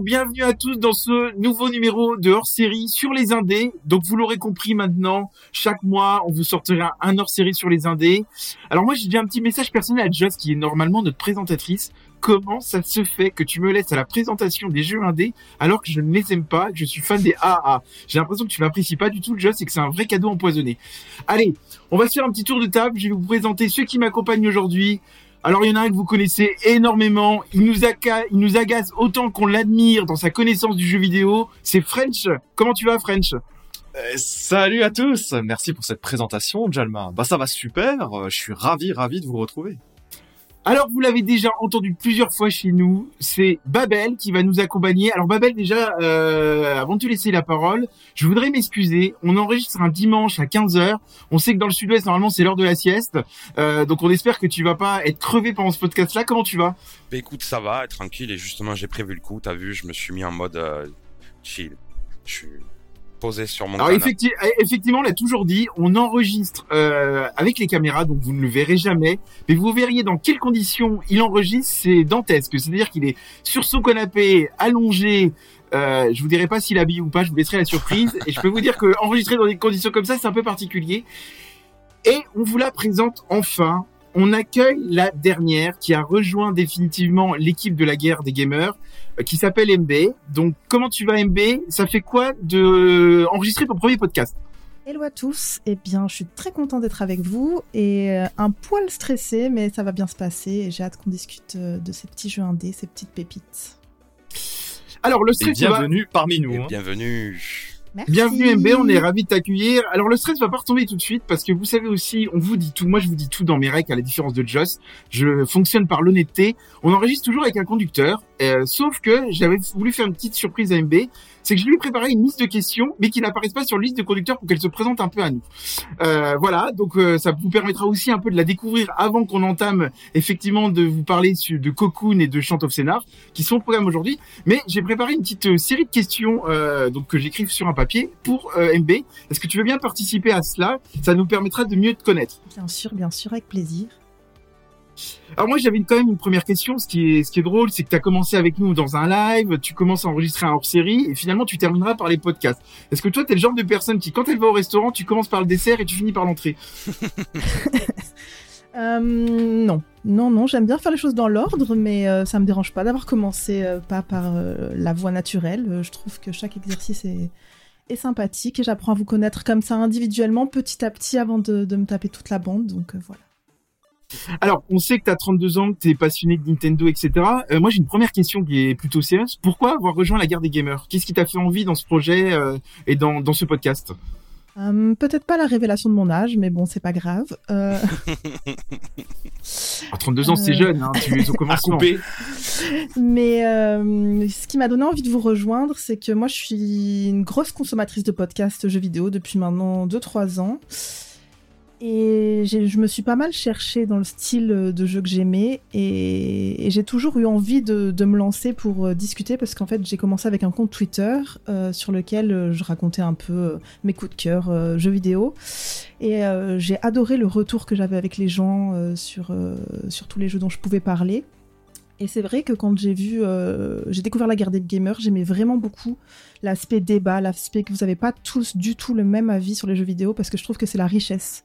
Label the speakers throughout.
Speaker 1: Bienvenue à tous dans ce nouveau numéro de hors-série sur les indés. Donc vous l'aurez compris maintenant, chaque mois on vous sortira un hors-série sur les indés. Alors moi j'ai déjà un petit message personnel à Joss qui est normalement notre présentatrice. Comment ça se fait que tu me laisses à la présentation des jeux indés alors que je ne les aime pas, que je suis fan des AA J'ai l'impression que tu m'apprécies pas du tout Joss et que c'est un vrai cadeau empoisonné. Allez, on va se faire un petit tour de table, je vais vous présenter ceux qui m'accompagnent aujourd'hui. Alors il y en a un que vous connaissez énormément, il nous, agace autant qu'on l'admire dans sa connaissance du jeu vidéo, c'est French. Comment tu vas French?
Speaker 2: Euh, Salut à tous, merci pour cette présentation Jalma. Bah ça va super, euh, je suis ravi ravi de vous retrouver.
Speaker 1: Alors, vous l'avez déjà entendu plusieurs fois chez nous, c'est Babel qui va nous accompagner. Alors, Babel, déjà, euh, avant de te laisser la parole, je voudrais m'excuser. On enregistre un dimanche à 15h. On sait que dans le sud-ouest, normalement, c'est l'heure de la sieste. Euh, donc, on espère que tu vas pas être crevé pendant ce podcast-là. Comment tu vas?
Speaker 3: Bah écoute, ça va, tranquille. Et justement, j'ai prévu le coup. T'as vu, je me suis mis en mode euh, chill. Je suis posé sur mon
Speaker 1: Alors effectivement, on l'a toujours dit, on enregistre euh, avec les caméras, donc vous ne le verrez jamais, mais vous verriez dans quelles conditions il enregistre, c'est dantesque. C'est-à-dire qu'il est sur son canapé, allongé. Euh, je vous dirai pas s'il habille ou pas, je vous laisserai la surprise. et je peux vous dire que enregistrer dans des conditions comme ça, c'est un peu particulier. Et on vous la présente enfin. On accueille la dernière qui a rejoint définitivement l'équipe de la guerre des gamers. Euh, qui s'appelle MB. Donc, comment tu vas MB Ça fait quoi de enregistrer ton premier podcast?
Speaker 4: Hello à tous, eh bien je suis très content d'être avec vous et euh, un poil stressé mais ça va bien se passer et j'ai hâte qu'on discute euh, de ces petits jeux indés, ces petites pépites.
Speaker 2: Alors le stress, bienvenue parmi nous. Hein.
Speaker 3: Bienvenue.
Speaker 1: Bienvenue MB, on est ravis de t'accueillir. Alors le stress va pas retomber tout de suite parce que vous savez aussi, on vous dit tout. Moi je vous dis tout dans mes règles à la différence de Joss. Je fonctionne par l'honnêteté. On enregistre toujours avec un conducteur, euh, sauf que j'avais voulu faire une petite surprise à MB c'est que je lui ai préparé une liste de questions, mais qui n'apparaissent pas sur la liste de conducteurs pour qu'elle se présente un peu à nous. Euh, voilà, donc euh, ça vous permettra aussi un peu de la découvrir avant qu'on entame effectivement de vous parler de Cocoon et de Chant of Scénar, qui sont au programme aujourd'hui. Mais j'ai préparé une petite série de questions donc que j'écrive sur un papier pour MB. Est-ce que tu veux bien participer à cela? Ça nous permettra de mieux te connaître.
Speaker 4: Bien sûr, bien sûr, avec plaisir.
Speaker 1: Alors moi j'avais quand même une première question. Ce qui est, drôle, c'est que tu as commencé avec nous dans un live, tu commences à enregistrer un hors-série et finalement tu termineras par les podcasts. Est-ce que toi tu es le genre de personne qui, quand elle va au restaurant, tu commences par le dessert et tu finis par l'entrée
Speaker 4: euh, Non, non, non. J'aime bien faire les choses dans l'ordre, mais euh, ça me dérange pas d'avoir commencé euh, pas par la voie naturelle. je trouve que chaque exercice est, est sympathique et j'apprends à vous connaître comme ça individuellement, petit à petit, avant de, de me taper toute la bande. Donc voilà.
Speaker 1: Alors, on sait que tu as 32 ans, que tu es passionné de Nintendo, etc. Euh, moi, j'ai une première question qui est plutôt sérieuse. Pourquoi avoir rejoint la guerre des gamers? Qu'est-ce qui t'a fait envie dans ce projet euh, et dans, dans ce podcast?
Speaker 4: Euh, Peut-être pas la révélation de mon âge, mais bon, c'est pas grave. Euh...
Speaker 1: 32 ah, ans, c'est jeune, hein, tu es au commencement.
Speaker 4: mais ce qui m'a donné envie de vous rejoindre, c'est que moi, je suis une grosse consommatrice de podcasts jeux vidéo depuis maintenant 2-3 ans. Et je me suis pas mal cherché dans le style de jeu que j'aimais et, j'ai toujours eu envie de, me lancer pour euh, discuter parce qu'en fait j'ai commencé avec un compte Twitter euh, sur lequel euh, je racontais un peu mes coups de cœur jeux vidéo et j'ai adoré le retour que j'avais avec les gens sur, sur tous les jeux dont je pouvais parler. Et c'est vrai que quand j'ai vu, j'ai découvert la guerre des gamers, j'aimais vraiment beaucoup l'aspect débat, l'aspect que vous n'avez pas tous du tout le même avis sur les jeux vidéo, parce que je trouve que c'est la richesse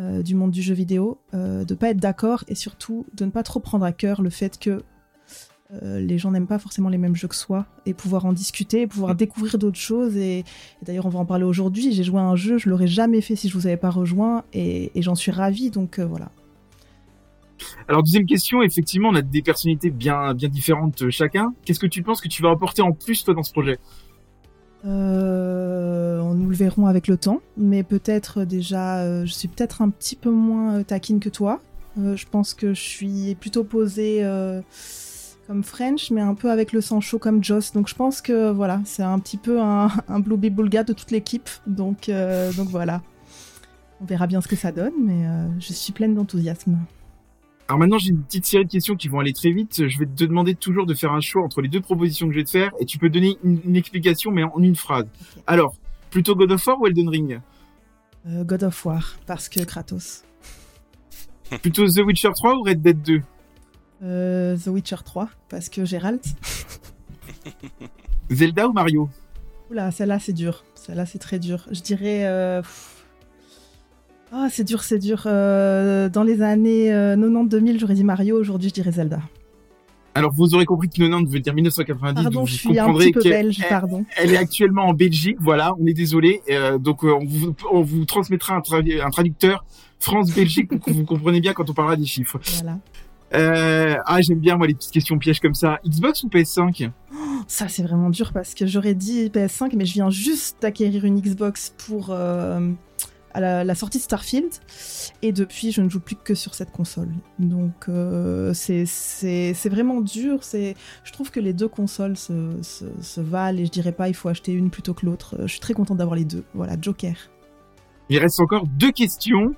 Speaker 4: euh, du monde du jeu vidéo, euh, de pas être d'accord et surtout de ne pas trop prendre à cœur le fait que euh, les gens n'aiment pas forcément les mêmes jeux que soi et pouvoir en discuter, pouvoir mm. découvrir d'autres choses. Et, d'ailleurs, on va en parler aujourd'hui. J'ai joué à un jeu, je l'aurais jamais fait si je vous avais pas rejoint et, j'en suis ravie. Donc voilà.
Speaker 1: Alors deuxième question, effectivement, on a des personnalités bien bien différentes chacun. Qu'est-ce que tu penses que tu vas apporter en plus toi dans ce projet?
Speaker 4: Euh, nous le verrons avec le temps, mais peut-être déjà, euh, je suis peut-être un petit peu moins euh, taquine que toi. je pense que je suis plutôt posée comme French, mais un peu avec le sang chaud comme Joss. Donc je pense que voilà, c'est un petit peu un, un Blue Bulga de toute l'équipe. Donc, donc voilà, on verra bien ce que ça donne, mais je suis pleine d'enthousiasme.
Speaker 1: Alors maintenant, j'ai une petite série de questions qui vont aller très vite. Je vais te demander toujours de faire un choix entre les deux propositions que je vais te faire et tu peux donner une, explication, mais en une phrase. Alors, plutôt God of War ou Elden Ring?
Speaker 4: Euh, God of War, parce que Kratos.
Speaker 1: plutôt The Witcher 3 ou Red Dead 2
Speaker 4: euh, The Witcher 3, parce que Geralt.
Speaker 1: Zelda ou Mario?
Speaker 4: Oula, celle-là, c'est dur. Celle-là, c'est très dur. Je dirais. euh, Ah, c'est dur, c'est dur. Euh, dans les années 90-2000, j'aurais dit Mario. Aujourd'hui, je dirais Zelda.
Speaker 1: Alors vous aurez compris que 90 veut dire 1990.
Speaker 4: Pardon,
Speaker 1: donc
Speaker 4: je suis un petit peu belge, pardon.
Speaker 1: Elle est actuellement en Belgique, voilà, on est désolé. Euh, donc euh, on, vous, on vous transmettra un, tra- un traducteur France-Belgique pour que vous compreniez bien quand on parlera des chiffres.
Speaker 4: Voilà.
Speaker 1: Euh, ah, j'aime bien moi les petites questions pièges comme ça. Xbox ou PS5
Speaker 4: Ça, c'est vraiment dur parce que j'aurais dit PS5, mais je viens juste d'acquérir une Xbox pour euh, à la, la sortie de Starfield. Et depuis, je ne joue plus que sur cette console. Donc, euh, c'est- c'est c'est vraiment dur. C'est- Je trouve que les deux consoles se, se, se valent et je dirais pas il faut acheter une plutôt que l'autre. Euh, Je suis très contente d'avoir les deux. Voilà, Joker.
Speaker 1: Il reste encore deux questions.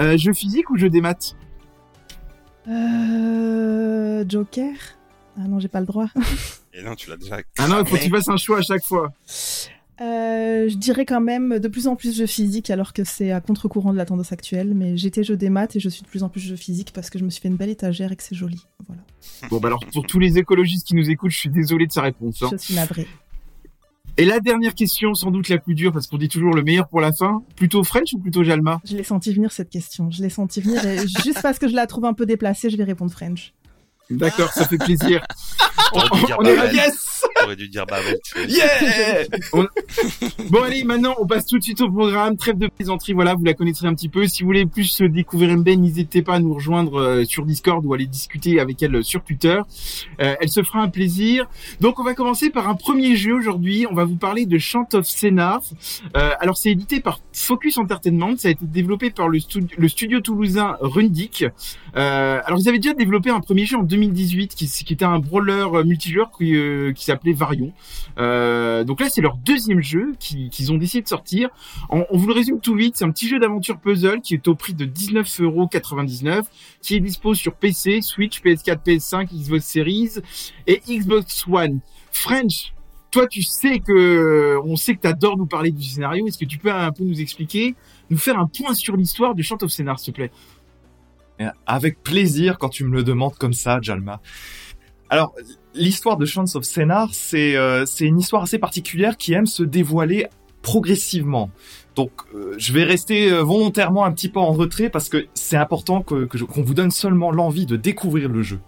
Speaker 1: Euh, jeu physique ou jeu des maths?
Speaker 4: Euh, Joker? Ah non, j'ai pas le droit.
Speaker 3: Et non, tu l'as déjà.
Speaker 1: Ah non, il faut que tu fasses un choix à chaque fois.
Speaker 4: Euh, je dirais quand même de plus en plus jeux physiques alors que c'est à contre-courant de la tendance actuelle, mais j'étais jeu des maths et je suis de plus en plus jeu physique parce que je me suis fait une belle étagère et que c'est joli. Voilà.
Speaker 1: Bon bah alors pour tous les écologistes qui nous écoutent, je suis désolé de sa réponse. hein.
Speaker 4: Je suis navrée.
Speaker 1: Et la dernière question, sans doute la plus dure, parce qu'on dit toujours le meilleur pour la fin. Plutôt French ou plutôt Jalma?
Speaker 4: Je l'ai senti venir cette question. Je l'ai senti venir et juste parce que je la trouve un peu déplacée, je vais répondre French.
Speaker 1: D'accord, ça fait plaisir.
Speaker 3: Dû dire
Speaker 1: on est
Speaker 3: Babel.
Speaker 2: Yes
Speaker 3: dû dire sais.
Speaker 2: Yeah
Speaker 1: Bon allez, maintenant on passe tout de suite au programme. Trêve de plaisanterie, voilà, vous la connaîtrez un petit peu. Si vous voulez plus découvrir Mben, n'hésitez pas à nous rejoindre euh, sur Discord ou aller discuter avec elle euh, sur Twitter. Euh, elle se fera un plaisir. Donc on va commencer par un premier jeu aujourd'hui. On va vous parler de Chant of Scénar. Euh, alors c'est édité par Focus Entertainment. Ça a été développé par le, le studio toulousain Rundic. Euh, alors ils avaient déjà développé un premier jeu en 2018 qui, était un brawler euh, multijoueur qui, euh, qui s'appelait Varion. Donc là c'est leur deuxième jeu qui- qu'ils ont décidé de sortir. On, vous le résume tout vite, c'est un petit jeu d'aventure puzzle qui est au prix de 19,99€, qui est dispo sur PC, Switch, PS4, PS5, Xbox Series et Xbox One. French, toi tu sais que on sait que t'adores nous parler du scénario. Est-ce que tu peux un peu nous expliquer, nous faire un point sur l'histoire de Chant of Scénar, s'il te plaît?
Speaker 2: Avec plaisir quand tu me le demandes comme ça, Jalma. Alors, l'histoire de Chance of Scénar, c'est euh, une histoire assez particulière qui aime se dévoiler progressivement. Donc, euh, je vais rester euh, volontairement un petit peu en retrait parce que c'est important que que qu'on vous donne seulement l'envie de découvrir le jeu.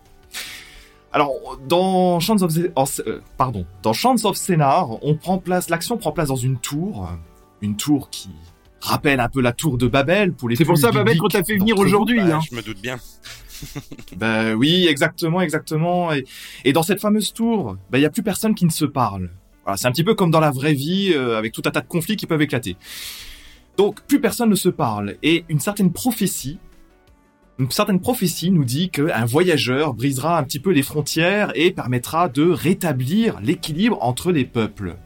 Speaker 2: Alors, dans Chance of, euh, pardon, dans Chance of place, l'action prend place dans une tour, euh, une tour qui rappelle un peu la tour de Babel pour les.
Speaker 1: C'est pour ça, Babel, qu'on t'a fait venir aujourd'hui.
Speaker 3: Bah,
Speaker 1: hein.
Speaker 3: Je me doute bien.
Speaker 2: Ben oui, exactement, exactement. Et, et dans cette fameuse tour, ben il y a plus personne qui ne se parle. Voilà, c'est un petit peu comme dans la vraie vie, euh, avec tout un tas de conflits qui peuvent éclater. Donc plus personne ne se parle. Et une certaine prophétie, une certaine prophétie nous dit qu'un voyageur brisera un petit peu les frontières et permettra de rétablir l'équilibre entre les peuples.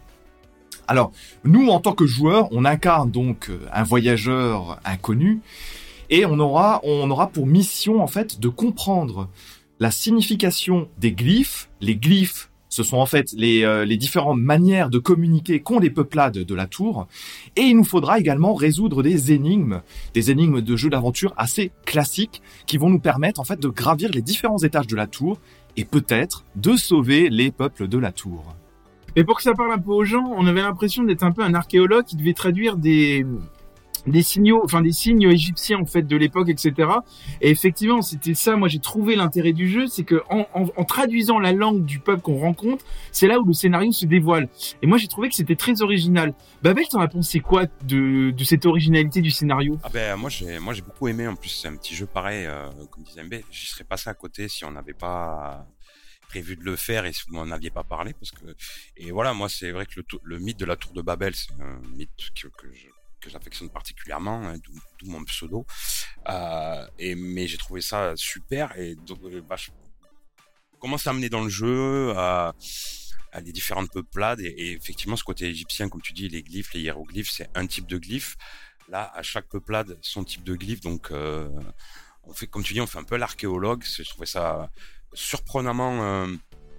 Speaker 2: Alors, nous, en tant que joueurs, on incarne donc euh, un voyageur inconnu et on aura, on aura pour mission en fait de comprendre la signification des glyphes. Les glyphes, ce sont en fait les, euh, les différentes manières de communiquer qu'ont les peuplades de la tour. Et il nous faudra également résoudre des énigmes, des énigmes de jeux d'aventure assez classiques qui vont nous permettre en fait de gravir les différents étages de la tour et peut-être de sauver les peuples de la tour.
Speaker 1: Et pour que ça parle un peu aux gens, on avait l'impression d'être un peu un archéologue qui devait traduire des des signaux, enfin des signes égyptiens en fait de l'époque, etc. Et effectivement, c'était ça. Moi, j'ai trouvé l'intérêt du jeu, c'est que traduisant la langue du peuple qu'on rencontre, c'est là où le scénario se dévoile. Et moi, j'ai trouvé que c'était très original. Babel, t'en as pensé quoi de, de cette originalité du scénario?
Speaker 3: Ah ben moi j'ai moi j'ai beaucoup aimé en plus c'est un petit jeu pareil euh, comme disait MB j'y serais passé à côté si on n'avait pas prévu de le faire et si vous m'en aviez pas parlé parce que et voilà moi c'est vrai que le, le mythe de la tour de Babel c'est un mythe que, que j'affectionne particulièrement hein, d'où mon pseudo. Euh, et mais j'ai trouvé ça super et donc euh, bah, je commence à amener dans le jeu à des différentes peuplades et, effectivement ce côté égyptien comme tu dis les glyphes les hiéroglyphes c'est un type de glyphe. Là à chaque peuplade son type de glyphe donc euh, on fait comme tu dis on fait un peu l'archéologue je trouvais ça surprenamment euh,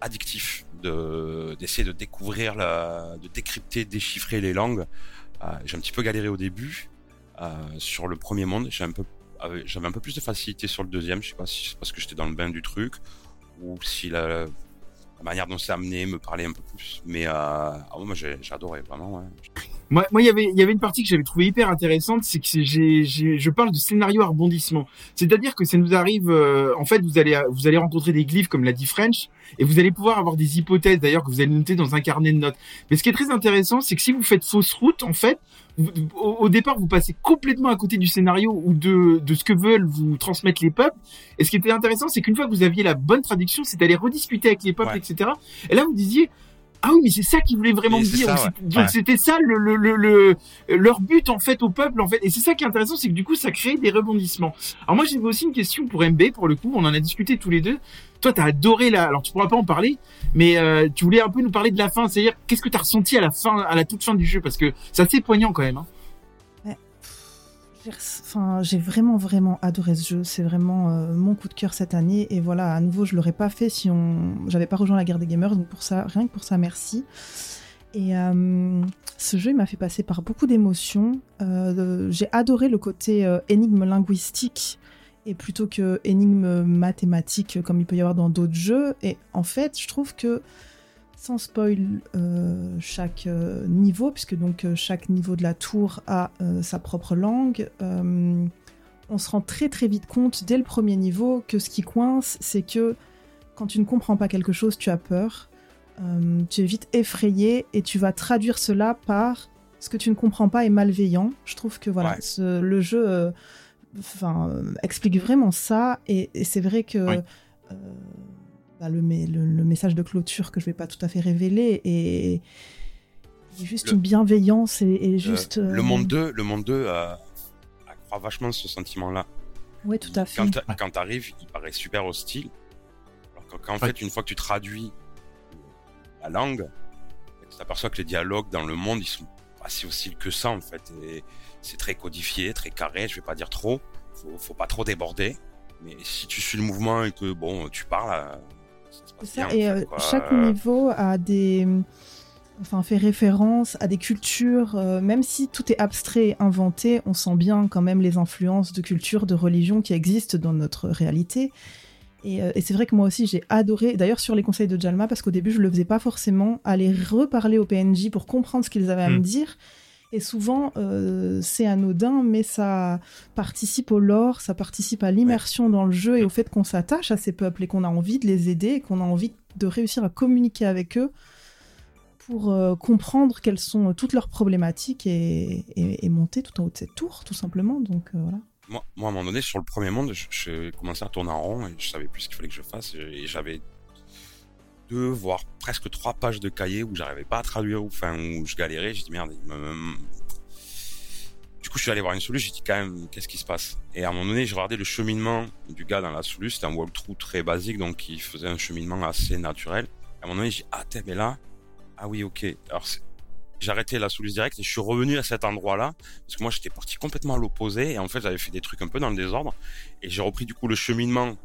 Speaker 3: addictif de d'essayer de découvrir la, de décrypter déchiffrer les langues Euh, j'ai un petit peu galéré au début euh, sur le premier monde un j'avais un peu plus de facilité sur le deuxième je sais pas si c'est parce que j'étais dans le bain du truc ou si la manière dont c'est amené me parlait un peu plus. Mais euh, ah, moi, adoré vraiment.
Speaker 1: Moi, moi, il y avait, il y avait une partie que j'avais trouvé hyper intéressante, c'est que j'ai, je parle de scénario à rebondissement. C'est-à-dire que ça nous arrive, euh, en fait, vous allez, vous allez rencontrer des glyphes comme l'a dit French, et vous allez pouvoir avoir des hypothèses, d'ailleurs, que vous allez noter dans un carnet de notes. Mais ce qui est très intéressant, c'est que si vous faites fausse route, en fait, vous- au, au départ, vous passez complètement à côté du scénario ou de, de ce que veulent vous transmettre les peuples. Et ce qui était intéressant, c'est qu'une fois que vous aviez la bonne traduction, c'est d'aller rediscuter avec les peuples,
Speaker 3: Ouais.
Speaker 1: etc. Et là, vous disiez, ah oui, mais c'est ça qu'ils voulaient vraiment
Speaker 3: Et
Speaker 1: dire.
Speaker 3: ça, ouais.
Speaker 1: c'était ça le, le, le, le- leur but en fait au peuple en fait. Et c'est ça qui est intéressant, c'est que du coup ça crée des rebondissements. Alors moi j'avais aussi une question pour MB pour le coup, on en a discuté tous les deux. Toi t'as adoré la, alors tu pourras pas en parler, mais euh, tu voulais un peu nous parler de la fin, c'est-à-dire qu'est-ce que t'as ressenti à la fin, à la toute fin du jeu, parce que c'est assez poignant quand même. Hein.
Speaker 4: J'ai vraiment vraiment adoré ce jeu. C'est vraiment euh, mon coup de cœur cette année. Et voilà, à nouveau, je l'aurais pas fait si on, j'avais pas rejoint la guerre des gamers. Donc pour ça, rien que pour ça, merci. Et euh, ce jeu, m'a fait passer par beaucoup d'émotions. Euh, j'ai adoré le côté énigme linguistique et plutôt que énigme mathématique comme il peut y avoir dans d'autres jeux. Et en fait, je trouve que sans spoil euh, chaque euh, niveau, puisque donc euh, chaque niveau de la tour a sa propre langue, on se rend très très vite compte dès le premier niveau que ce qui coince, c'est que quand tu ne comprends pas quelque chose, tu as peur, tu es vite effrayé et tu vas traduire cela par ce que tu ne comprends pas est malveillant. Je trouve que voilà,
Speaker 3: Ouais.
Speaker 4: ce- le jeu enfin, explique vraiment ça et, et c'est vrai que
Speaker 3: Ouais.
Speaker 4: Bah, le, me- le- le message de clôture que je vais pas tout à fait révéler est, est juste
Speaker 3: Le-
Speaker 4: une bienveillance et, et
Speaker 3: Euh,
Speaker 4: juste
Speaker 3: le
Speaker 4: euh,
Speaker 3: monde 2, le monde 2 euh, accroît vachement ce sentiment-là.
Speaker 4: ouais tout à fait
Speaker 3: Quand, t'a- quand t'arrives, il paraît super hostile. Alors qu'en
Speaker 1: Ouais.
Speaker 3: fait, une fois que tu traduis la langue, tu t'aperçois que les dialogues dans le monde, ils sont pas si hostiles que ça, en fait. Et c'est très codifié, très carré, je vais pas dire trop. Faut, faut pas trop déborder. Mais si tu suis le mouvement et que, bon, tu parles, euh, ça
Speaker 4: ça, et euh, chaque niveau a des. Enfin, fait référence à des cultures, euh, même si tout est abstrait et inventé, on sent bien quand même les influences de culture, de religion qui existent dans notre réalité. Et, euh, et c'est vrai que moi aussi j'ai adoré, d'ailleurs sur les conseils de Jalma, parce qu'au début je le faisais pas forcément, aller reparler au PNJ pour comprendre ce qu'ils avaient à me dire. Et souvent euh, c'est anodin, mais ça participe au lore, ça participe à l'immersion dans le jeu et au fait qu'on s'attache à ces peuples et qu'on a envie de les aider et qu'on a envie de réussir à communiquer avec eux pour euh, comprendre quelles sont toutes leurs problématiques et, monter tout en haut de cette tour, tout simplement. Donc euh, voilà.
Speaker 3: moi, moi, à un moment donné, sur le premier monde, je, je commençais à tourner en rond et je savais plus ce qu'il fallait que je fasse. Et j'avais deux, voire presque trois pages de cahier où j'arrivais pas à traduire, ou enfin, où je galérais. J'ai dit merde. Du coup, je suis allé voir une solution. J'ai dit quand même, qu'est-ce qui se passe? Et à un moment donné, j'ai regardé le cheminement du gars dans la solution. C'était un walkthrough très basique, donc il faisait un cheminement assez naturel. À un moment donné, j'ai dit ah t'es mais là, ah oui ok. Alors j'ai arrêté la solution directe et je suis revenu à cet endroit-là parce que moi j'étais parti complètement à l'opposé et en fait j'avais fait des trucs un peu dans le désordre et j'ai repris du coup le cheminement.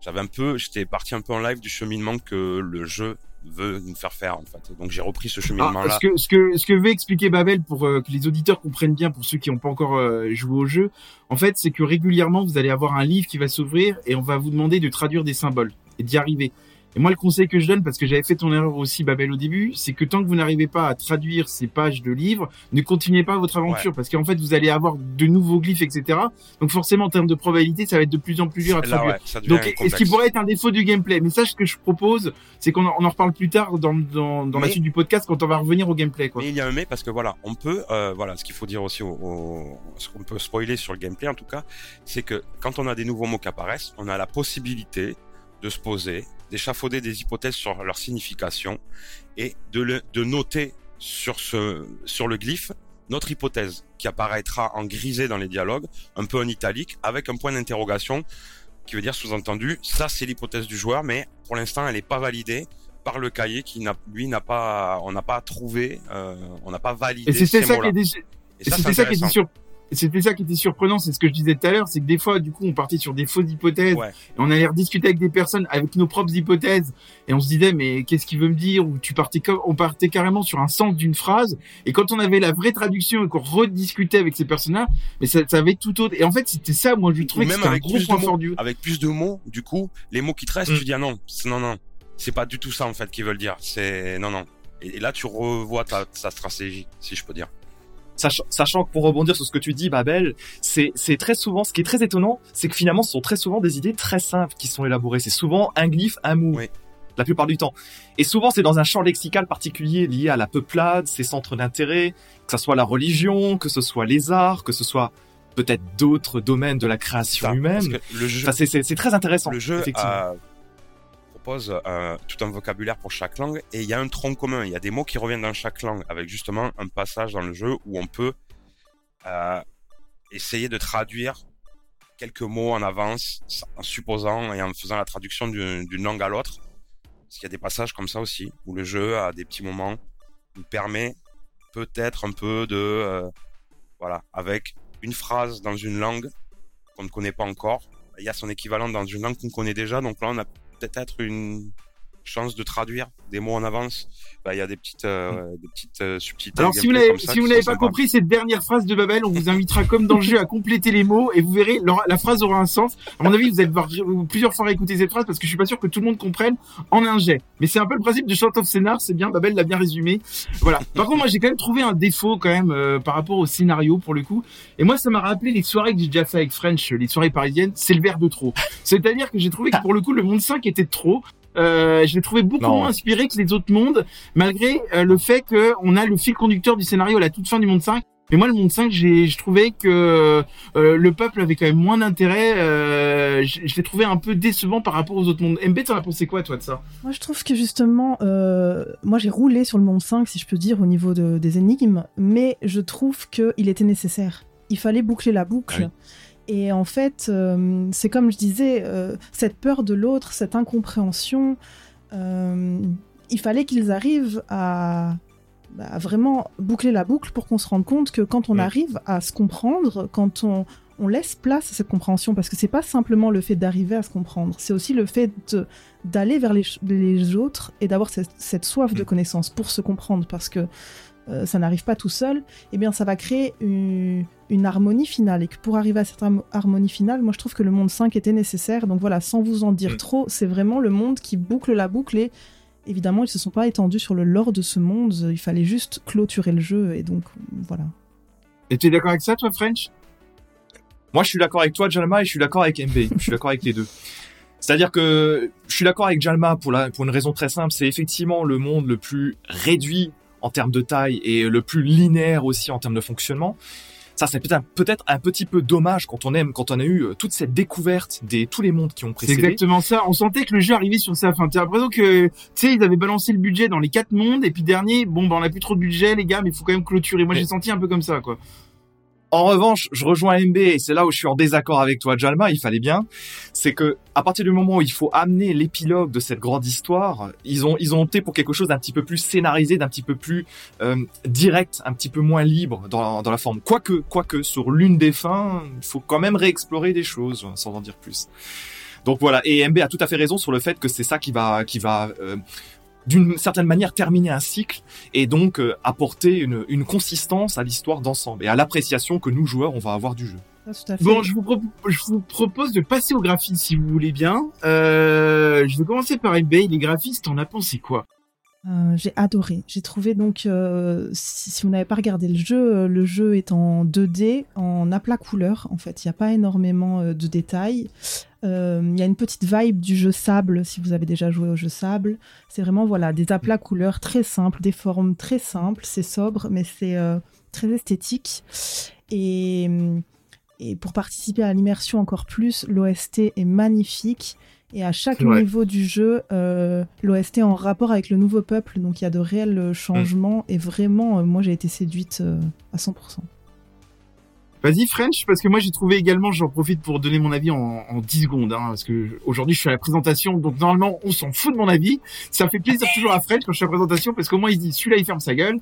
Speaker 3: J'avais un peu, j'étais parti un peu en live du cheminement que le jeu veut nous faire faire en fait. Donc j'ai repris ce
Speaker 1: Ah,
Speaker 3: cheminement-là.
Speaker 1: ce que ce que ce que veut expliquer Babel pour euh, que les auditeurs comprennent bien, pour ceux qui n'ont pas encore euh, joué au jeu, en fait, c'est que régulièrement vous allez avoir un livre qui va s'ouvrir et on va vous demander de traduire des symboles et d'y arriver. Et moi, le conseil que je donne, parce que j'avais fait ton erreur aussi, Babel, au début, c'est que tant que vous n'arrivez pas à traduire ces pages de livres, ne continuez pas votre aventure, parce qu'en fait, vous allez avoir de nouveaux glyphes, etc. Donc forcément, en termes de probabilité, ça va être de plus en plus dur à traduire.
Speaker 3: ouais,
Speaker 1: Donc, et ce qui pourrait être un défaut du gameplay. Mais ça, ce que je propose, c'est qu'on en, on en reparle plus tard dans, dans, dans la
Speaker 3: Mais-
Speaker 1: suite du podcast quand on va revenir au gameplay, quoi.
Speaker 3: Mais il y a un mais parce que voilà, on peut, euh, voilà, ce qu'il faut dire aussi, au, au- ce qu'on peut spoiler sur le gameplay en tout cas, c'est que quand on a des nouveaux mots qui apparaissent, on a la possibilité de se poser, d'échafauder des hypothèses sur leur signification et de, le, de noter sur ce, sur le glyphe notre hypothèse qui apparaîtra en grisé dans les dialogues, un peu en italique, avec un point d'interrogation qui veut dire sous-entendu, ça c'est l'hypothèse du joueur, mais pour l'instant elle n'est pas validée par le cahier qui n'a, lui n'a pas, on n'a pas trouvé, euh, on n'a pas validé
Speaker 1: Et c'était
Speaker 3: ces
Speaker 1: ça qui était,
Speaker 3: Et
Speaker 1: et
Speaker 3: ça,
Speaker 1: c'était
Speaker 3: c'est
Speaker 1: ça qui sur, et c'était ça qui était surprenant, c'est ce que je disais tout à l'heure, c'est que des fois, du coup, on partait sur des fausses hypothèses,
Speaker 3: Ouais.
Speaker 1: et on allait rediscuter avec des personnes avec nos propres hypothèses, et on se disait, mais qu'est-ce qu'il veut me dire, ou tu partais comme, on partait carrément sur un sens d'une phrase, et quand on avait la vraie traduction et qu'on rediscutait avec ces personnes-là, mais ça, ça avait tout autre, et en fait, c'était ça, moi, je trouvais que c'était un gros point
Speaker 3: mots.
Speaker 1: fort du,
Speaker 3: Avec plus de mots, du coup, les mots qui te restent,
Speaker 1: Mm.
Speaker 3: tu dis ah non, non non, c'est pas du tout ça en fait qu'ils veulent dire. C'est non non. Et, là tu revois ta, ta stratégie, si je peux dire.
Speaker 2: Sachant, que pour rebondir sur ce que tu dis, Babel, c'est très souvent, ce qui est très étonnant, c'est que finalement, ce sont très souvent des idées très simples qui sont élaborées. C'est souvent un glyphe, un mot. Oui la plupart du temps. Et souvent, c'est dans un champ lexical particulier lié à la peuplade, ses centres d'intérêt, que ce soit la religion, que ce soit les arts, que ce soit peut-être d'autres domaines de la création humaine. Le jeu, c'est très intéressant.
Speaker 3: Le jeu tout un vocabulaire pour chaque langue et il y a un tronc commun. Il y a des mots qui reviennent dans chaque langue avec justement un passage dans le jeu où on peut euh, essayer de traduire quelques mots en avance en supposant et en faisant la traduction d'une langue à l'autre. Parce qu'il y a des passages comme ça aussi, où le jeu, à des petits moments, nous permet peut-être un peu de... Euh, voilà, avec une phrase dans une langue qu'on ne connaît pas encore, il y a son équivalent dans une langue qu'on connaît déjà, donc là on a peut-être une chance de traduire des mots en avance, bah, il y a des petites, euh, mm. des petites euh, subtilités.
Speaker 1: Alors si vous n'avez si pas compris cette dernière phrase de Babel, on vous invitera comme dans le jeu à compléter les mots et vous verrez la phrase aura un sens. À mon avis, vous allez devoir plusieurs fois réécouter cette phrase parce que je suis pas sûr que tout le monde comprenne en un jet. Mais c'est un peu le principe de Short of Scénar, c'est bien. Babel l'a bien résumé. Voilà. Par contre, moi j'ai quand même trouvé un défaut quand même euh, par rapport au scénario pour le coup. Et moi, ça m'a rappelé les soirées que j'ai déjà fait avec French, les soirées parisiennes. C'est le verre de trop. C'est-à-dire que j'ai trouvé que pour le coup le monde 5 était trop. Euh, je l'ai trouvé beaucoup moins inspiré que les autres mondes, malgré euh, le fait qu'on a le fil conducteur du scénario à la toute fin du monde 5. Mais moi, le monde 5, j'ai, je trouvais que euh, le peuple avait quand même moins d'intérêt. Euh, je, je l'ai trouvé un peu décevant par rapport aux autres mondes. MB, t'en as pensé quoi, toi, de ça?
Speaker 4: Moi, je trouve que justement, euh, moi, j'ai roulé sur le monde 5, si je peux dire, au niveau de, des énigmes, mais je trouve qu'il était nécessaire. Il fallait boucler la boucle. Et en fait, euh, c'est comme je disais, euh, cette peur de l'autre, cette incompréhension, euh, il fallait qu'ils arrivent à, bah, vraiment boucler la boucle pour qu'on se rende compte que quand on arrive à se comprendre, quand on, laisse place à cette compréhension, parce que c'est pas simplement le fait d'arriver à se comprendre, c'est aussi le fait d'aller vers les, autres et d'avoir cette, cette, soif de connaissance pour se comprendre, parce que ça n'arrive pas tout seul, eh bien ça va créer une, harmonie finale. Et que pour arriver à cette harmonie finale, moi je trouve que le monde 5 était nécessaire. Donc voilà, sans vous en dire mm. trop, c'est vraiment le monde qui boucle la boucle et évidemment ils se sont pas étendus sur le lore de ce monde, il fallait juste clôturer le jeu et donc voilà.
Speaker 1: Et tu es d'accord avec ça toi French?
Speaker 2: Moi je suis d'accord avec toi Jalma et je suis d'accord avec MB, je suis d'accord avec les deux. C'est-à-dire que je suis d'accord avec Jalma pour, la, pour une raison très simple, c'est effectivement le monde le plus réduit en termes de taille et le plus linéaire aussi en termes de fonctionnement. Ça, c'est peut-être un petit peu dommage quand on aime, quand on a eu euh, toute cette découverte des tous les mondes qui ont précédé.
Speaker 1: C'est exactement ça. On sentait que le jeu arrivait sur sa fin. T'as l'impression que, tu sais, ils avaient balancé le budget dans les quatre mondes et puis dernier, bon, ben, on a plus trop de budget, les gars, mais il faut quand même clôturer. Moi, j'ai senti un peu comme ça, quoi.
Speaker 2: En revanche, je rejoins MB et c'est là où je suis en désaccord avec toi, Jalma. Il fallait bien. C'est que à partir du moment où il faut amener l'épilogue de cette grande histoire, ils ont ils ont opté pour quelque chose d'un petit peu plus scénarisé, d'un petit peu plus euh, direct, un petit peu moins libre dans, dans la forme. Quoique quoique sur l'une des fins, il faut quand même réexplorer des choses, sans en dire plus. Donc voilà. Et MB a tout à fait raison sur le fait que c'est ça qui va qui va euh, d'une certaine manière terminer un cycle et donc euh, apporter une, une, consistance à l'histoire d'ensemble et à l'appréciation que nous joueurs on va avoir du jeu.
Speaker 1: Bon, je vous, je vous, propose de passer au graphisme si vous voulez bien. Euh, je vais commencer par eBay. Les graphistes, t'en as pensé quoi?
Speaker 4: Euh, j'ai adoré. J'ai trouvé donc, euh, si, vous n'avez pas regardé le jeu, le jeu est en 2D, en aplat couleur. En fait, il n'y a pas énormément de détails. Euh, il y a une petite vibe du jeu sable, si vous avez déjà joué au jeu sable. C'est vraiment voilà des aplats couleurs très simples, des formes très simples. C'est sobre, mais c'est euh, très esthétique. Et pour participer à l'immersion encore plus, l'OST est magnifique. Et à chaque niveau du jeu, euh, l'OST est en rapport avec le nouveau peuple, donc il y a de réels changements. Et vraiment, moi j'ai été séduite à 100%.
Speaker 1: Vas-y French, parce que moi j'ai trouvé également, j'en profite pour donner mon avis en, en 10 secondes, hein, parce que aujourd'hui je suis à la présentation, donc normalement on s'en fout de mon avis. Ça fait plaisir toujours à French quand je suis à la présentation, parce qu'au moins il dit celui-là il ferme sa gueule.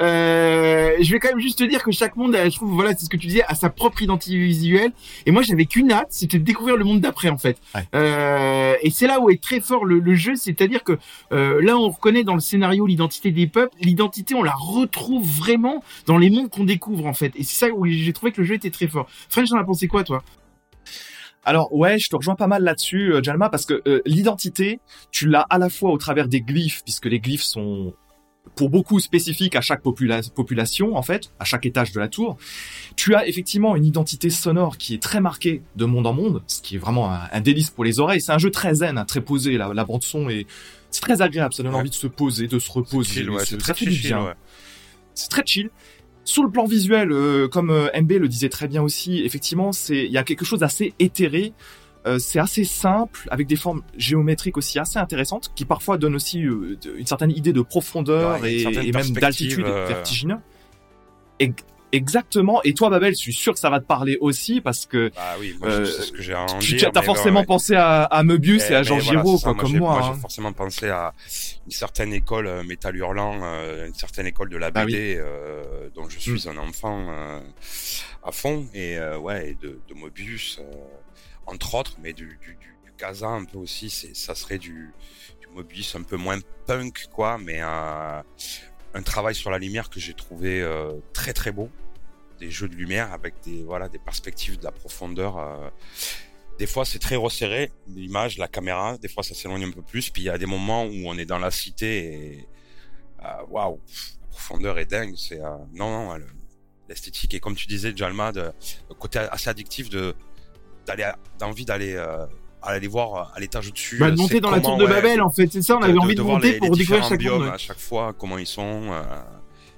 Speaker 1: Euh, je vais quand même juste te dire que chaque monde, je trouve, voilà, c'est ce que tu disais, a sa propre identité visuelle. Et moi j'avais qu'une hâte, c'était de découvrir le monde d'après en fait. Euh, et c'est là où est très fort le, le jeu, c'est-à-dire que euh, là on reconnaît dans le scénario l'identité des peuples, l'identité on la retrouve vraiment dans les mondes qu'on découvre en fait. Et c'est ça où j'ai trouvé que le jeu était très fort. French, t'en as pensé quoi, toi?
Speaker 2: Alors ouais, je te rejoins pas mal là-dessus, euh, Jalma, parce que euh, l'identité, tu l'as à la fois au travers des glyphes, puisque les glyphes sont pour beaucoup spécifiques à chaque population, en fait, à chaque étage de la tour. Tu as effectivement une identité sonore qui est très marquée de monde en monde, ce qui est vraiment un, délice pour les oreilles. C'est un jeu très zen, hein, très posé. La, la bande son est c'est très agréable, ça donne envie de se poser, de se reposer.
Speaker 3: C'est très chill,
Speaker 2: C'est très chill. Sur le plan visuel, euh, comme euh, MB le disait très bien aussi, effectivement, c'est il y a quelque chose d'assez éthéré. Euh, c'est assez simple, avec des formes géométriques aussi assez intéressantes, qui parfois donnent aussi une certaine idée de profondeur et, même d'altitude vertigineuse. Et Exactement. Et toi, Babel, je suis sûr que ça va te parler aussi parce que.
Speaker 3: Bah oui, moi, euh, c'est ce que j'ai à
Speaker 2: Tu as forcément pensé à, à Möbius et, à Jean Giraud, quoi, comme moi.
Speaker 3: Moi,
Speaker 2: j'ai
Speaker 3: hein. forcément pensé à une certaine école euh, métal hurlant, euh, une certaine école de la bah BD euh, dont je suis mm. un enfant euh, à fond et ouais, et de, de Möbius entre autres, mais du, du, du, du un peu aussi. C'est, ça serait du, du Möbius un peu moins punk, quoi, mais un, un travail sur la lumière que j'ai trouvé très très beau des jeux de lumière avec des voilà des perspectives de la profondeur. Euh. Des fois c'est très resserré l'image, la caméra. Des fois ça s'éloigne un peu plus. Puis il y a des moments où on est dans la cité et euh, waouh, la profondeur est dingue. C'est euh, non non l'esthétique et comme tu disais Jalma, de, le côté assez addictif de d'aller d'envie d'aller aller voir à l'étage au-dessus.
Speaker 1: Bah, de monter dans la tour de Babel, en fait, c'est ça, on avait envie de, monter pour découvrir chaque biome
Speaker 3: à chaque fois, comment ils sont.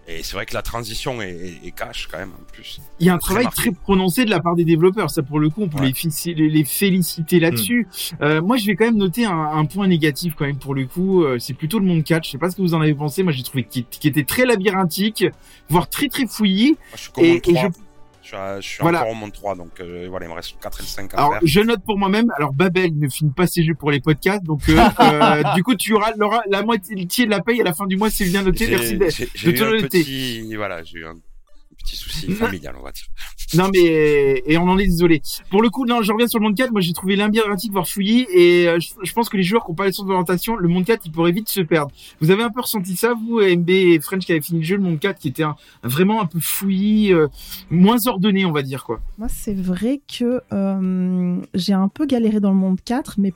Speaker 3: Et c'est vrai que la transition est, est, cash quand même en plus.
Speaker 1: Il y a un travail très prononcé de la part des développeurs. Ça pour le coup, on peut les, les, féliciter là-dessus. Hmm. Euh, moi, je vais quand même noter un, un, point négatif quand même pour le coup. Euh, c'est plutôt le monde 4. Je sais pas ce que vous en avez pensé. Moi, j'ai trouvé qu'il était très labyrinthique, voire très très
Speaker 3: et, et je je suis, encore au monde 3, donc euh, voilà, il me reste 4 et 5 à
Speaker 1: Alors, je note pour moi-même, alors Babel ne finit pas ses jeux pour les podcasts, donc euh, euh, du coup, tu auras, la moitié de la paye à la fin du mois, c'est bien noté. Merci de,
Speaker 3: de ton Voilà, j'ai eu un petit souci familial, on va dire.
Speaker 1: Non mais et on en est désolé. Pour le coup, non, je reviens sur le monde 4. Moi, j'ai trouvé labyrinthique voire fouillis et euh, je, pense que les joueurs qui n'ont pas les sens d'orientation, le monde 4, il pourrait vite se perdre. Vous avez un peu ressenti ça, vous, MB et French qui avaient fini le jeu, le monde 4 qui était un, vraiment un peu fouillis, euh, moins ordonné, on va dire quoi.
Speaker 4: Moi, c'est vrai que euh, j'ai un peu galéré dans le monde 4, mais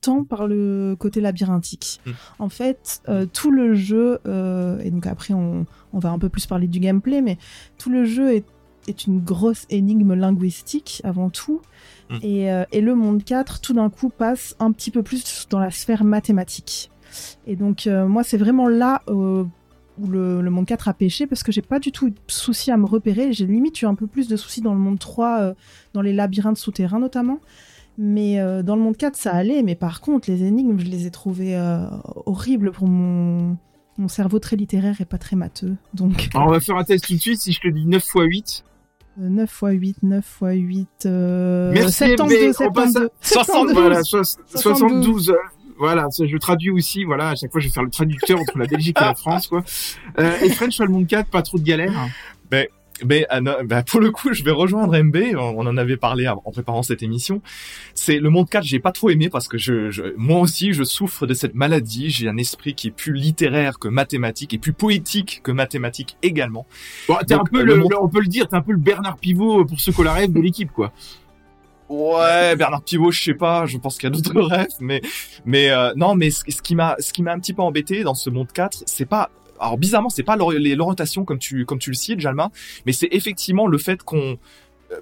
Speaker 4: tant par le côté labyrinthique. Hmm. En fait, euh, tout le jeu, euh, et donc après on, on, va un peu plus parler du gameplay, mais tout le jeu est, est une grosse énigme linguistique avant tout. Hmm. Et, euh, et, le monde 4, tout d'un coup, passe un petit peu plus dans la sphère mathématique. Et donc moi, c'est vraiment là où le, le, monde 4 a pêché parce que j'ai pas du tout eu de souci à me repérer. J'ai limite eu un peu plus de soucis dans le monde 3, dans les labyrinthes souterrains notamment. Mais euh, dans le monde 4, ça allait. Mais par contre, les énigmes, je les ai trouvées euh, horribles pour mon... mon cerveau très littéraire et pas très matheux. Donc...
Speaker 1: Alors, on va faire un test tout de suite. Si je te dis 9 x 8.
Speaker 4: 9 x 8, 9 x 8.
Speaker 1: Merci,
Speaker 4: 72, 72,
Speaker 1: 72, voilà, 72. Voilà, je traduis aussi, voilà, à chaque fois je vais faire le traducteur entre la Belgique et la France, quoi. Euh, et French sur le monde 4, pas trop de galères.
Speaker 2: Ben, mais ah bah, pour le coup, je vais rejoindre MB. On en avait parlé en préparant cette émission. C'est le monde 4, j'ai pas trop aimé parce que je, je, moi aussi, je souffre de cette maladie. J'ai un esprit qui est plus littéraire que mathématique et plus poétique que mathématique également.
Speaker 1: Bon, t'es un peu le, on peut le dire, t'es un peu le Bernard Pivot pour ceux qu'on la rêve de l'équipe, quoi.
Speaker 2: Ouais, Bernard Pivot, je sais pas, je pense qu'il y a d'autres rêves, mais mais euh, non, mais ce, ce qui m'a ce qui m'a un petit peu embêté dans ce monde 4, c'est pas alors bizarrement, c'est pas l'orientation comme tu comme tu le cites, Jalma, mais c'est effectivement le fait qu'on euh,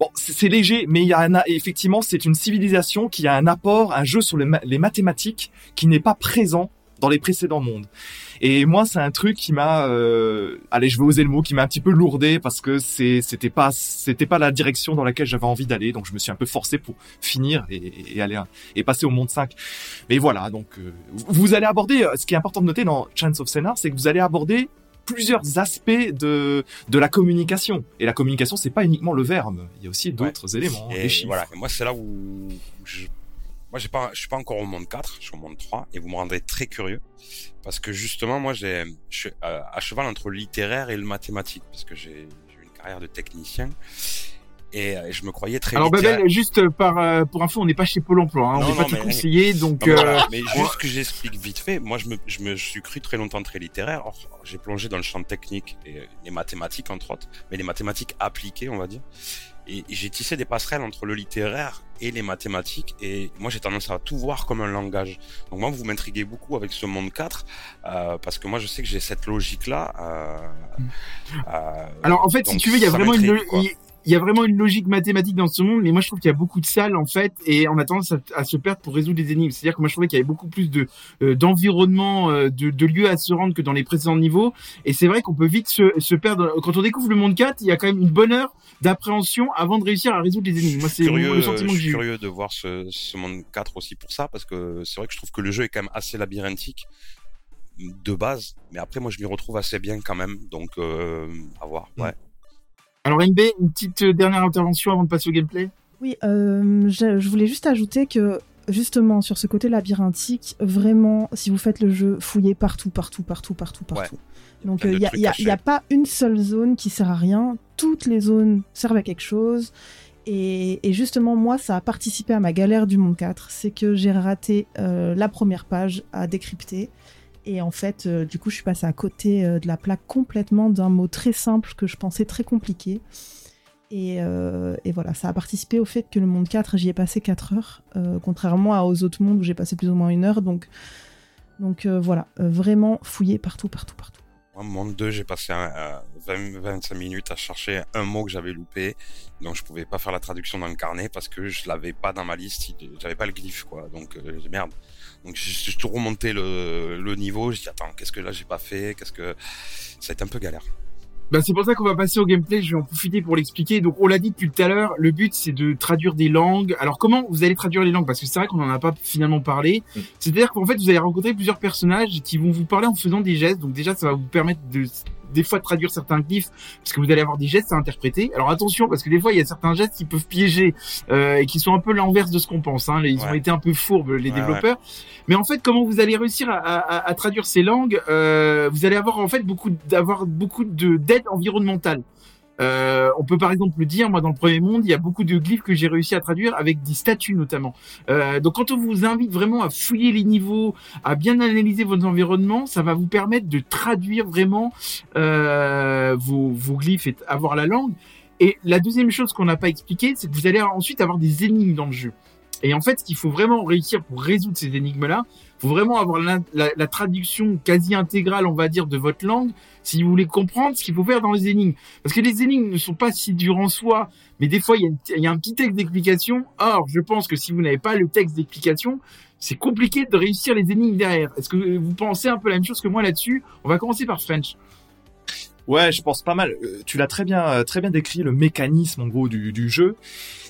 Speaker 2: Bon, c'est léger, mais il y a effectivement, c'est une civilisation qui a un apport, un jeu sur les mathématiques qui n'est pas présent dans les précédents mondes. Et moi, c'est un truc qui m'a, euh, allez, je vais oser le mot, qui m'a un petit peu lourdé parce que c'est, c'était pas, c'était pas la direction dans laquelle j'avais envie d'aller. Donc, je me suis un peu forcé pour finir et, et aller et passer au monde 5. Mais voilà, donc euh, vous allez aborder. Euh, ce qui est important de noter dans Chance of Scénar, c'est que vous allez aborder plusieurs aspects de de la communication. Et la communication, c'est pas uniquement le verbe. Il y a aussi d'autres éléments,
Speaker 3: et Voilà. moi, c'est là où je moi, j'ai pas, je suis pas encore au monde 4, je suis au monde 3, et vous me rendrez très curieux, parce que justement, moi, j'ai, je suis à cheval entre le littéraire et le mathématique, parce que j'ai eu une carrière de technicien. Et euh, je me croyais très
Speaker 1: Alors
Speaker 3: littéraire.
Speaker 1: Babel, juste par euh, pour info, on n'est pas chez Pôle Emploi, hein,
Speaker 3: Non,
Speaker 1: on n'est pas
Speaker 3: mais-
Speaker 1: conseillé, donc
Speaker 3: Non, mais,
Speaker 1: euh,
Speaker 3: juste que j'explique vite fait, moi je me, je me suis cru très longtemps très littéraire. Or, J'ai plongé dans le champ technique et euh, les mathématiques entre autres, mais les mathématiques appliquées on va dire. Et j'ai tissé des passerelles entre le littéraire et les mathématiques. Et moi j'ai tendance à tout voir comme un langage. Donc moi vous m'intriguez beaucoup avec ce monde 4 euh, parce que moi je sais que j'ai cette logique là. Euh, euh,
Speaker 1: Alors en fait, si tu veux, il y a vraiment une. Il y a vraiment une logique mathématique dans ce monde, mais moi je trouve qu'il y a beaucoup de salles en fait, et on a tendance à, à se perdre pour résoudre des énigmes. C'est-à-dire que moi je trouvais qu'il y avait beaucoup plus de euh, d'environnement, euh, de, de lieux à se rendre que dans les précédents niveaux, et c'est vrai qu'on peut vite se, se perdre. Quand on découvre le monde 4, il y a quand même une bonne heure d'appréhension avant de réussir à résoudre les énigmes. Moi c'est
Speaker 3: curieux,
Speaker 1: le sentiment
Speaker 3: je
Speaker 1: que
Speaker 3: suis
Speaker 1: j'ai eu.
Speaker 3: curieux de voir ce, ce monde 4 aussi pour ça, parce que c'est vrai que je trouve que le jeu est quand même assez labyrinthique de base, mais après moi je m'y retrouve assez bien quand même, donc euh, à voir. Ouais.
Speaker 1: Alors NB, une petite euh, dernière intervention avant de passer au gameplay?
Speaker 4: Oui, euh, je, je voulais juste ajouter que justement sur ce côté labyrinthique, vraiment, si vous faites le jeu, fouillez partout, partout, partout, partout, partout. Donc il n'y a, y a- pas une seule zone qui sert à rien. Toutes les zones servent à quelque chose. Et, et justement, moi, ça a participé à ma galère du monde 4. C'est que j'ai raté euh, la première page à décrypter. Et en fait, euh, du coup, je suis passée à côté euh, de la plaque complètement d'un mot très simple que je pensais très compliqué. Et, euh, voilà, ça a participé au fait que le monde 4, j'y ai passé 4 heures, contrairement aux autres mondes où j'ai passé plus ou moins une heure. Donc, voilà, vraiment fouiller partout, partout, partout.
Speaker 3: Moi, monde 2, j'ai passé un, euh, 20, 25 minutes à chercher un mot que j'avais loupé, donc je pouvais pas faire la traduction dans le carnet parce que je l'avais pas dans ma liste, j'avais pas le glyphe quoi, donc merde. Donc j'ai tout remonté le, le niveau, j'ai dit attends, qu'est-ce que là j'ai pas fait, qu'est-ce que ça a été un peu galère.
Speaker 1: Bah, c'est pour ça qu'on va passer au gameplay. Je vais en profiter pour l'expliquer. Donc, on l'a dit depuis tout à l'heure, le but c'est de traduire des langues. Alors, comment vous allez traduire les langues? Parce que c'est vrai qu'on en a pas finalement parlé.
Speaker 2: Mm.
Speaker 1: C'est-à-dire qu'en fait, vous allez rencontrer plusieurs personnages qui vont vous parler en faisant des gestes. Donc, déjà, ça va vous permettre de des fois de traduire certains glyphes parce que vous allez avoir des gestes à interpréter. Alors attention parce que des fois il y a certains gestes qui peuvent piéger euh, et qui sont un peu l'inverse de ce qu'on pense. Hein. Ils ont été un peu fourbes les
Speaker 3: Ouais,
Speaker 1: développeurs. Mais en fait, comment vous allez réussir à, à- à traduire ces langues euh, Vous allez avoir en fait beaucoup d'avoir beaucoup de d'aide environnementale. Euh, on peut par exemple le dire, moi dans le premier monde, il y a beaucoup de glyphes que j'ai réussi à traduire avec des statues notamment. Euh, donc quand on vous invite vraiment à fouiller les niveaux, à bien analyser votre environnement, ça va vous permettre de traduire vraiment euh, vos, vos glyphes et avoir la langue. Et la deuxième chose qu'on n'a pas expliqué, c'est que vous allez ensuite avoir des énigmes dans le jeu. Et en fait, ce qu'il faut vraiment réussir pour résoudre ces énigmes-là, faut vraiment avoir la, traduction quasi intégrale, on va dire, de votre langue, si vous voulez comprendre ce qu'il faut faire dans les énigmes. Parce que les énigmes ne sont pas si dures en soi, mais des fois, il y il y a un petit texte d'explication. Or, je pense que si vous n'avez pas le texte d'explication, c'est compliqué de réussir les énigmes derrière. Est-ce que vous pensez un peu la même chose que moi là-dessus? On va commencer par French.
Speaker 2: Ouais, je pense pas mal. Euh, Tu l'as très bien, euh, très bien décrit le mécanisme en gros du, du jeu.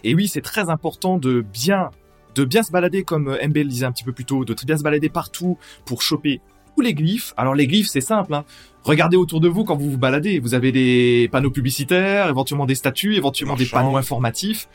Speaker 2: Et oui, c'est très important de bien, de bien se balader comme euh, MB le disait un petit peu plus tôt, de très bien se balader partout pour choper tous les glyphes. Alors les glyphes, c'est simple. Hein. Regardez autour de vous quand vous vous baladez. Vous avez des panneaux publicitaires, éventuellement des statues, éventuellement des panneaux informatifs.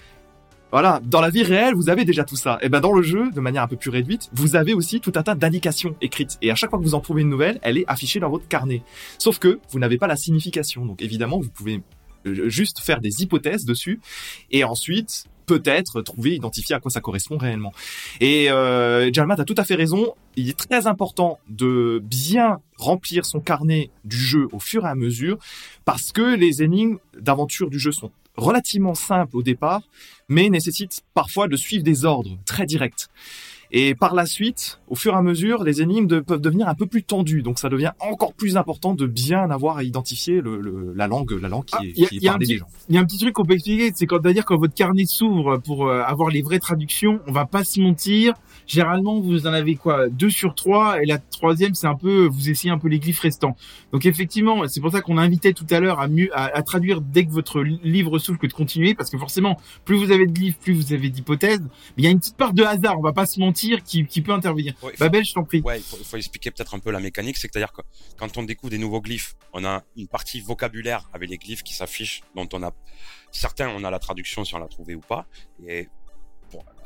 Speaker 2: Voilà, dans la vie réelle, vous avez déjà tout ça. Et ben dans le jeu, de manière un peu plus réduite, vous avez aussi tout un tas d'indications écrites. Et à chaque fois que vous en trouvez une nouvelle, elle est affichée dans votre carnet. Sauf que vous n'avez pas la signification. Donc évidemment, vous pouvez euh, juste faire des hypothèses dessus et ensuite peut-être trouver, identifier à quoi ça correspond réellement. Et euh, Jalma, t'as tout à fait raison. Il est très important de bien remplir son carnet du jeu au fur et à mesure parce que les énigmes d'aventure du jeu sont relativement simples au départ, mais nécessitent parfois de suivre des ordres très directs. Et par la suite, au fur et à mesure, les énigmes de- peuvent devenir un peu plus tendues. Donc ça devient encore plus important de bien avoir à identifier le, le- la langue, la langue qui
Speaker 1: Ah,
Speaker 2: est,
Speaker 1: a-
Speaker 2: parlée
Speaker 1: petit-
Speaker 2: des gens.
Speaker 1: Il y a un petit truc qu'on peut expliquer, c'est quand d'ailleurs quand votre carnet s'ouvre pour euh, avoir les vraies traductions, on va pas se mentir. Généralement, vous en avez quoi deux sur trois, et la troisième, c'est un peu vous essayez un peu les glyphes restants. Donc effectivement, c'est pour ça qu'on invitait tout à l'heure à mieux à, à traduire dès que votre li- livre s'ouvre que de continuer, parce que forcément, plus vous avez de glyphes, plus vous avez d'hypothèses. Mais il y a une petite part de hasard, on va pas se mentir, qui, qui peut intervenir.
Speaker 3: Ouais, il faut-
Speaker 1: Babel, je t'en prie.
Speaker 3: Ouais, il faut, expliquer peut-être un peu la mécanique. C'est-à-dire que quand on découvre des nouveaux glyphes, on a une partie vocabulaire avec les glyphes qui s'affichent, dont on a certains, on a la traduction si on l'a trouvé ou pas. Et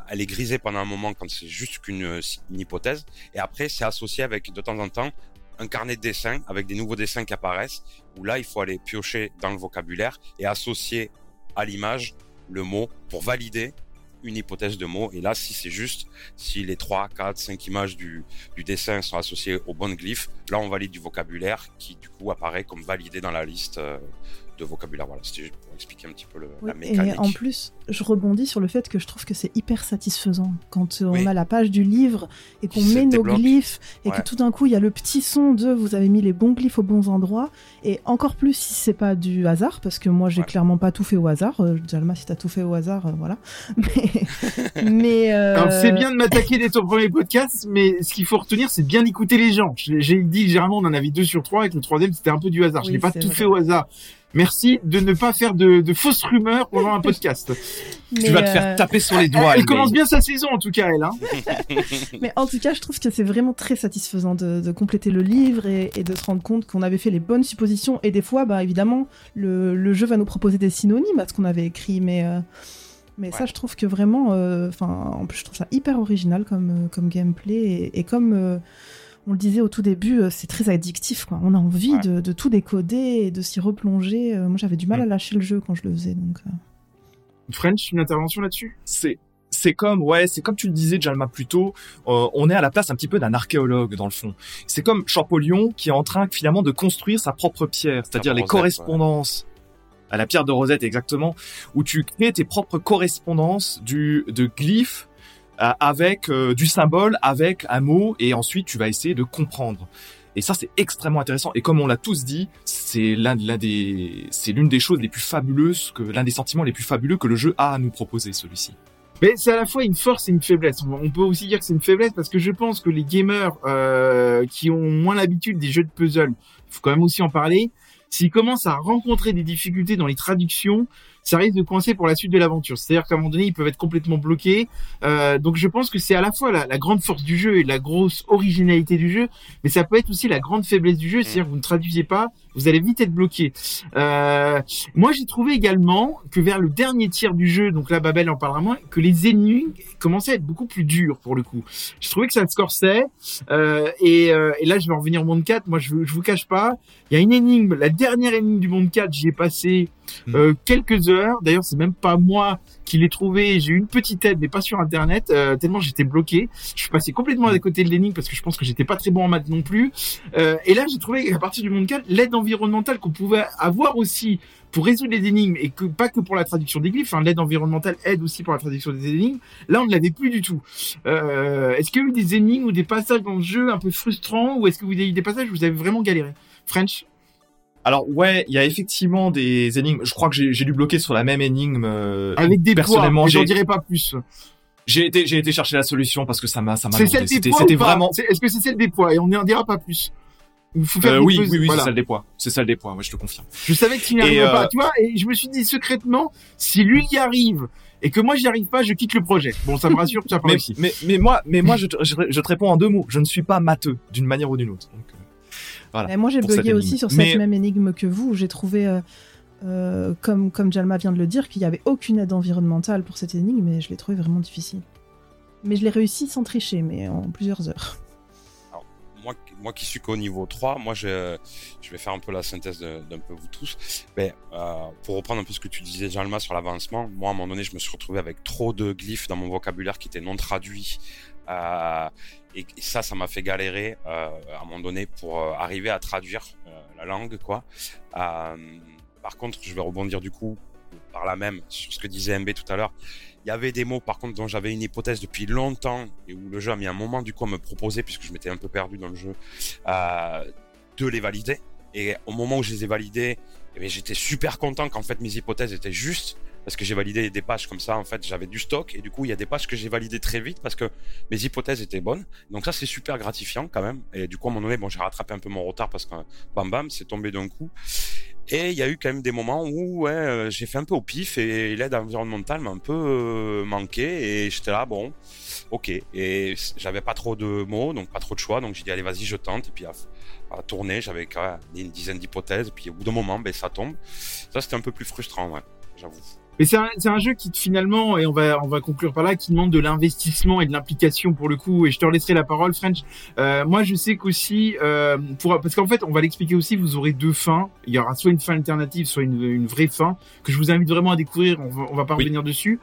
Speaker 3: elle est grisée pendant un moment quand c'est juste qu'une euh, une hypothèse. Et après, c'est associé avec de temps en temps un carnet de dessins avec des nouveaux dessins qui apparaissent. Où là, il faut aller piocher dans le vocabulaire et associer à l'image le mot pour valider une hypothèse de mot. Et là, si c'est juste, si les 3, 4, 5 images du, dessin sont associées aux bonnes glyphes, là, on valide du vocabulaire qui, du coup, apparaît comme validé dans la liste euh, de vocabulaire. Voilà, c'était pour expliquer un petit peu le,
Speaker 4: Oui,
Speaker 3: la mécanique.
Speaker 4: Et en plus, je rebondis sur le fait que je trouve que c'est hyper satisfaisant quand on
Speaker 3: Oui.
Speaker 4: a la page du livre et qu'on met nos glyphes et
Speaker 3: Ouais.
Speaker 4: que tout d'un coup il y a le petit son de vous avez mis les bons glyphes aux bons endroits et encore plus si c'est pas du hasard parce que moi j'ai
Speaker 3: Ouais.
Speaker 4: clairement pas tout fait au hasard. Euh, Jalma, si t'as tout fait au hasard, euh, voilà. Mais, mais euh,
Speaker 1: Alors c'est bien de m'attaquer dès ton premier podcast, mais ce qu'il faut retenir, c'est bien écouter les gens. J'ai dit généralement on en avait deux sur trois, et que le troisième c'était un peu du hasard. Je n'ai pas tout
Speaker 4: vrai.
Speaker 1: fait au hasard. Merci de ne pas faire de, de fausses rumeurs pendant un podcast.
Speaker 4: mais,
Speaker 2: tu vas te
Speaker 4: euh,
Speaker 2: faire taper sur les doigts.
Speaker 1: elle
Speaker 2: le
Speaker 1: commence bien sa saison en tout cas, elle. Hein.
Speaker 4: Mais en tout cas, je trouve que c'est vraiment très satisfaisant de, de compléter le livre et, et de se rendre compte qu'on avait fait les bonnes suppositions. Et des fois, bah, évidemment, le, le jeu va nous proposer des synonymes à ce qu'on avait écrit. Mais, euh, mais ça, je trouve que vraiment. euh, Enfin, en plus, je trouve ça hyper original comme, euh, comme gameplay. Et, et comme euh, on le disait au tout début, euh, c'est très addictif. Quoi. On a envie
Speaker 3: Ouais.
Speaker 4: de, de tout décoder et de s'y replonger. Euh, moi, j'avais du mal
Speaker 1: Mm.
Speaker 4: à lâcher le jeu quand je le faisais. Donc, euh.
Speaker 1: French, une intervention là-dessus?
Speaker 2: C'est c'est comme ouais c'est comme tu le disais Jalma plus tôt euh, on est à la place un petit peu d'un archéologue dans le fond c'est comme Champollion qui est en train finalement de construire sa propre pierre c'est-à-dire les
Speaker 3: Rosette, ouais.
Speaker 2: correspondances à la pierre de Rosette exactement où tu crées tes propres correspondances du de glyphes avec euh, du symbole avec un mot et ensuite tu vas essayer de comprendre. Et ça c'est extrêmement intéressant. Et comme on l'a tous dit c'est l'un des c'est l'une des choses les plus fabuleuses que l'un des sentiments les plus fabuleux que le jeu a à nous proposer celui-ci.
Speaker 1: Mais c'est à la fois une force et une faiblesse. On peut aussi dire que c'est une faiblesse parce que je pense que les gamers euh, qui ont moins l'habitude des jeux de puzzle, faut quand même aussi en parler, s'ils commencent à rencontrer des difficultés dans les traductions, ça risque de coincer pour la suite de l'aventure. C'est-à-dire qu'à un moment donné, ils peuvent être complètement bloqués. Euh, donc je pense que c'est à la fois la, la grande force du jeu et la grosse originalité du jeu, mais ça peut être aussi la grande faiblesse du jeu, c'est-à-dire que vous ne traduisez pas, vous allez vite être bloqué. Euh, moi, j'ai trouvé également que vers le dernier tiers du jeu, donc là, Babel en parlera moins, que les énigmes commençaient à être beaucoup plus dures pour le coup. Je trouvais que ça se corsait. Euh, et, euh, et là, je vais en revenir au monde 4. Moi, je, je vous cache pas, il y a une énigme, la dernière énigme du monde 4, j'y ai passé euh, quelques heures. D'ailleurs, c'est même pas moi qui l'ai trouvé. J'ai eu une petite aide, mais pas sur Internet, euh, tellement j'étais bloqué. Je suis passé complètement à côté de l'énigme parce que je pense que j'étais pas très bon en maths non plus. Euh, et là, j'ai trouvé qu'à partir du monde 4, l'aide environnementale qu'on pouvait avoir aussi pour résoudre les énigmes et que pas que pour la traduction des glyphes, hein, l'aide environnementale aide aussi pour la traduction des énigmes. Là, on ne l'avait plus du tout. Euh, est-ce qu'il y a eu des énigmes ou des passages dans le jeu un peu frustrants ou est-ce que vous avez eu des passages où vous avez vraiment galéré? French?
Speaker 2: Alors ouais, il y a effectivement des énigmes. Je crois que j'ai dû bloquer sur la même énigme. euh,
Speaker 1: avec des
Speaker 2: personnellement,
Speaker 1: mais j'en dirai pas plus.
Speaker 2: j'ai été j'ai été chercher la solution parce que ça m'a ça m'a
Speaker 1: C'est celle des poids
Speaker 2: c'était
Speaker 1: pas
Speaker 2: vraiment.
Speaker 1: Est-ce que c'est celle des poids Et on n'en dira pas plus.
Speaker 2: Euh, oui, oui, oui,
Speaker 1: voilà.
Speaker 2: c'est celle des poids. C'est celle des poids. Moi, je te confirme.
Speaker 1: Je savais que tu n'y
Speaker 2: Et,
Speaker 1: arrivais
Speaker 2: euh,
Speaker 1: pas, tu vois, et je me suis dit secrètement, si lui y arrive et que moi j'y arrive pas, je quitte le projet. Bon, ça me rassure, tu as pas
Speaker 2: Mais, mais mais moi mais moi je te, je, je te réponds en deux mots. Je ne suis pas matheux d'une manière ou d'une autre. Donc, euh, voilà.
Speaker 4: Mais moi, j'ai bugué aussi sur cette
Speaker 2: Mais-
Speaker 4: même énigme que vous. J'ai trouvé, euh, euh, comme, comme Jalma vient de le dire, qu'il n'y avait aucune aide environnementale pour cette énigme, et je l'ai trouvé vraiment difficile. Mais je l'ai réussi sans tricher, mais en plusieurs heures.
Speaker 3: moi, moi qui suis qu'au niveau 3, moi je, je vais faire un peu la synthèse d'un peu vous tous. Mais, euh, pour reprendre un peu ce que tu disais, Jalma, sur l'avancement, moi à un moment donné, je me suis retrouvé avec trop de glyphes dans mon vocabulaire qui étaient non traduits. Euh, et, ça, ça m'a fait galérer euh, à un moment donné pour euh, arriver à traduire la langue, quoi. Par contre, je vais rebondir du coup par là même sur ce que disait MB tout à l'heure. Il y avait des mots, par contre, dont j'avais une hypothèse depuis longtemps et où le jeu a mis un moment du coup à me proposer, puisque je m'étais un peu perdu dans le jeu, de les valider. Et au moment où je les ai validés, eh j'étais super content qu'en fait mes hypothèses étaient justes parce que j'ai validé des pages comme ça. En fait, j'avais du stock et du coup, il y a des pages que j'ai validées très vite parce que mes hypothèses étaient bonnes. Donc ça, c'est super gratifiant quand même. Et du coup, à un moment donné, bon, j'ai rattrapé un peu mon retard parce que bam bam, c'est tombé d'un coup. Et il y a eu quand même des moments où euh, j'ai fait un peu au pif et l'aide environnementale m'a un peu euh, manqué et j'étais là, bon, ok. Et j'avais pas trop de mots, donc pas trop de choix, donc j'ai dit allez vas-y je tente. Et puis à, tourner, j'avais quand même une dizaine d'hypothèses. Puis au bout d'un moment, ben ça tombe. Ça c'était un peu plus frustrant, ouais, j'avoue.
Speaker 1: Mais c'est un, c'est un jeu qui finalement, et on va, on va conclure par là, qui demande de l'investissement et de l'implication pour le coup. Et je te laisserai la parole, French. Euh, moi, je sais qu'aussi, euh, pour, parce qu'en fait, on va l'expliquer aussi, vous aurez deux fins. Il y aura soit une fin alternative, soit une, une vraie fin, que je vous invite vraiment à découvrir. On va, on va pas
Speaker 2: Oui.
Speaker 1: revenir dessus.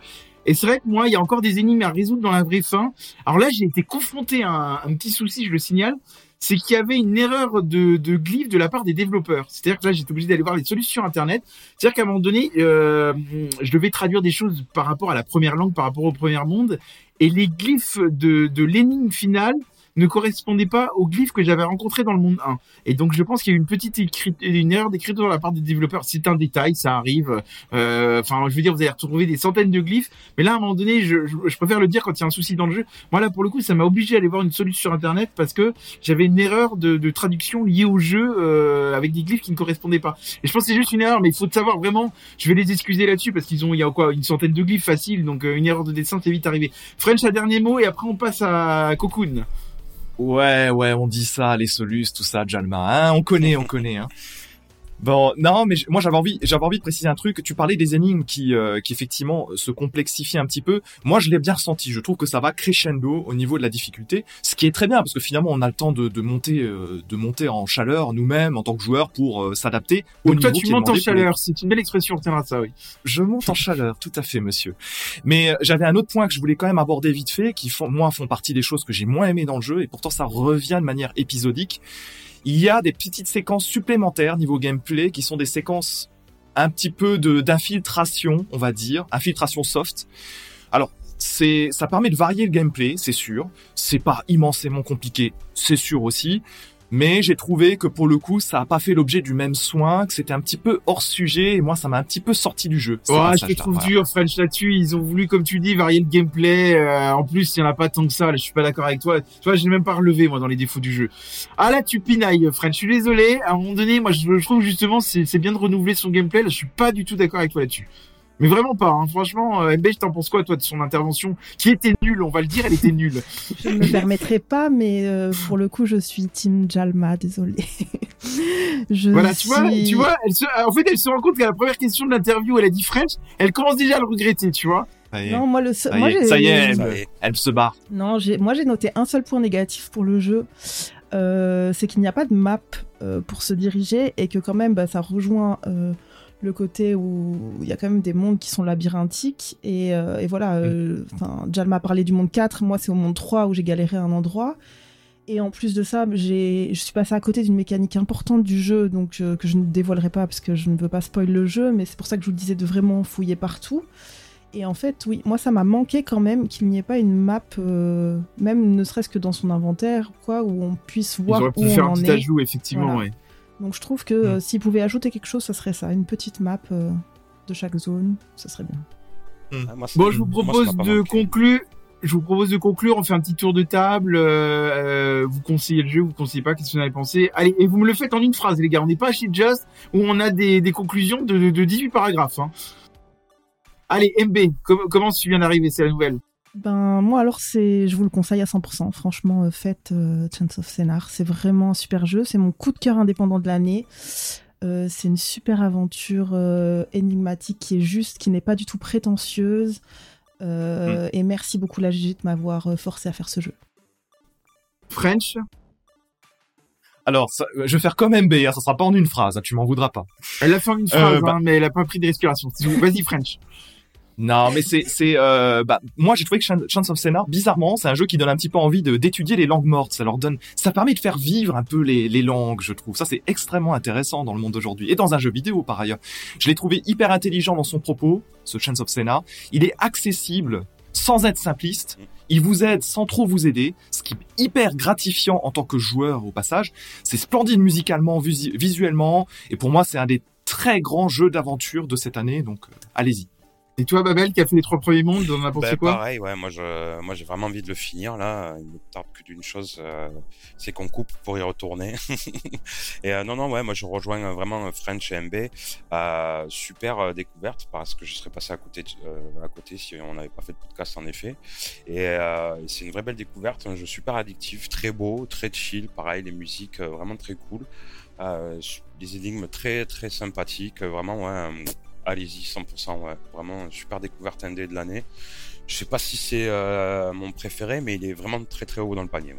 Speaker 1: Et c'est vrai que moi, il y a encore des énigmes à résoudre dans la vraie fin. Alors là, j'ai été confronté à un, un petit souci, je le signale. C'est qu'il y avait une erreur de, de glyphe de la part des développeurs. C'est-à-dire que là, j'étais obligé d'aller voir les solutions Internet. C'est-à-dire qu'à un moment donné, euh, je devais traduire des choses par rapport à la première langue, par rapport au premier monde, et les glyphes de, de l'énigme finale ne correspondaient pas aux glyphes que j'avais rencontrés dans le monde 1. Et donc, je pense qu'il y a eu une petite une erreur d'écriture de la part des développeurs. C'est un détail, ça arrive. Euh, Enfin, je veux dire, vous allez retrouver des centaines de glyphes, mais là, à un moment donné, je, je, je préfère le dire quand il y a un souci dans le jeu. Moi, là, pour le coup, ça m'a obligé à aller voir une solution sur Internet parce que j'avais une erreur de, de traduction liée au jeu euh, avec des glyphes qui ne correspondaient pas. Et je pense que c'est juste une erreur, mais il faut savoir vraiment. Je vais les excuser là-dessus parce qu'ils ont, il y a quoi, une centaine de glyphes faciles, donc euh, une erreur de dessin c'est vite arrivé. French, un dernier mot et après on passe à Cocoon.
Speaker 2: Ouais, ouais, on dit ça, les solus, tout ça, Jalma. Hein, on connaît, on connaît. Hein. Bon, non, mais moi j'avais envie, j'avais envie de préciser un truc. Tu parlais des énigmes qui, euh, qui effectivement se complexifient un petit peu. Moi, je l'ai bien ressenti. Je trouve que ça va crescendo au niveau de la difficulté, ce qui est très bien parce que finalement, on a le temps de, de monter, euh, de monter en chaleur nous-mêmes en tant que joueurs pour euh, s'adapter au
Speaker 1: Donc toi
Speaker 2: niveau
Speaker 1: tu
Speaker 2: qui est
Speaker 1: montes en
Speaker 2: les-
Speaker 1: chaleur, c'est une belle expression, on retiendra ça, oui.
Speaker 2: je monte en chaleur, tout à fait, monsieur. Mais euh, j'avais un autre point que je voulais quand même aborder vite fait, qui font, moi font partie des choses que j'ai moins aimées dans le jeu, et pourtant ça revient de manière épisodique. Il y a des petites séquences supplémentaires niveau gameplay, qui sont des séquences un petit peu d'infiltration, on va dire, infiltration soft. Alors c'est, ça permet de varier le gameplay, c'est sûr. C'est pas immensément compliqué, c'est sûr aussi. Mais j'ai trouvé que pour le coup, ça a pas fait l'objet du même soin, que c'était un petit peu hors sujet, et moi, ça m'a un petit peu sorti du jeu.
Speaker 1: Ouais, je les trouve
Speaker 2: voilà.
Speaker 1: dur, French, là-dessus. Ils ont voulu, comme tu dis, varier le gameplay. Euh, en plus, il y en a pas tant que ça. Là, je suis pas d'accord avec toi. Tu vois, je l'ai même pas relevé, moi, dans les défauts du jeu. Ah, là, tu pinailles, French. Je suis désolé. À un moment donné, moi, je, je trouve justement, c'est c'est bien de renouveler son gameplay. Là, je suis pas du tout d'accord avec toi là-dessus. Mais vraiment pas, hein. franchement, euh, MB, je t'en penses quoi, toi, de son intervention, qui était nulle, on va le dire, elle était nulle.
Speaker 4: Je ne me permettrai pas, mais euh, pour le coup, je suis Team Jalma, désolé. je
Speaker 1: Voilà, tu vois, tu vois, elle se, en fait, elle se rend compte qu'à la première question de l'interview, elle a dit French, elle commence déjà à le regretter, tu vois.
Speaker 2: Ça y est,
Speaker 4: Non, moi, le seul-
Speaker 2: ça y
Speaker 4: moi,
Speaker 2: est, ça y est,
Speaker 3: Ça
Speaker 2: elle,
Speaker 3: y est.
Speaker 2: elle se barre.
Speaker 4: Non, moi j'ai noté un seul point négatif pour le jeu, euh, c'est qu'il n'y a pas de map euh, pour se diriger et que quand même bah, ça rejoint euh, le côté où il y a quand même des mondes qui sont labyrinthiques et, euh, et voilà, euh, enfin Jalma a parlé du monde 4, moi c'est au monde 3 où j'ai galéré à un endroit. Et en plus de ça, je suis passée à côté d'une mécanique importante du jeu, donc euh, que je ne dévoilerai pas parce que je ne veux pas spoil le jeu, mais c'est pour ça que je vous disais de vraiment fouiller partout. Et en fait, oui, moi ça m'a manqué quand même qu'il n'y ait pas une map, euh, même ne serait-ce que dans son inventaire, quoi, où on puisse
Speaker 1: Ils
Speaker 4: voir
Speaker 1: auraient
Speaker 4: où
Speaker 1: pu
Speaker 4: on
Speaker 1: faire un
Speaker 4: en
Speaker 1: petit
Speaker 4: est.
Speaker 1: ajout, effectivement,
Speaker 4: Voilà.
Speaker 1: ouais.
Speaker 4: Donc je trouve que euh, s'ils pouvaient ajouter quelque chose, ça serait ça, une petite map euh, de chaque zone, ça serait bien.
Speaker 3: Ah, moi, ça-
Speaker 1: Bon, je vous propose de conclure. Je vous propose de conclure. On fait un petit tour de table. euh, euh, vous conseillez le jeu, vous conseillez pas. Qu'est-ce que vous en avez pensé? Allez, et vous me le faites en une phrase, les gars. On n'est pas chez Just où on a des, des conclusions de, de, de 18 paragraphes. Hein. Allez, MB, com- comment tu viens d'arriver C'est la nouvelle?
Speaker 4: Ben moi alors c'est, je vous le conseille à 100%. Franchement, euh, faites euh, Chance of Scénar, c'est vraiment un super jeu. C'est mon coup de cœur indépendant de l'année. Euh, c'est une super aventure euh, énigmatique qui est juste, qui n'est pas du tout prétentieuse. Euh, Et merci beaucoup la GG de m'avoir euh, forcé à faire ce jeu.
Speaker 1: French?
Speaker 2: Alors, ça- je vais faire comme MB, hein, ça sera pas en une phrase, hein, tu m'en voudras pas.
Speaker 1: Elle l'a fait en une phrase,
Speaker 2: Euh, bah-
Speaker 1: hein, mais elle a pas pris de respiration. Vas-y, French.
Speaker 2: Non, mais c'est, c'est, euh, bah, moi j'ai trouvé que Chan- Chance of Scénar, bizarrement, c'est un jeu qui donne un petit peu envie de d'étudier les langues mortes. Ça leur donne, ça permet de faire vivre un peu les, les langues, je trouve. Ça c'est extrêmement intéressant dans le monde d'aujourd'hui et dans un jeu vidéo par ailleurs. Je l'ai trouvé hyper intelligent dans son propos, ce Chance of Scénar. Il est accessible sans être simpliste. Il vous aide sans trop vous aider, ce qui est hyper gratifiant en tant que joueur au passage. C'est splendide musicalement, visuellement, et pour moi c'est un des très grands jeux d'aventure de cette année. Donc euh, allez-y.
Speaker 1: Et toi, Babel, qui a fait les trois premiers mondes, on a pensé
Speaker 3: Ben,
Speaker 1: quoi
Speaker 3: pareil, ouais, moi je, moi j'ai vraiment envie de le finir là. Il me tarde plus d'une chose, euh, c'est qu'on coupe pour y retourner. et euh, non, non, ouais, moi je rejoins euh, vraiment French et MB. Euh, super découverte parce que je serais passé à côté, à côté si on n'avait pas fait de podcast en effet. Et c'est une vraie belle découverte, un jeu super addictif, très beau, très chill, pareil, les musiques vraiment très cool. Des énigmes très très sympathiques, vraiment ouais, allez-y 100%. Ouais, vraiment super découverte indé de l'année. Je sais pas si c'est mon préféré, mais il est vraiment très très haut dans le panier.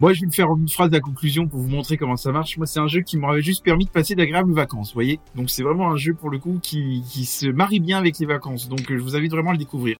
Speaker 1: Moi, je vais me faire une phrase à conclusion pour vous montrer comment ça marche. Moi, c'est un jeu qui m'aurait juste permis de passer d'agréables vacances, vous voyez. Donc, c'est vraiment un jeu pour le coup qui, qui se marie bien avec les vacances. Donc, je vous invite vraiment à le découvrir.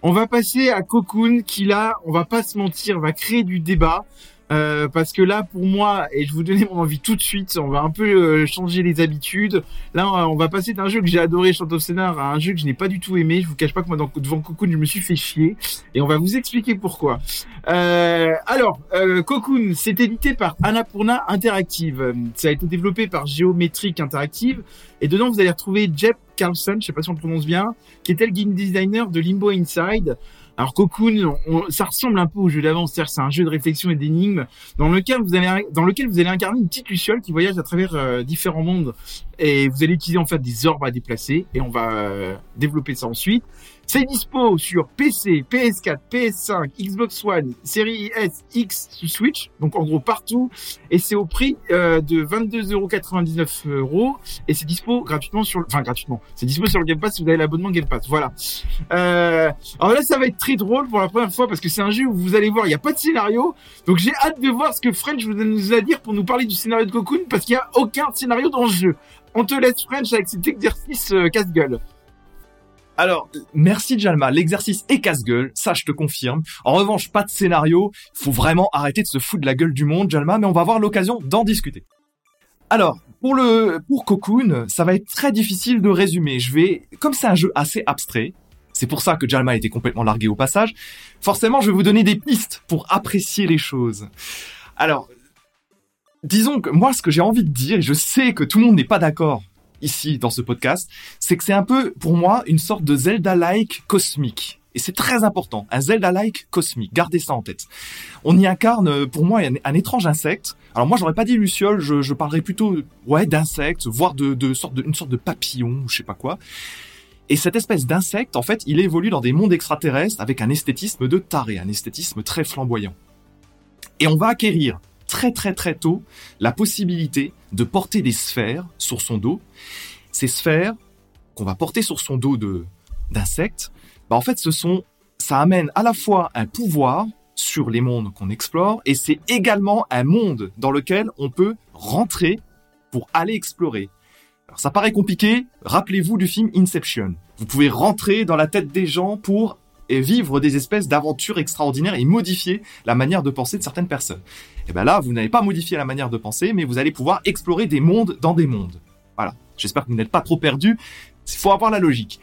Speaker 1: On va passer à Cocoon qui là, on va pas se mentir, va créer du débat. Euh, parce que là, pour moi, et je vous donnais mon envie tout de suite, on va un peu euh, changer les habitudes. Là, on va passer d'un jeu que j'ai adoré, Chant Scénar, à un jeu que je n'ai pas du tout aimé. Je vous cache pas que moi, dans, devant Cocoon, je me suis fait chier. Et on va vous expliquer pourquoi. Euh, alors, euh, Cocoon, c'est édité par Annapurna Interactive. Ça a été développé par Geometric Interactive. Et dedans, vous allez retrouver Jeff Carlson, je sais pas si on le prononce bien, qui était le game designer de Limbo Inside. Alors Cocoon, ça ressemble un peu au jeu d'avant, c'est-à-dire c'est un jeu de réflexion et d'énigmes dans lequel vous allez dans lequel vous allez incarner une petite luciole qui voyage à travers euh, différents mondes et vous allez utiliser en fait des orbes à déplacer et on va euh, développer ça ensuite. C'est dispo sur PC, PS4, PS5, Xbox One, Series S, X, Switch, donc en gros partout. Et c'est au prix euh, de 22,99 euros. Et c'est dispo gratuitement sur, enfin gratuitement, c'est dispo sur le Game Pass si vous avez l'abonnement Game Pass. Voilà. Euh, alors là, ça va être très drôle pour la première fois parce que c'est un jeu où vous allez voir, il n'y a pas de scénario. Donc j'ai hâte de voir ce que French nous a dire pour nous parler du scénario de Cocoon parce qu'il n'y a aucun scénario dans le jeu. On te laisse French avec cet exercice euh, casse-gueule.
Speaker 2: Alors, merci Jalma, l'exercice est casse-gueule, ça je te confirme. En revanche, pas de scénario, faut vraiment arrêter de se foutre de la gueule du monde, Jalma, mais on va avoir l'occasion d'en discuter. Alors, pour le pour Cocoon, ça va être très difficile de résumer. Je vais comme c'est un jeu assez abstrait, c'est pour ça que Jalma a été complètement largué au passage. Forcément, je vais vous donner des pistes pour apprécier les choses. Alors, disons que moi, ce que j'ai envie de dire, et je sais que tout le monde n'est pas d'accord ici dans ce podcast, c'est que c'est un peu pour moi une sorte de Zelda-like cosmique. Et c'est très important, un Zelda-like cosmique. Gardez ça en tête. On y incarne, pour moi, un, étrange insecte. Alors moi, j'aurais pas dit luciole, je, je parlerais plutôt, ouais, d'insecte, voire de, sorte de, une sorte de papillon, ou je sais pas quoi. Et cette espèce d'insecte, en fait, il évolue dans des mondes extraterrestres avec un esthétisme de taré, un esthétisme très flamboyant. Et on va acquérir très très très tôt la possibilité de porter des sphères sur son dos. Ces sphères qu'on va porter sur son dos d'insectes, bah en fait ce sont ça amène à la fois un pouvoir sur les mondes qu'on explore et c'est également un monde dans lequel on peut rentrer pour aller explorer. Alors ça paraît compliqué, rappelez-vous du film Inception. Vous pouvez rentrer dans la tête des gens pour et vivre des espèces d'aventures extraordinaires et modifier la manière de penser de certaines personnes. Et ben là, vous n'avez pas modifié la manière de penser, mais vous allez pouvoir explorer des mondes dans des mondes. Voilà. J'espère que vous n'êtes pas trop perdu. Il faut avoir la logique.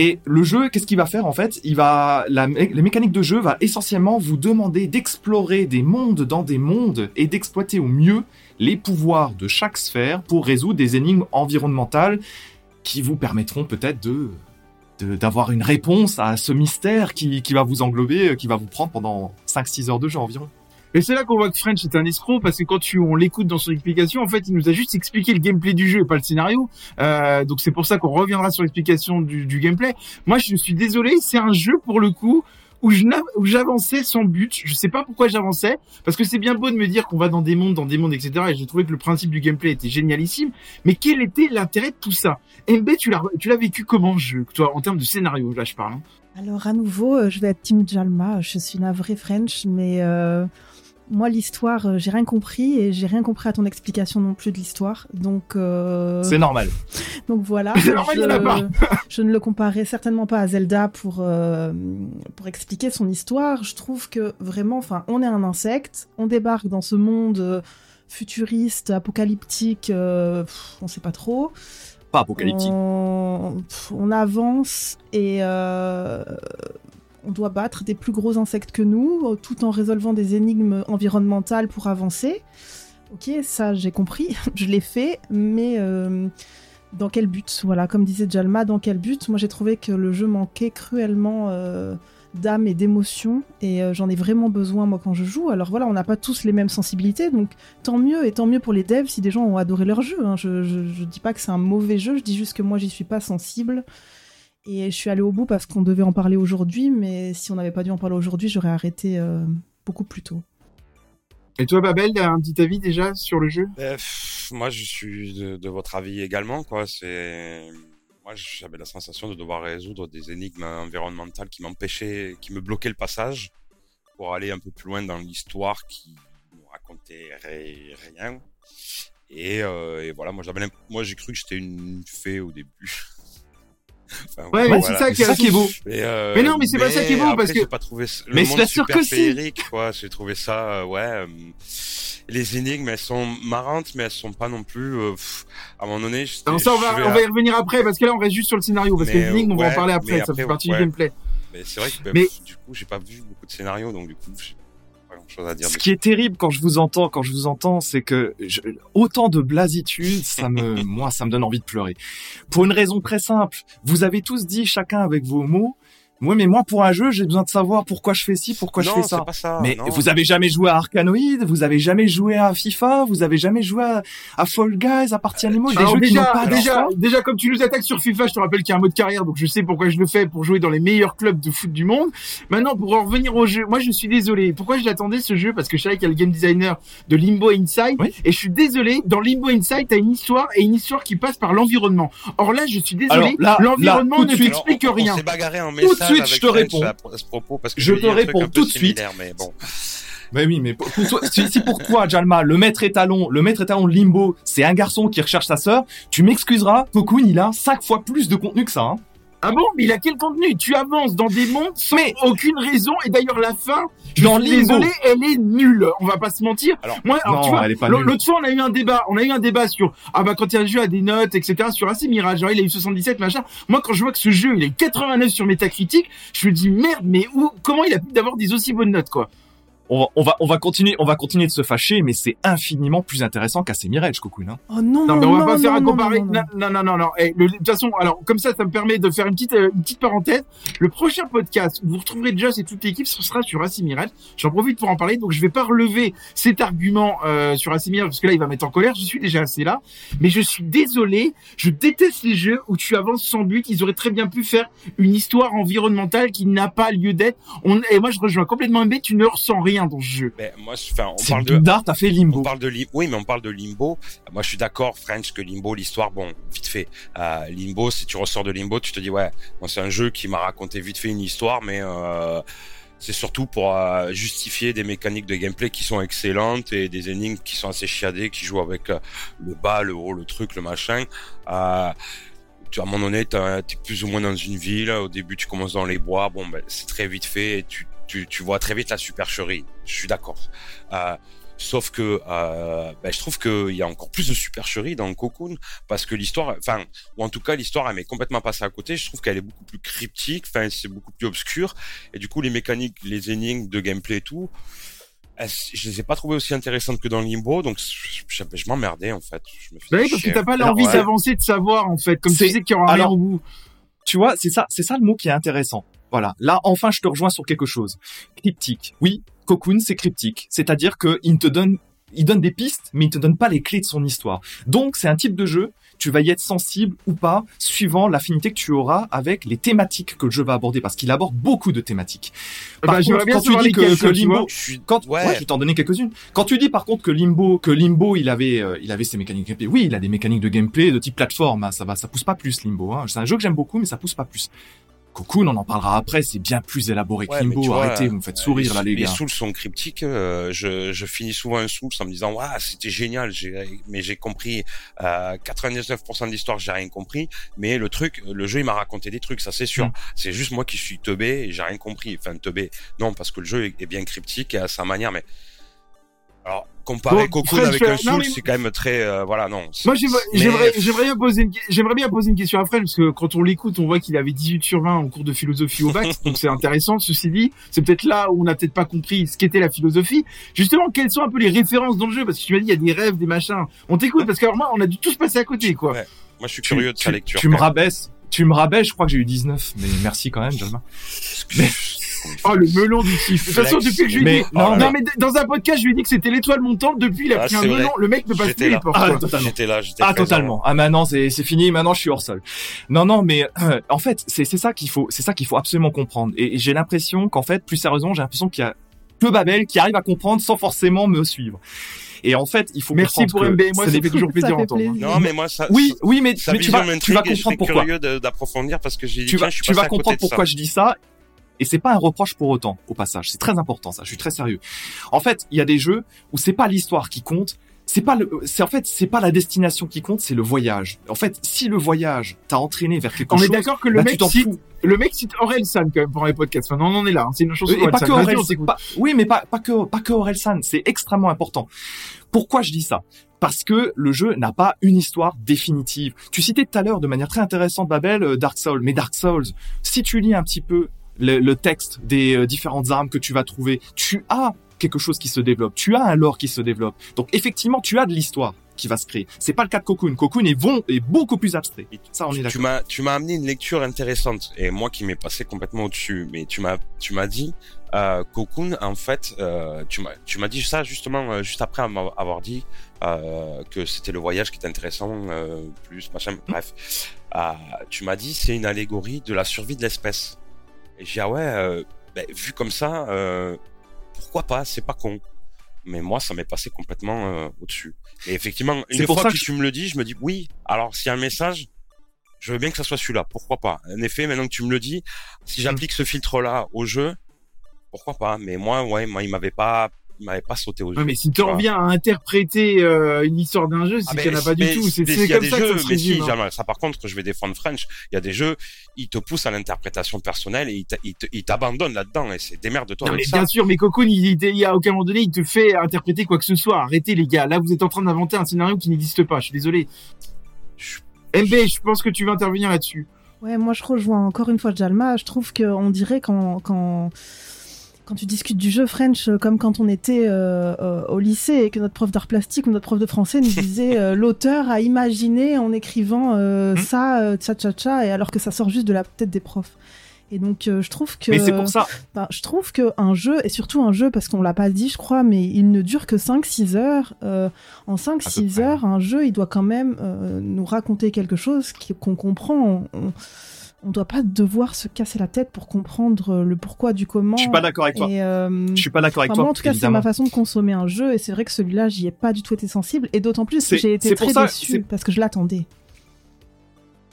Speaker 2: Et le jeu, qu'est-ce qu'il va faire en fait? Il va, la, les mécaniques de jeu va essentiellement vous demander d'explorer des mondes dans des mondes et d'exploiter au mieux les pouvoirs de chaque sphère pour résoudre des énigmes environnementales qui vous permettront peut-être de d'avoir une réponse à ce mystère qui, qui va vous englober, qui va vous prendre pendant 5-6 heures de jeu environ.
Speaker 1: Et c'est là qu'on voit que French est un escroc parce que quand tu, on l'écoute dans son explication, en fait, il nous a juste expliqué le gameplay du jeu et pas le scénario. Euh, donc c'est pour ça qu'on reviendra sur l'explication du, du gameplay. Moi, je suis désolé, c'est un jeu pour le coup où j'avançais sans but. Je sais pas pourquoi j'avançais, parce que c'est bien beau de me dire qu'on va dans des mondes, dans des mondes, etc. Et j'ai trouvé que le principe du gameplay était génialissime. Mais quel était l'intérêt de tout ça? MB, tu l'as, tu l'as vécu comment jeu, toi, en termes de scénario, là je parle. Hein.
Speaker 4: Alors à nouveau, euh, je vais être Team Jalma. Je suis vraie French, mais euh, moi, l'histoire, euh, j'ai rien compris et j'ai rien compris à ton explication non plus de l'histoire. Donc. Euh...
Speaker 2: C'est normal.
Speaker 4: Donc voilà.
Speaker 1: Normal,
Speaker 4: je, je, ne le comparais certainement pas à Zelda pour euh, pour expliquer son histoire. Je trouve que vraiment, enfin, on est un insecte, on débarque dans ce monde futuriste, apocalyptique, euh, on sait pas trop.
Speaker 2: Pas apocalyptique.
Speaker 4: On, on avance et on doit battre des plus gros insectes que nous, euh, tout en résolvant des énigmes environnementales pour avancer. Ok, ça j'ai compris, je l'ai fait, mais euh, dans quel but? Voilà, comme disait Jalma, dans quel but? Moi j'ai trouvé que le jeu manquait cruellement euh, d'âme et d'émotion, et j'en ai vraiment besoin moi quand je joue. Alors voilà, on n'a pas tous les mêmes sensibilités, donc tant mieux, et tant mieux pour les devs si des gens ont adoré leur jeu. Hein. Je, je dis pas que c'est un mauvais jeu, je dis juste que moi j'y suis pas sensible. Et je suis allée au bout parce qu'on devait en parler aujourd'hui, mais si on n'avait pas dû en parler aujourd'hui, j'aurais arrêté euh, beaucoup plus tôt.
Speaker 1: Et toi, Babel, t'as un petit avis déjà sur le jeu?
Speaker 3: Euh, pff, moi, je suis de, de votre avis également, quoi. C'est, moi, j'avais la sensation de devoir résoudre des énigmes environnementales qui m'empêchaient, qui me bloquaient le passage pour aller un peu plus loin dans l'histoire qui ne racontait ri- rien. Et, euh, et voilà, moi, j'avais, l'imp- moi, j'ai cru que j'étais une fée au début. Enfin,
Speaker 1: Ouais,
Speaker 3: voilà.
Speaker 1: c'est ça qui
Speaker 2: C'est ça qui est beau.
Speaker 3: Euh,
Speaker 1: Mais non, mais c'est pas ça qui est beau,
Speaker 3: après,
Speaker 1: parce que-
Speaker 3: pas trouvé le
Speaker 2: Mais bien sûr que si.
Speaker 3: quoi. J'ai trouvé ça, euh, ouais. euh, les énigmes, elles sont marrantes, mais elles sont pas non plus. pff, à un moment donné, j'étais-
Speaker 1: Alors ça, on va,
Speaker 3: je
Speaker 1: on y revenir après, parce que là, on reste juste sur le scénario, parce que les énigmes, on va en parler après, ça fait partie
Speaker 3: ouais.
Speaker 1: du gameplay.
Speaker 3: Mais c'est vrai que bah,
Speaker 1: Mais-
Speaker 3: du coup, j'ai pas vu beaucoup de scénarios, donc du coup, chose à dire.
Speaker 2: Ce qui est terrible quand je vous entends, quand je vous entends, c'est que je- autant de blasitude, ça me, moi, ça me donne envie de pleurer. Pour une raison très simple. Vous avez tous dit chacun avec vos mots. Moi, mais moi, pour un jeu, j'ai besoin de savoir pourquoi je fais ci, pourquoi
Speaker 3: non,
Speaker 2: je fais ça.
Speaker 3: c'est pas ça.
Speaker 2: Mais
Speaker 3: non.
Speaker 2: vous avez jamais joué à Arkanoid, vous avez jamais joué à FIFA, vous avez jamais joué à, à Fall Guys, à Party Animal, des jeux qui
Speaker 1: déjà,
Speaker 2: pas
Speaker 1: déjà, déjà, comme tu nous attaques sur FIFA, je te rappelle qu'il y a un mode carrière, donc je sais pourquoi je le fais pour jouer dans les meilleurs clubs de foot du monde. Maintenant, pour en revenir au jeu, moi je suis désolé. Pourquoi je l'attendais ce jeu? Parce que je savais qu'il y a le game designer de Limbo Inside,
Speaker 2: Oui.
Speaker 1: et je suis désolé. Dans Limbo Inside, t'as une histoire et une histoire qui passe par l'environnement. Or là, je suis désolé,
Speaker 2: là,
Speaker 1: l'environnement ne t'explique rien.
Speaker 3: On s'est bagarré en
Speaker 2: de
Speaker 3: message
Speaker 2: suite, je te réponds.
Speaker 3: à, à ce propos parce que
Speaker 2: Je te réponds tout de suite.
Speaker 3: Mais bon.
Speaker 2: Mais oui, mais pour, pour toi, si, si pour toi, Jalma, le maître étalon, le maître étalon de Limbo, c'est un garçon qui recherche sa sœur, tu m'excuseras, Cocoon, il a cinq fois plus de contenu que ça, hein.
Speaker 1: Ah bon Mais il a quel contenu? Tu avances dans des mondes sans
Speaker 2: Mais-
Speaker 1: aucune raison, et d'ailleurs la fin, je
Speaker 2: Dans
Speaker 1: suis désolé, elle est nulle. On va pas se mentir.
Speaker 3: Alors,
Speaker 1: Moi, alors,
Speaker 2: non,
Speaker 1: tu vois,
Speaker 2: est
Speaker 1: l'autre fois, on a eu un débat, on a eu un débat sur, ah bah, quand il y a un jeu à des notes, etc., sur AC Mirage, genre, il a eu 77, machin. Moi, quand je vois que ce jeu, il a eu 89 sur Metacritic, je me dis, merde, mais où, comment il a pu d'avoir des aussi bonnes notes, quoi?
Speaker 2: On va, on va, on va continuer, on va continuer de se fâcher, mais c'est infiniment plus intéressant qu'à Mirage, Cocoon, hein.
Speaker 4: Oh non,
Speaker 1: Non, mais on va pas faire un
Speaker 4: non,
Speaker 1: comparer.
Speaker 4: non, non,
Speaker 1: Non, non, non, non. non. Eh, le- de toute façon, alors comme ça, ça me permet de faire une petite, euh, une petite parenthèse. Le prochain podcast où vous retrouverez Joss et toute l'équipe, ce sera sur Mirage. J'en profite pour en parler, donc je vais pas relever cet argument euh, sur Mirage parce que là, il va mettre en colère. Je suis déjà assez là, mais je suis désolé. Je déteste les jeux où tu avances sans but. Ils auraient très bien pu faire une histoire environnementale qui n'a pas lieu d'être. On... Et moi, je rejoins complètement MB. Tu ne ressens rien dans ce jeu.
Speaker 3: Mais moi, je- enfin, on parle de,
Speaker 2: fait
Speaker 3: On
Speaker 2: Limbo.
Speaker 3: parle de Limbo. Oui, mais on parle de Limbo. Moi, je suis d'accord, French, que Limbo, l'histoire, bon, vite fait. Euh, Limbo, si tu ressors de Limbo, tu te dis, ouais, bon, c'est un jeu qui m'a raconté vite fait une histoire, mais euh, c'est surtout pour euh, justifier des mécaniques de gameplay qui sont excellentes et des énigmes qui sont assez chiadées, qui jouent avec euh, le bas, le haut, le truc, le machin. Euh, tu, à un moment donné, t'as- t'es plus ou moins dans une ville. Au début, tu commences dans les bois. Bon, ben, c'est très vite fait et tu, tu, tu vois très vite la supercherie. Je suis d'accord. Euh, Sauf que euh, ben, je trouve qu'il y a encore plus de supercherie dans Cocoon parce que l'histoire, enfin, ou en tout cas l'histoire, elle m'est complètement passée à côté. Je trouve qu'elle est beaucoup plus cryptique, enfin, c'est beaucoup plus obscur. Et du coup, les mécaniques, les énigmes de gameplay et tout, je les ai pas trouvées aussi intéressantes que dans Limbo. Donc, je, je, je m'emmerdais en fait. Je me
Speaker 1: Bah oui, parce que t'as pas l'envie
Speaker 2: ouais.
Speaker 1: d'avancer, de savoir, en fait. Comme tu sais qu'il y aura au bout.
Speaker 2: Tu vois, c'est ça, c'est ça le mot qui est intéressant. Voilà. Là, enfin, je te rejoins sur quelque chose. Cryptique. Oui, Cocoon, c'est cryptique. C'est-à-dire que il te donne, il donne des pistes, mais il te donne pas les clés de son histoire. Donc, c'est un type de jeu, tu vas y être sensible ou pas, suivant l'affinité que tu auras avec les thématiques que le jeu va aborder, parce qu'il aborde beaucoup de thématiques. Par
Speaker 1: Bah,
Speaker 2: contre,
Speaker 1: bien
Speaker 2: quand tu dis que, Limbo.
Speaker 3: Je suis
Speaker 2: quand,
Speaker 3: ouais.
Speaker 2: ouais. je vais t'en donner quelques-unes. Quand tu dis par contre que Limbo, que Limbo, il avait, euh, il avait ses mécaniques de gameplay. Oui, il a des mécaniques de gameplay de type plateforme. hein, ça va, ça pousse pas plus Limbo. Hein. C'est un jeu que j'aime beaucoup, mais ça pousse pas plus. Cocoon, on en parlera après. C'est bien plus élaboré que
Speaker 3: Ouais,
Speaker 2: Limbo.
Speaker 3: vois,
Speaker 2: Arrêtez, vous me faites sourire là, les
Speaker 3: les
Speaker 2: gars.
Speaker 3: souls sont cryptiques. euh, je, je finis souvent un soul en me disant waouh c'était génial, mais j'ai compris euh, 99% de l'histoire, j'ai rien compris. Mais le truc, le jeu il m'a raconté des trucs, ça c'est sûr.
Speaker 2: Mm.
Speaker 3: C'est juste moi qui suis teubé et j'ai rien compris. Enfin teubé, non parce que le jeu est, est bien cryptique et à sa manière, mais alors comparer
Speaker 1: Bon,
Speaker 3: Cocoon avec un soul,
Speaker 1: mais-
Speaker 3: c'est quand même très euh, voilà non.
Speaker 1: Moi, j'aimerais,
Speaker 3: Mais-
Speaker 1: bien poser une, j'aimerais bien poser une question à Fred, parce que quand on l'écoute, on voit qu'il avait 18 sur 20 en cours de philosophie au bac, donc c'est intéressant, ceci dit. C'est peut-être là où on n'a peut-être pas compris ce qu'était la philosophie. Justement, quelles sont un peu les références dans le jeu? Parce que tu m'as dit, il y a des rêves, des machins. On t'écoute, parce que alors moi, on a dû tous passer à côté, quoi.
Speaker 3: Ouais. Moi je suis
Speaker 2: Tu-
Speaker 3: curieux de sa lecture.
Speaker 2: Tu me rabaisses. Tu me rabaisses. Je crois que j'ai eu 19, mais merci quand même, Jalma. Mais-
Speaker 1: Oh, le melon du kiff. De toute façon, depuis que je lui ai
Speaker 2: Mais-
Speaker 1: dit,
Speaker 2: non,
Speaker 1: non,
Speaker 2: mais-
Speaker 1: mais dans un podcast, je lui ai dit que c'était l'étoile montante, depuis, il a
Speaker 3: Ah,
Speaker 1: pris un melon, le mec ne passe plus les portes,
Speaker 2: Ah, totalement.
Speaker 3: J'étais là, j'étais
Speaker 2: Ah totalement. Ah maintenant c'est c'est fini. Maintenant je suis hors sol. Non non mais euh, en fait c'est c'est ça qu'il faut c'est ça qu'il faut absolument comprendre. Et, et j'ai l'impression qu'en fait plus sérieusement j'ai l'impression qu'il y a que Babel qui arrive à comprendre sans forcément me suivre. Et en fait, il faut
Speaker 1: Merci pour MB. Moi, ça fait toujours plaisir d'entendre.
Speaker 3: Non, mais moi, ça.
Speaker 2: Oui, oui, mais, tu vas, tu vas comprendre pourquoi.
Speaker 3: curieux d'approfondir parce que j'ai dit,
Speaker 2: Tu vas, tu vas comprendre
Speaker 3: ça.
Speaker 2: pourquoi je dis ça. Et c'est pas un reproche pour autant, au passage. C'est très important, ça. Je suis très sérieux. En fait, il y a des jeux où c'est pas l'histoire qui compte. C'est pas le, c'est en fait, c'est pas la destination qui compte, c'est le voyage. En fait, si le voyage t'a entraîné vers quelque
Speaker 1: On est
Speaker 2: chose,
Speaker 1: d'accord que le
Speaker 2: bah,
Speaker 1: mec cite,
Speaker 2: fous.
Speaker 1: le mec cite Orelsan quand même pour les podcasts. Enfin, on en est là. hein. C'est une chanson
Speaker 2: Et pas que Orelsan. pas- oui, mais pas, pas que, pas que Orelsan. C'est extrêmement important. Pourquoi je dis ça? Parce que le jeu n'a pas une histoire définitive. Tu citais tout à l'heure de manière très intéressante, Babel, euh, Dark Souls. Mais Dark Souls, si tu lis un petit peu le, le texte des euh, différentes armes que tu vas trouver, tu as quelque chose qui se développe. Tu as un lore qui se développe. Donc effectivement, tu as de l'histoire qui va se créer. C'est pas le cas de Cocoon. Cocoon est, bon, est beaucoup plus abstrait. Ça, on est
Speaker 3: Tu
Speaker 2: d'accord.
Speaker 3: m'as, tu m'as amené une lecture intéressante et moi qui m'ai passé complètement au-dessus. Mais tu m'as, tu m'as dit, euh, Cocoon, en fait, euh, tu m'as, tu m'as dit ça justement euh, juste après avoir dit que c'était le voyage qui était intéressant, plus machin. Bref, tu m'as dit c'est une allégorie de la survie de l'espèce. Et j'ai dit ah ouais, euh, ben, vu comme ça, euh, pourquoi pas C'est pas con. Mais moi, ça m'est passé complètement euh, au-dessus. Et effectivement, une
Speaker 2: pour
Speaker 3: fois
Speaker 2: ça
Speaker 3: que,
Speaker 2: que
Speaker 3: tu me le dis, je me dis oui. Alors, s'il y a un message, je veux bien que ça soit celui-là. Pourquoi pas En effet, maintenant que tu me le dis, si j'applique ce filtre-là au jeu, pourquoi pas Mais moi, ouais, moi, il m'avait pas, m'avait pas sauté aux yeux.
Speaker 1: Ouais, mais si
Speaker 3: tu
Speaker 1: t'en viens à interpréter euh, une histoire d'un jeu, c'est
Speaker 3: Ah,
Speaker 1: qu'il n'y en a pas du tout. C'est comme
Speaker 3: des
Speaker 1: ça que
Speaker 3: jeux,
Speaker 1: ça se
Speaker 3: mais si,
Speaker 1: résume. hein.
Speaker 3: Jamal, ça par contre, je vais défendre French. Il y a des jeux, ils te poussent à l'interprétation personnelle et ils t'abandonnent là-dedans et c'est démerde-toi
Speaker 1: Non, mais
Speaker 3: avec ça.
Speaker 1: bien sûr, mais Cocoon, il, il, il y a à aucun moment donné, il te fait interpréter quoi que ce soit. Arrêtez, les gars. Là, vous êtes en train d'inventer un scénario qui n'existe pas. Je suis désolé.
Speaker 3: Je-
Speaker 1: MB, je pense que tu vas intervenir là-dessus.
Speaker 4: Ouais, moi je rejoins encore une fois Jalma. Je trouve qu'on dirait quand, quand, quand tu discutes du jeu French, euh, comme quand on était euh, euh, au lycée et que notre prof d'art plastique ou notre prof de français nous disait euh, l'auteur a imaginé en écrivant
Speaker 2: Hmm.
Speaker 4: ça, tcha tcha tcha, et alors que ça sort juste de la tête des profs. Et donc je trouve que
Speaker 2: Mais c'est pour ça.
Speaker 4: Enfin, je trouve que un jeu, et surtout un jeu, parce qu'on l'a pas dit, je crois, mais il ne dure que 5-6 heures. euh, en
Speaker 2: À
Speaker 4: 5-6
Speaker 2: peu près.
Speaker 4: heures, un jeu, il doit quand même nous raconter quelque chose qu'on comprend. On, on doit pas devoir se casser la tête pour comprendre le pourquoi du comment.
Speaker 2: Je suis pas d'accord avec toi.
Speaker 4: Et, euh,
Speaker 2: Je suis pas d'accord avec
Speaker 4: enfin,
Speaker 2: toi.
Speaker 4: moi, en tout cas, c'est ma façon de consommer un jeu, et c'est vrai que celui-là, j'y ai pas du tout été sensible, et d'autant plus que j'ai été très
Speaker 2: ça- c'est-
Speaker 4: parce que je l'attendais.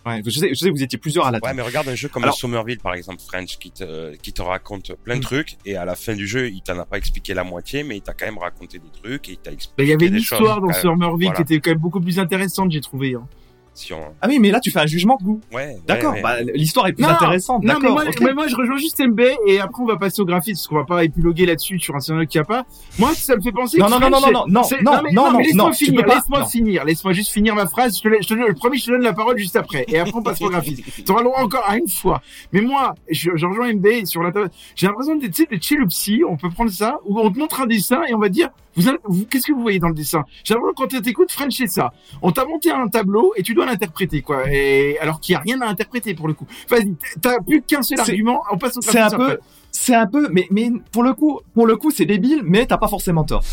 Speaker 2: Ouais, je sais, je sais, vous étiez plusieurs à la
Speaker 3: Ouais, mais regarde un jeu comme
Speaker 2: Alors-
Speaker 3: Somerville, par exemple, French, qui te, qui te raconte plein de
Speaker 2: Mm.
Speaker 3: trucs, et à la fin du jeu, il t'en a pas expliqué la moitié, mais il t'a quand même raconté des trucs, et il t'a expliqué
Speaker 1: Il y avait une histoire
Speaker 3: choses,
Speaker 1: dans
Speaker 3: quand même.
Speaker 1: Summerville
Speaker 3: Voilà.
Speaker 1: qui était quand même beaucoup plus intéressante, j'ai trouvé. hein.
Speaker 3: Si on...
Speaker 2: Ah oui, mais là, tu fais un jugement de goût.
Speaker 3: Ouais.
Speaker 2: D'accord.
Speaker 3: ouais, ouais.
Speaker 2: Bah, l'histoire est plus
Speaker 1: Non,
Speaker 2: intéressante.
Speaker 1: Non, mais moi,
Speaker 2: ok.
Speaker 1: mais moi, je rejoins juste MB et après on va passer au graphisme parce qu'on va pas épiloguer là-dessus sur un scénario qu'il n'y a pas. Moi, ça me fait penser.
Speaker 2: Non,
Speaker 1: que
Speaker 2: non, non, non, non, non, non,
Speaker 1: mais,
Speaker 2: non, non,
Speaker 1: laisse-moi
Speaker 2: non, tu
Speaker 1: finir,
Speaker 2: peux pas-
Speaker 1: laisse-moi
Speaker 2: non.
Speaker 1: finir, laisse-moi juste finir ma phrase. Je te, je te, le premier, je te donne la parole juste après et après on passe au graphisme. T'auras le droit encore à une fois. Mais moi, je, je rejoins MB sur la table. J'ai l'impression d'être, tu sais, d'être chez le psy. On peut prendre ça où on te montre un dessin et on va dire, vous, allez- vous qu'est-ce que vous voyez dans le dessin? Que quand t'écoutes French, c'est ça. On t'a monté un tableau et tu dois l'interpréter, quoi. Et alors qu'il y a rien à interpréter pour le coup. Vas-y, t'as plus qu'un seul argument. On passe au
Speaker 2: C'est un peu, c'est un peu, mais, mais pour le coup, pour le coup, c'est débile, mais t'as pas forcément tort.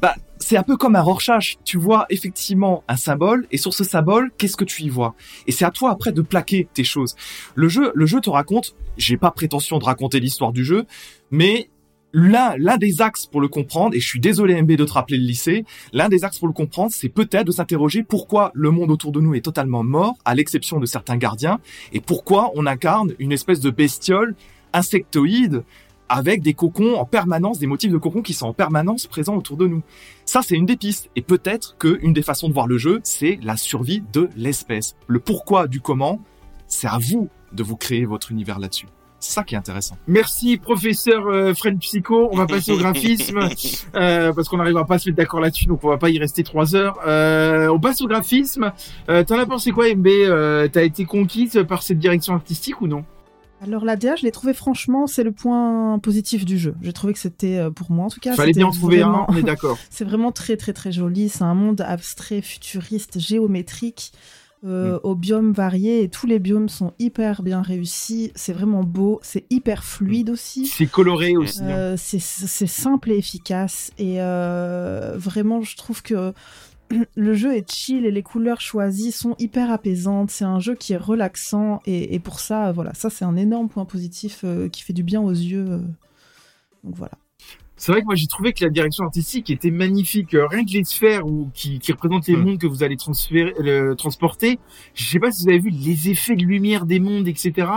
Speaker 2: Bah, c'est un peu comme un Rorschach. Tu vois effectivement un symbole, et sur ce symbole, qu'est-ce que tu y vois? Et c'est à toi après de plaquer tes choses. Le jeu, le jeu te raconte. J'ai pas prétention de raconter l'histoire du jeu, mais l'un, l'un des axes pour le comprendre, et je suis désolé MB de te rappeler le lycée, l'un des axes pour le comprendre, c'est peut-être de s'interroger pourquoi le monde autour de nous est totalement mort, à l'exception de certains gardiens, et pourquoi on incarne une espèce de bestiole insectoïde avec des cocons en permanence, des motifs de cocons qui sont en permanence présents autour de nous. Ça, c'est une des pistes. Et peut-être qu'une des façons de voir le jeu, c'est la survie de l'espèce. Le pourquoi du comment, c'est à vous de vous créer votre univers là-dessus. C'est ça qui est intéressant.
Speaker 1: Merci, professeur euh, French Psycho. On va passer au graphisme euh, parce qu'on n'arrivera pas à se mettre d'accord là-dessus, donc on va pas y rester trois heures. Euh, on passe au graphisme. Euh, T'en as pensé quoi, MB euh, T'as été conquise par cette direction artistique ou non?
Speaker 4: Alors la DA, je l'ai trouvé franchement, c'est le point positif du jeu. J'ai trouvé que c'était, pour moi en tout cas,
Speaker 1: Fallait
Speaker 4: c'était
Speaker 1: bien en trouver
Speaker 4: vraiment-
Speaker 1: un. On est d'accord.
Speaker 4: C'est vraiment très très très joli. C'est un monde abstrait, futuriste, géométrique, euh, aux biomes variés et tous les biomes sont hyper bien réussis. C'est vraiment beau, c'est hyper fluide aussi.
Speaker 1: C'est coloré aussi. hein.
Speaker 4: Euh, c'est c'est simple et efficace et euh, vraiment je trouve que le jeu est chill et les couleurs choisies sont hyper apaisantes. C'est un jeu qui est relaxant et, et pour ça, voilà, ça c'est un énorme point positif euh, qui fait du bien aux yeux. Donc voilà.
Speaker 1: C'est vrai que moi j'ai trouvé que la direction artistique était magnifique. Euh, rien que les sphères ou qui, qui représentent les
Speaker 2: Mm.
Speaker 1: mondes que vous allez transférer, le- transporter. Je sais pas si vous avez vu les effets de lumière des mondes, etc.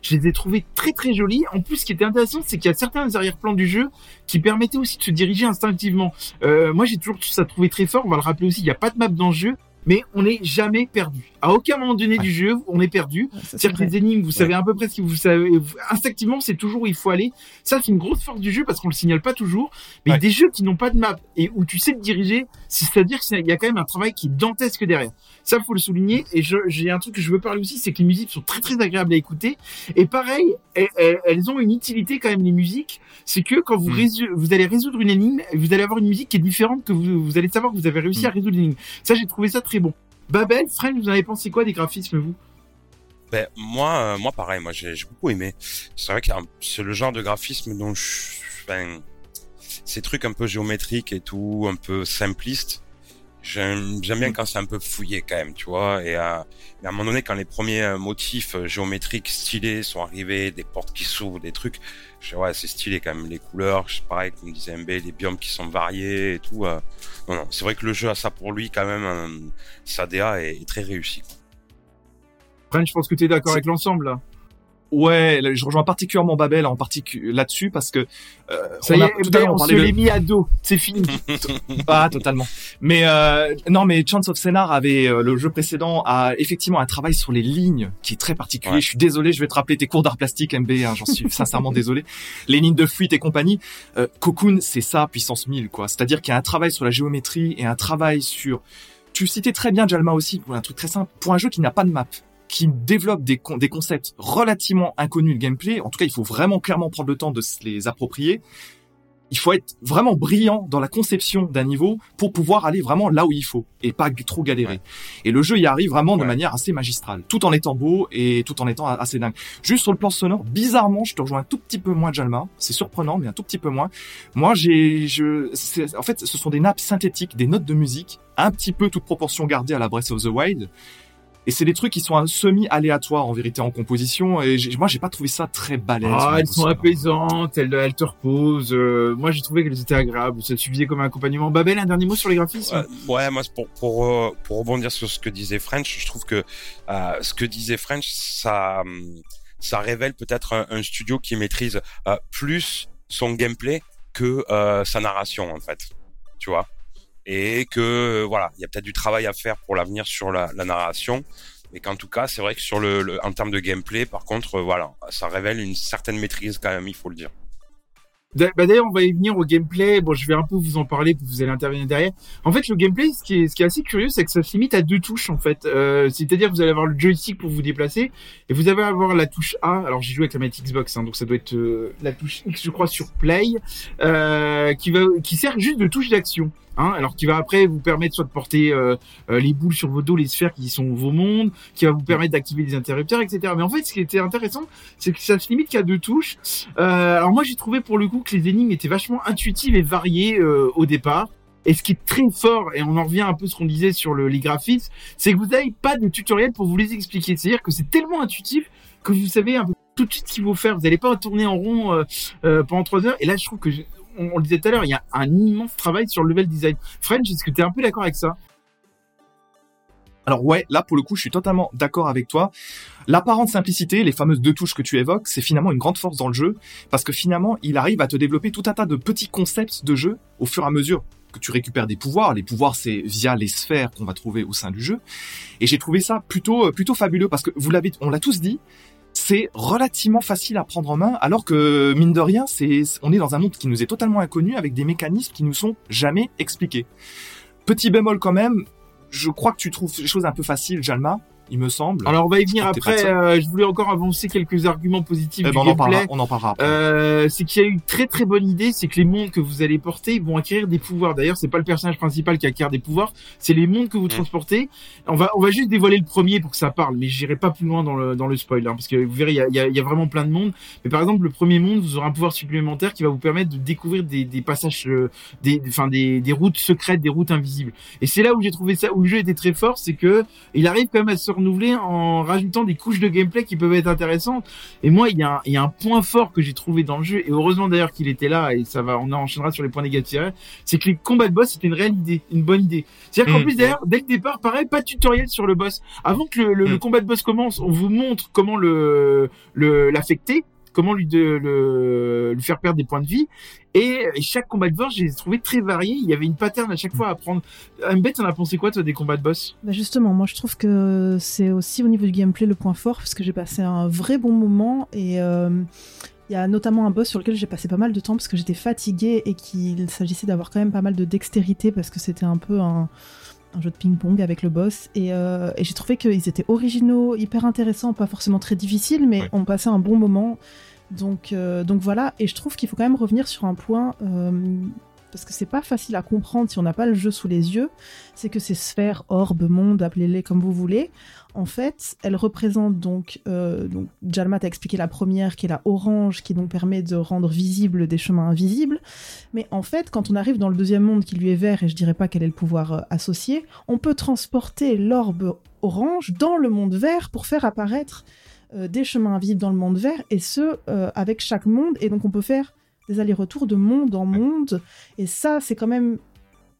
Speaker 1: Je les ai trouvés très très jolis. En plus, ce qui était intéressant, c'est qu'il y a certains arrière-plans du jeu qui permettaient aussi de se diriger instinctivement. Euh, moi j'ai toujours ça trouvé très fort. On va le rappeler aussi. Il n'y a pas de map dans le jeu. Mais on n'est jamais perdu. À aucun moment donné
Speaker 2: Ouais.
Speaker 1: du jeu, on est perdu.
Speaker 4: Ouais,
Speaker 1: C'est-à-dire que les énigmes, vous savez à peu près ce que vous savez. Instinctivement, c'est toujours où il faut aller. Ça, c'est une grosse force du jeu parce qu'on le signale pas toujours. Mais des jeux qui n'ont pas de map et où tu sais te diriger, c'est-à-dire qu'il y a quand même un travail qui est dantesque derrière. Ça, faut le souligner. Et j'ai un truc que je veux parler aussi, c'est que les musiques sont très très agréables à écouter. Et pareil, elles, ont une utilité quand même les musiques. C'est que quand vous,
Speaker 2: Mm.
Speaker 1: vous allez résoudre une énigme, vous allez avoir une musique qui est différente que vous, vous allez savoir que vous avez réussi
Speaker 2: Mm.
Speaker 1: à résoudre l'énigme. Ça, j'ai trouvé ça très bon. Babel, French, vous en avez pensé quoi des graphismes, vous?
Speaker 3: Ben, moi, euh, moi pareil, moi j'ai beaucoup aimé. C'est vrai que euh, c'est le genre de graphisme dont je, enfin, ces trucs un peu géométriques et tout, un peu simplistes. J'aime j'aime bien quand c'est un peu fouillé quand même, tu vois. Et, euh, et à un moment donné, quand les premiers euh, motifs euh, géométriques stylés sont arrivés, des portes qui s'ouvrent, des trucs, je ouais, c'est stylé quand même. Les couleurs, je- pareil, comme disait MB, les biomes qui sont variés et tout. euh, non, non, c'est vrai que le jeu a ça pour lui quand même. euh, sa DA est, est très réussie.
Speaker 1: French, je pense que tu es d'accord avec l'ensemble, là.
Speaker 2: Ouais, je rejoins particulièrement Babel en particulier là-dessus parce que euh,
Speaker 1: Ça
Speaker 2: on
Speaker 1: y
Speaker 2: a-
Speaker 1: est,
Speaker 2: tout à l'heure,
Speaker 1: on,
Speaker 2: on
Speaker 1: se
Speaker 2: de-
Speaker 1: l'est mis à dos. C'est fini.
Speaker 2: Ah, totalement. Mais euh, non, mais Chance of Scénar avait euh, le jeu précédent a effectivement un travail sur les lignes qui est très particulier.
Speaker 3: Ouais.
Speaker 2: Je suis désolé, je vais te rappeler tes cours d'art plastique, MB. hein, J'en suis sincèrement désolé. Les lignes de fuite et compagnie. Euh, Cocoon, c'est ça puissance 1000 quoi. C'est-à-dire qu'il y a un travail sur la géométrie et un travail sur. Tu citais très bien Jalma aussi pour un truc très simple. Pour un jeu qui n'a pas de map qui développe des, con- des concepts relativement inconnus de gameplay, en tout cas il faut vraiment clairement prendre le temps de se les approprier, il faut être vraiment brillant dans la conception d'un niveau pour pouvoir aller vraiment là où il faut et pas trop galérer.
Speaker 3: Ouais.
Speaker 2: Et le jeu y arrive vraiment de
Speaker 3: Ouais.
Speaker 2: manière assez magistrale, tout en étant beau et tout en étant assez dingue. Juste sur le plan sonore, bizarrement, je te rejoins un tout petit peu moins Jalma. C'est surprenant, mais un tout petit peu moins. Moi, j'ai, je, en fait, ce sont des nappes synthétiques, des notes de musique, un petit peu toute proportion gardée à la Breath of the Wild. Et c'est des trucs qui sont un semi-aléatoires en vérité en composition. Et moi, j'ai pas trouvé ça très balèze.
Speaker 1: Ah, elles sont apaisantes, elles, elles te reposent. euh, moi, j'ai trouvé qu'elles étaient agréables. Ça suffisait comme un accompagnement. Babel, un dernier mot sur les graphismes?
Speaker 3: Ouais, ouais, moi, pour, pour, euh, pour rebondir sur ce que disait French, je trouve que euh, ce que disait French, ça, ça révèle peut-être un, un studio qui maîtrise euh, plus son gameplay que euh, sa narration, en fait. Tu vois? Et que, euh, voilà, il y a peut-être du travail à faire pour l'avenir sur la, narration. Mais qu'en tout cas, c'est vrai que sur le, en termes de gameplay, par contre, euh, voilà, ça révèle une certaine maîtrise quand même, il faut le dire.
Speaker 1: Bah d'ailleurs, on va y venir au gameplay. Bon, je vais un peu vous en parler, puis vous allez intervenir derrière. En fait, le gameplay, ce qui est, assez curieux, c'est que ça se limite à deux touches, en fait. Euh, C'est-à-dire que vous allez avoir le joystick pour vous déplacer, et vous allez avoir la touche A. Alors, j'ai joué avec la manette Xbox, hein, donc ça doit être la touche X, je crois, sur Play, qui va, qui sert juste de touche d'action. Hein, alors qui va après vous permettre soit de porter euh, euh, les boules sur vos dos, les sphères qui sont vos mondes, qui va vous permettre d'activer des interrupteurs, etc. Mais en fait, ce qui était intéressant, c'est que ça se limite qu'à deux touches. Euh, alors moi j'ai trouvé pour le coup que les énigmes étaient vachement intuitives et variées au départ. Et ce qui est très fort, et on en revient un peu à ce qu'on disait sur le, les graphismes, c'est que vous n'avez pas de tutoriel pour vous les expliquer. C'est-à-dire que c'est tellement intuitif que vous savez un peu tout de suite ce qu'il faut faire. Vous n'allez pas tourner en rond pendant trois heures. Et là, je trouve que, on, le disait tout à l'heure, il y a un immense travail sur le level design. French, est-ce que tu es un peu d'accord avec ça?
Speaker 2: Alors ouais, là pour le coup, je suis totalement d'accord avec toi. L'apparente simplicité, les fameuses deux touches que tu évoques, c'est finalement une grande force dans le jeu, parce que finalement, il arrive à te développer tout un tas de petits concepts de jeu au fur et à mesure que tu récupères des pouvoirs. Les pouvoirs, c'est via les sphères qu'on va trouver au sein du jeu. Et j'ai trouvé ça plutôt euh, plutôt fabuleux parce que vous l'avez, on l'a tous dit, c'est relativement facile à prendre en main, alors que mine de rien, c'est on est dans un monde qui nous est totalement inconnu avec des mécanismes qui nous sont jamais expliqués. Petit bémol quand même, je crois que tu trouves les choses un peu faciles, Jalma, il me semble.
Speaker 1: Alors on va y venir après. euh, je voulais encore avancer quelques arguments positifs
Speaker 2: Eh
Speaker 1: du
Speaker 2: ben, on en parlera, on en parlera après.
Speaker 1: Euh, c'est qu'il y a une très très bonne idée, c'est que les mondes que vous allez porter vont acquérir des pouvoirs. D'ailleurs, c'est pas le personnage principal qui acquiert des pouvoirs, c'est les mondes que vous transportez. On va on va juste dévoiler le premier pour que ça parle, mais j'irai pas plus loin dans le dans le spoil, hein, parce que vous verrez il y a, il y, a, y a vraiment plein de mondes. Mais par exemple, le premier monde, vous aurez un pouvoir supplémentaire qui va vous permettre de découvrir des, des passages, euh, des enfin des, des routes secrètes, des routes invisibles. Et c'est là où j'ai trouvé ça, où le jeu était très fort, c'est que il arrive quand même à se renouveler en rajoutant des couches de gameplay qui peuvent être intéressantes. Et moi, il y a un, il y a un point fort que j'ai trouvé dans le jeu, et heureusement d'ailleurs qu'il était là, et ça va, on enchaînera sur les points négatifs, c'est que les combats de boss c'était une réelle idée, une bonne idée. C'est-à-dire qu'en
Speaker 2: Mm.
Speaker 1: plus d'ailleurs, dès le départ, pareil, pas de tutoriel sur le boss. Avant que le, le- le
Speaker 2: Mm.
Speaker 1: combat de boss commence, on vous montre comment le le l'affecter, comment lui de le lui faire perdre des points de vie. Et, et chaque combat de boss, j'ai trouvé très varié. Il y avait une pattern à chaque fois à prendre. Mbet, t'en as pensé quoi toi des combats de boss?
Speaker 4: Bah justement, moi je trouve que c'est aussi au niveau du gameplay le point fort parce que j'ai passé un vrai bon moment et euh, il y a notamment un boss sur lequel j'ai passé pas mal de temps parce que j'étais fatiguée et qu'il s'agissait d'avoir quand même pas mal de dextérité parce que c'était un peu un, un jeu de ping-pong avec le boss et, euh, et j'ai trouvé qu'ils étaient originaux, hyper intéressants, pas forcément très difficiles mais
Speaker 2: Ouais.
Speaker 4: on passait un bon moment. Donc, euh, donc voilà, et je trouve qu'il faut quand même revenir sur un point euh, parce que c'est pas facile à comprendre si on n'a pas le jeu sous les yeux c'est que ces sphères, orbes, mondes, appelez-les comme vous voulez, en fait, elles représentent donc, euh, donc Jalmat a expliqué la première qui est la orange, qui donc permet de rendre visibles des chemins invisibles. Mais en fait, quand on arrive dans le deuxième monde qui lui est vert, et je dirais pas quel est le pouvoir associé, on peut transporter l'orbe orange dans le monde vert pour faire apparaître des chemins invisibles dans le monde vert, et ce, euh, avec chaque monde, et donc on peut faire des allers-retours de monde en monde, et ça, c'est quand même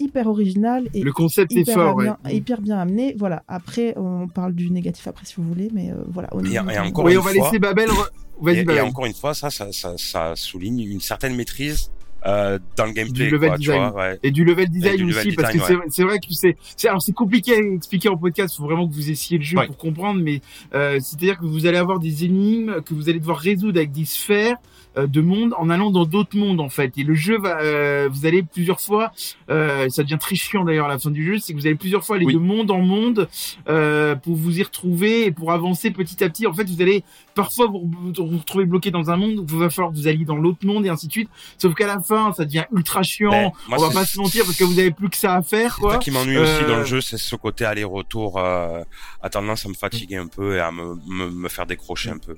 Speaker 4: hyper original et
Speaker 1: Le concept est
Speaker 4: hyper
Speaker 1: fort, ouais.
Speaker 4: bien, hyper bien amené. Voilà. Après, on parle du négatif après si vous voulez, mais euh, voilà. au
Speaker 3: Et- encore
Speaker 1: Oui,
Speaker 3: une
Speaker 1: on va
Speaker 3: fois-
Speaker 1: laisser Babel. re-
Speaker 3: Et, encore une fois, ça, ça, ça, ça souligne une certaine maîtrise euh, dans le gameplay,
Speaker 1: level
Speaker 3: quoi, tu vois. Ouais.
Speaker 1: Et du level design
Speaker 3: du
Speaker 1: aussi, parce que
Speaker 3: design,
Speaker 1: c'est c'est vrai que c'est c'est alors c'est compliqué à expliquer en podcast. Faut vraiment que vous essayiez le jeu
Speaker 2: Ouais.
Speaker 1: pour comprendre, mais euh, c'est-à-dire que vous allez avoir des énigmes que vous allez devoir résoudre avec des sphères de monde en allant dans d'autres mondes en fait. Et le jeu va, euh, vous allez plusieurs fois, euh, ça devient très chiant d'ailleurs à la fin du jeu, c'est que vous allez plusieurs fois aller
Speaker 2: Oui.
Speaker 1: de monde en monde euh, pour vous y retrouver et pour avancer petit à petit. En fait, vous allez parfois vous vous, vous retrouver bloqué dans un monde, il va falloir que vous alliez dans l'autre monde et ainsi de suite. Sauf qu'à la fin, ça devient ultra chiant.
Speaker 3: Ben, moi,
Speaker 1: on va pas se mentir parce que vous avez plus que ça à faire,
Speaker 3: C'est
Speaker 1: quoi.
Speaker 3: ça qui m'ennuie aussi dans
Speaker 1: Euh,
Speaker 3: le jeu, c'est ce côté aller-retour euh, a tendance à me fatiguer un peu et à me, me, me faire décrocher un peu.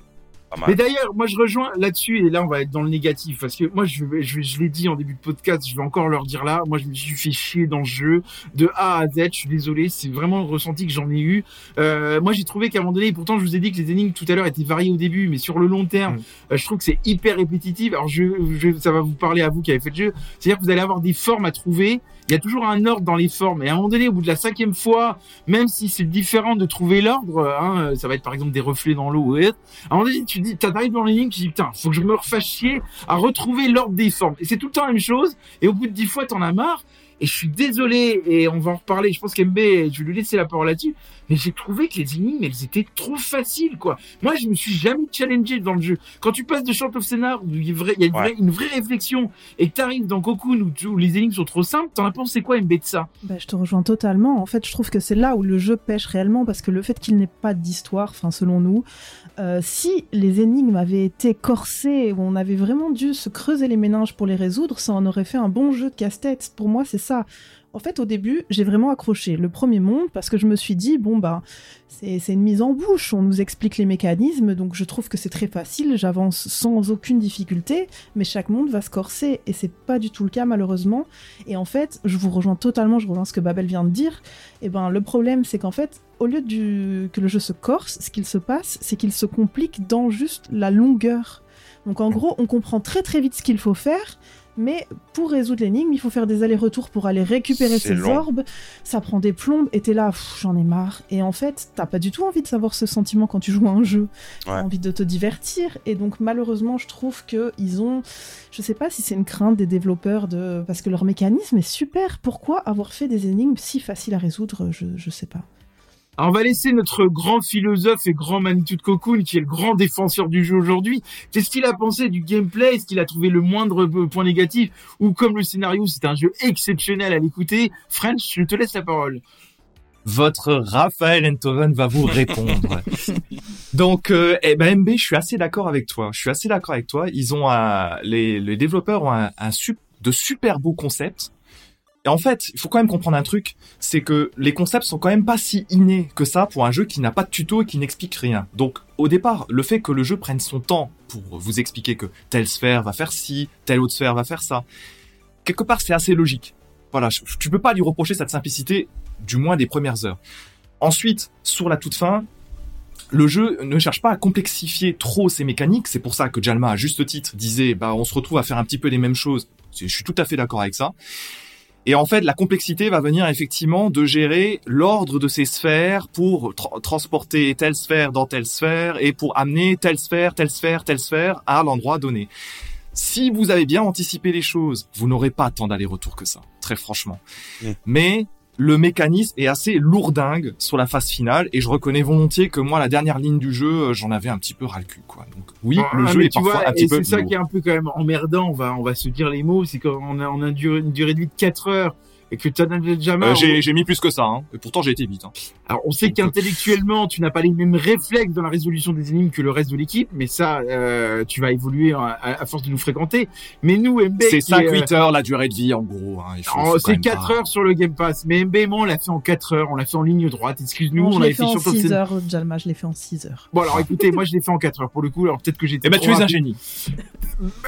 Speaker 1: Mais d'ailleurs, moi je rejoins là-dessus et là on va être dans le négatif parce que moi je je, je l'ai dit en début de podcast, je vais encore leur dire là, moi je me suis fait chier dans le jeu de A à Z. Je suis désolé, c'est vraiment le ressenti que j'en ai eu. Euh, moi j'ai trouvé qu'à un moment donné, et pourtant je vous ai dit que les énigmes tout à l'heure étaient variées au début, mais sur le long terme,
Speaker 2: Mm.
Speaker 1: euh, je trouve que c'est hyper répétitif. Alors je, je, ça va vous parler à vous qui avez fait le jeu, c'est-à-dire que vous allez avoir des formes à trouver. Il y a toujours un ordre dans les formes et à un moment donné, au bout de la cinquième fois, même si c'est différent de trouver l'ordre, hein, ça va être par exemple des reflets dans l'eau ou à un moment donné, tu dis, t'arrives dans l'énigme, tu dis, putain, faut que je me refasse chier à retrouver l'ordre des formes. Et c'est tout le temps la même chose. Et au bout de dix fois, t'en as marre. Et je suis désolé, et on va en reparler. Je pense qu'MB, je vais lui laisser la parole là-dessus. Mais j'ai trouvé que les énigmes, elles étaient trop faciles, quoi. Moi, je me suis jamais challengé dans le jeu. Quand tu passes de Chant of Scénar, où il y a, vrai- il y a une,
Speaker 3: Ouais.
Speaker 1: vraie, une vraie réflexion, et que t'arrives dans Cocoon, où, tu- où les énigmes sont trop simples, t'en as pensé quoi, MB, de ça?
Speaker 4: Bah, je te rejoins totalement. En fait, je trouve que c'est là où le jeu pêche réellement parce que le fait qu'il n'ait pas d'histoire, enfin selon nous, euh, si les énigmes avaient été corsées, où on avait vraiment dû se creuser les méninges pour les résoudre, ça en aurait fait un bon jeu de casse-tête. Pour moi, c'est ça. En fait, au début, j'ai vraiment accroché. Le premier monde parce que je me suis dit, bon, bah, c'est une mise en bouche, on nous explique les mécanismes, donc je trouve que c'est très facile, j'avance sans aucune difficulté, mais chaque monde va se corser, et c'est pas du tout le cas malheureusement. Et en fait, je vous rejoins totalement, je rejoins ce que Babel vient de dire, et ben le problème c'est qu'en fait, au lieu du... que le jeu se corse, ce qu'il se passe, c'est qu'il se complique dans juste la longueur. Donc en gros, on comprend très très vite ce qu'il faut faire, mais pour résoudre l'énigme, il faut faire des allers-retours pour aller récupérer ses
Speaker 3: long.
Speaker 4: orbes. Ça prend des plombes, et t'es là, j'en ai marre. Et en fait, t'as pas du tout envie de savoir ce sentiment quand tu joues à un jeu. T'as
Speaker 3: Ouais.
Speaker 4: envie de te divertir. Et donc, malheureusement, je trouve que ils ont. Je sais pas si c'est une crainte des développeurs de. Parce que leur mécanisme est super. Pourquoi avoir fait des énigmes si faciles à résoudre? Je, je sais pas.
Speaker 1: Alors, on va laisser notre grand philosophe et grand Manitou de Cocoon, qui est le grand défenseur du jeu aujourd'hui. Qu'est-ce qu'il a pensé du gameplay? Est-ce qu'il a trouvé le moindre euh, point négatif? Ou comme le scénario, c'est un jeu exceptionnel à l'écouter French, je te laisse la parole.
Speaker 2: Votre Raphaël Enthoven va vous répondre. Donc, euh, eh ben MB, je suis assez d'accord avec toi. Je suis assez d'accord avec toi. Ils ont un, les, les développeurs ont un, un sup- de super beaux concepts. Et en fait, il faut quand même comprendre un truc, c'est que les concepts sont quand même pas si innés que ça pour un jeu qui n'a pas de tuto et qui n'explique rien. Donc, au départ, le fait que le jeu prenne son temps pour vous expliquer que telle sphère va faire ci, telle autre sphère va faire ça, quelque part, c'est assez logique. Voilà, tu peux pas lui reprocher cette simplicité, du moins des premières heures. Ensuite, sur la toute fin, le jeu ne cherche pas à complexifier trop ses mécaniques. C'est pour ça que Jalma, à juste titre, disait, bah, on se retrouve à faire un petit peu les mêmes choses. Je suis tout à fait d'accord avec ça. Et en fait, la complexité va venir effectivement de gérer l'ordre de ces sphères pour transporter telle sphère dans telle sphère et pour amener telle sphère, telle sphère, telle sphère à l'endroit donné. Si vous avez bien anticipé les choses, vous n'aurez pas tant d'aller-retour que ça, très franchement. Mais le mécanisme est assez lourdingue sur la phase finale et je reconnais volontiers que moi la dernière ligne du jeu euh, j'en avais un petit peu ras le cul quoi. Donc oui le
Speaker 1: ah,
Speaker 2: jeu est parfois un petit peu
Speaker 1: c'est ça qui est un peu quand même emmerdant on va on va se dire les mots c'est qu'on a on a une durée, une durée de vie de 4 heures et que tu as déjà marre.
Speaker 2: Euh, j'ai mis plus que ça, hein. Et pourtant j'ai été vite. Hein.
Speaker 1: Alors on sait qu'intellectuellement tu n'as pas les mêmes réflexes dans la résolution des énigmes que le reste de l'équipe, mais ça euh, tu vas évoluer à, force de nous fréquenter. Mais nous MB
Speaker 2: c'est 5-8 euh, heures la durée de vie en gros. Hein.
Speaker 1: Oh, c'est 4 heures sur le Game Pass, mais MB moi on l'a fait en 4 heures, on l'a fait en ligne droite. Excuse-nous, on l'a
Speaker 4: fait, en 6 heures. Jalma, je l'ai fait en 6 heures.
Speaker 1: Bon alors écoutez, moi je l'ai fait en 4 heures pour le coup. Alors peut-être que j'étais.
Speaker 2: Eh ben tu es un génie.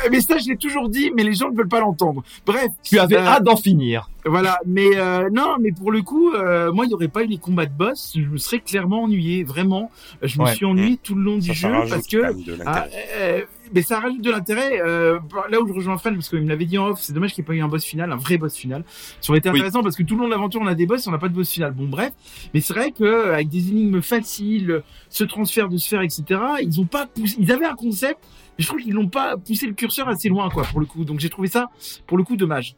Speaker 1: Mais ça je l'ai toujours dit, mais les gens ne veulent pas l'entendre. Bref.
Speaker 2: Tu avais hâte d'en finir.
Speaker 1: Voilà, mais euh, non, mais pour le coup, euh, moi, il n'y aurait pas eu les combats de boss, je me serais clairement ennuyé, vraiment. Je me suis ennuyé tout le long du jeu parce que, ah, euh, mais ça rajoute de l'intérêt. là où je rejoins Fred, parce qu'il me l'avait dit en off, c'est dommage qu'il n'y ait pas eu un boss final, un vrai boss final. Ça aurait été intéressant parce que tout le long de l'aventure, on a des boss, on n'a pas de boss final. Bon, bref, mais c'est vrai que avec des énigmes faciles, ce transfert de sphères, etc., ils ont pas poussé, ils avaient un concept. Mais je trouve qu'ils n'ont pas poussé le curseur assez loin, quoi, pour le coup. Donc j'ai trouvé ça, pour le coup, dommage.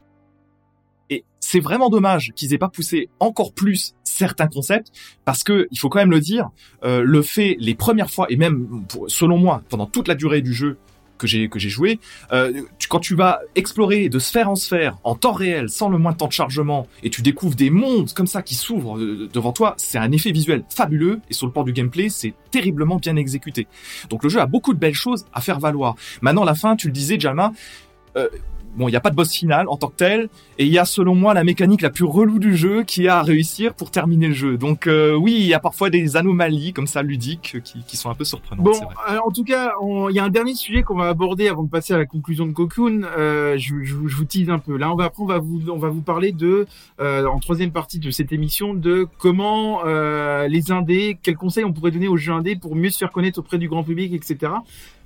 Speaker 2: Et c'est vraiment dommage qu'ils aient pas poussé encore plus certains concepts parce que il faut quand même le dire, euh, le fait les premières fois et même selon moi pendant toute la durée du jeu que j'ai que j'ai joué, euh, quand tu vas explorer de sphère en sphère en temps réel sans le moins de temps de chargement et tu découvres des mondes comme ça qui s'ouvrent euh, devant toi, c'est un effet visuel fabuleux et sur le plan du gameplay c'est terriblement bien exécuté. Donc le jeu a beaucoup de belles choses à faire valoir. Maintenant la fin, tu le disais Jalma, euh, bon, il n'y a pas de boss final en tant que tel, et il y a selon moi la mécanique la plus relou du jeu qui a à réussir pour terminer le jeu. Donc euh, oui, il y a parfois des anomalies comme ça ludiques qui, qui sont un peu surprenantes.
Speaker 1: Bon, en tout cas, il y a un dernier sujet qu'on va aborder avant de passer à la conclusion de Cocoon. Euh, je, je, je, vous tease un peu. Là, on va après on va vous on va vous parler de euh, en troisième partie de cette émission de comment euh, les indés, quels conseils on pourrait donner aux jeux indés pour mieux se faire connaître auprès du grand public, etc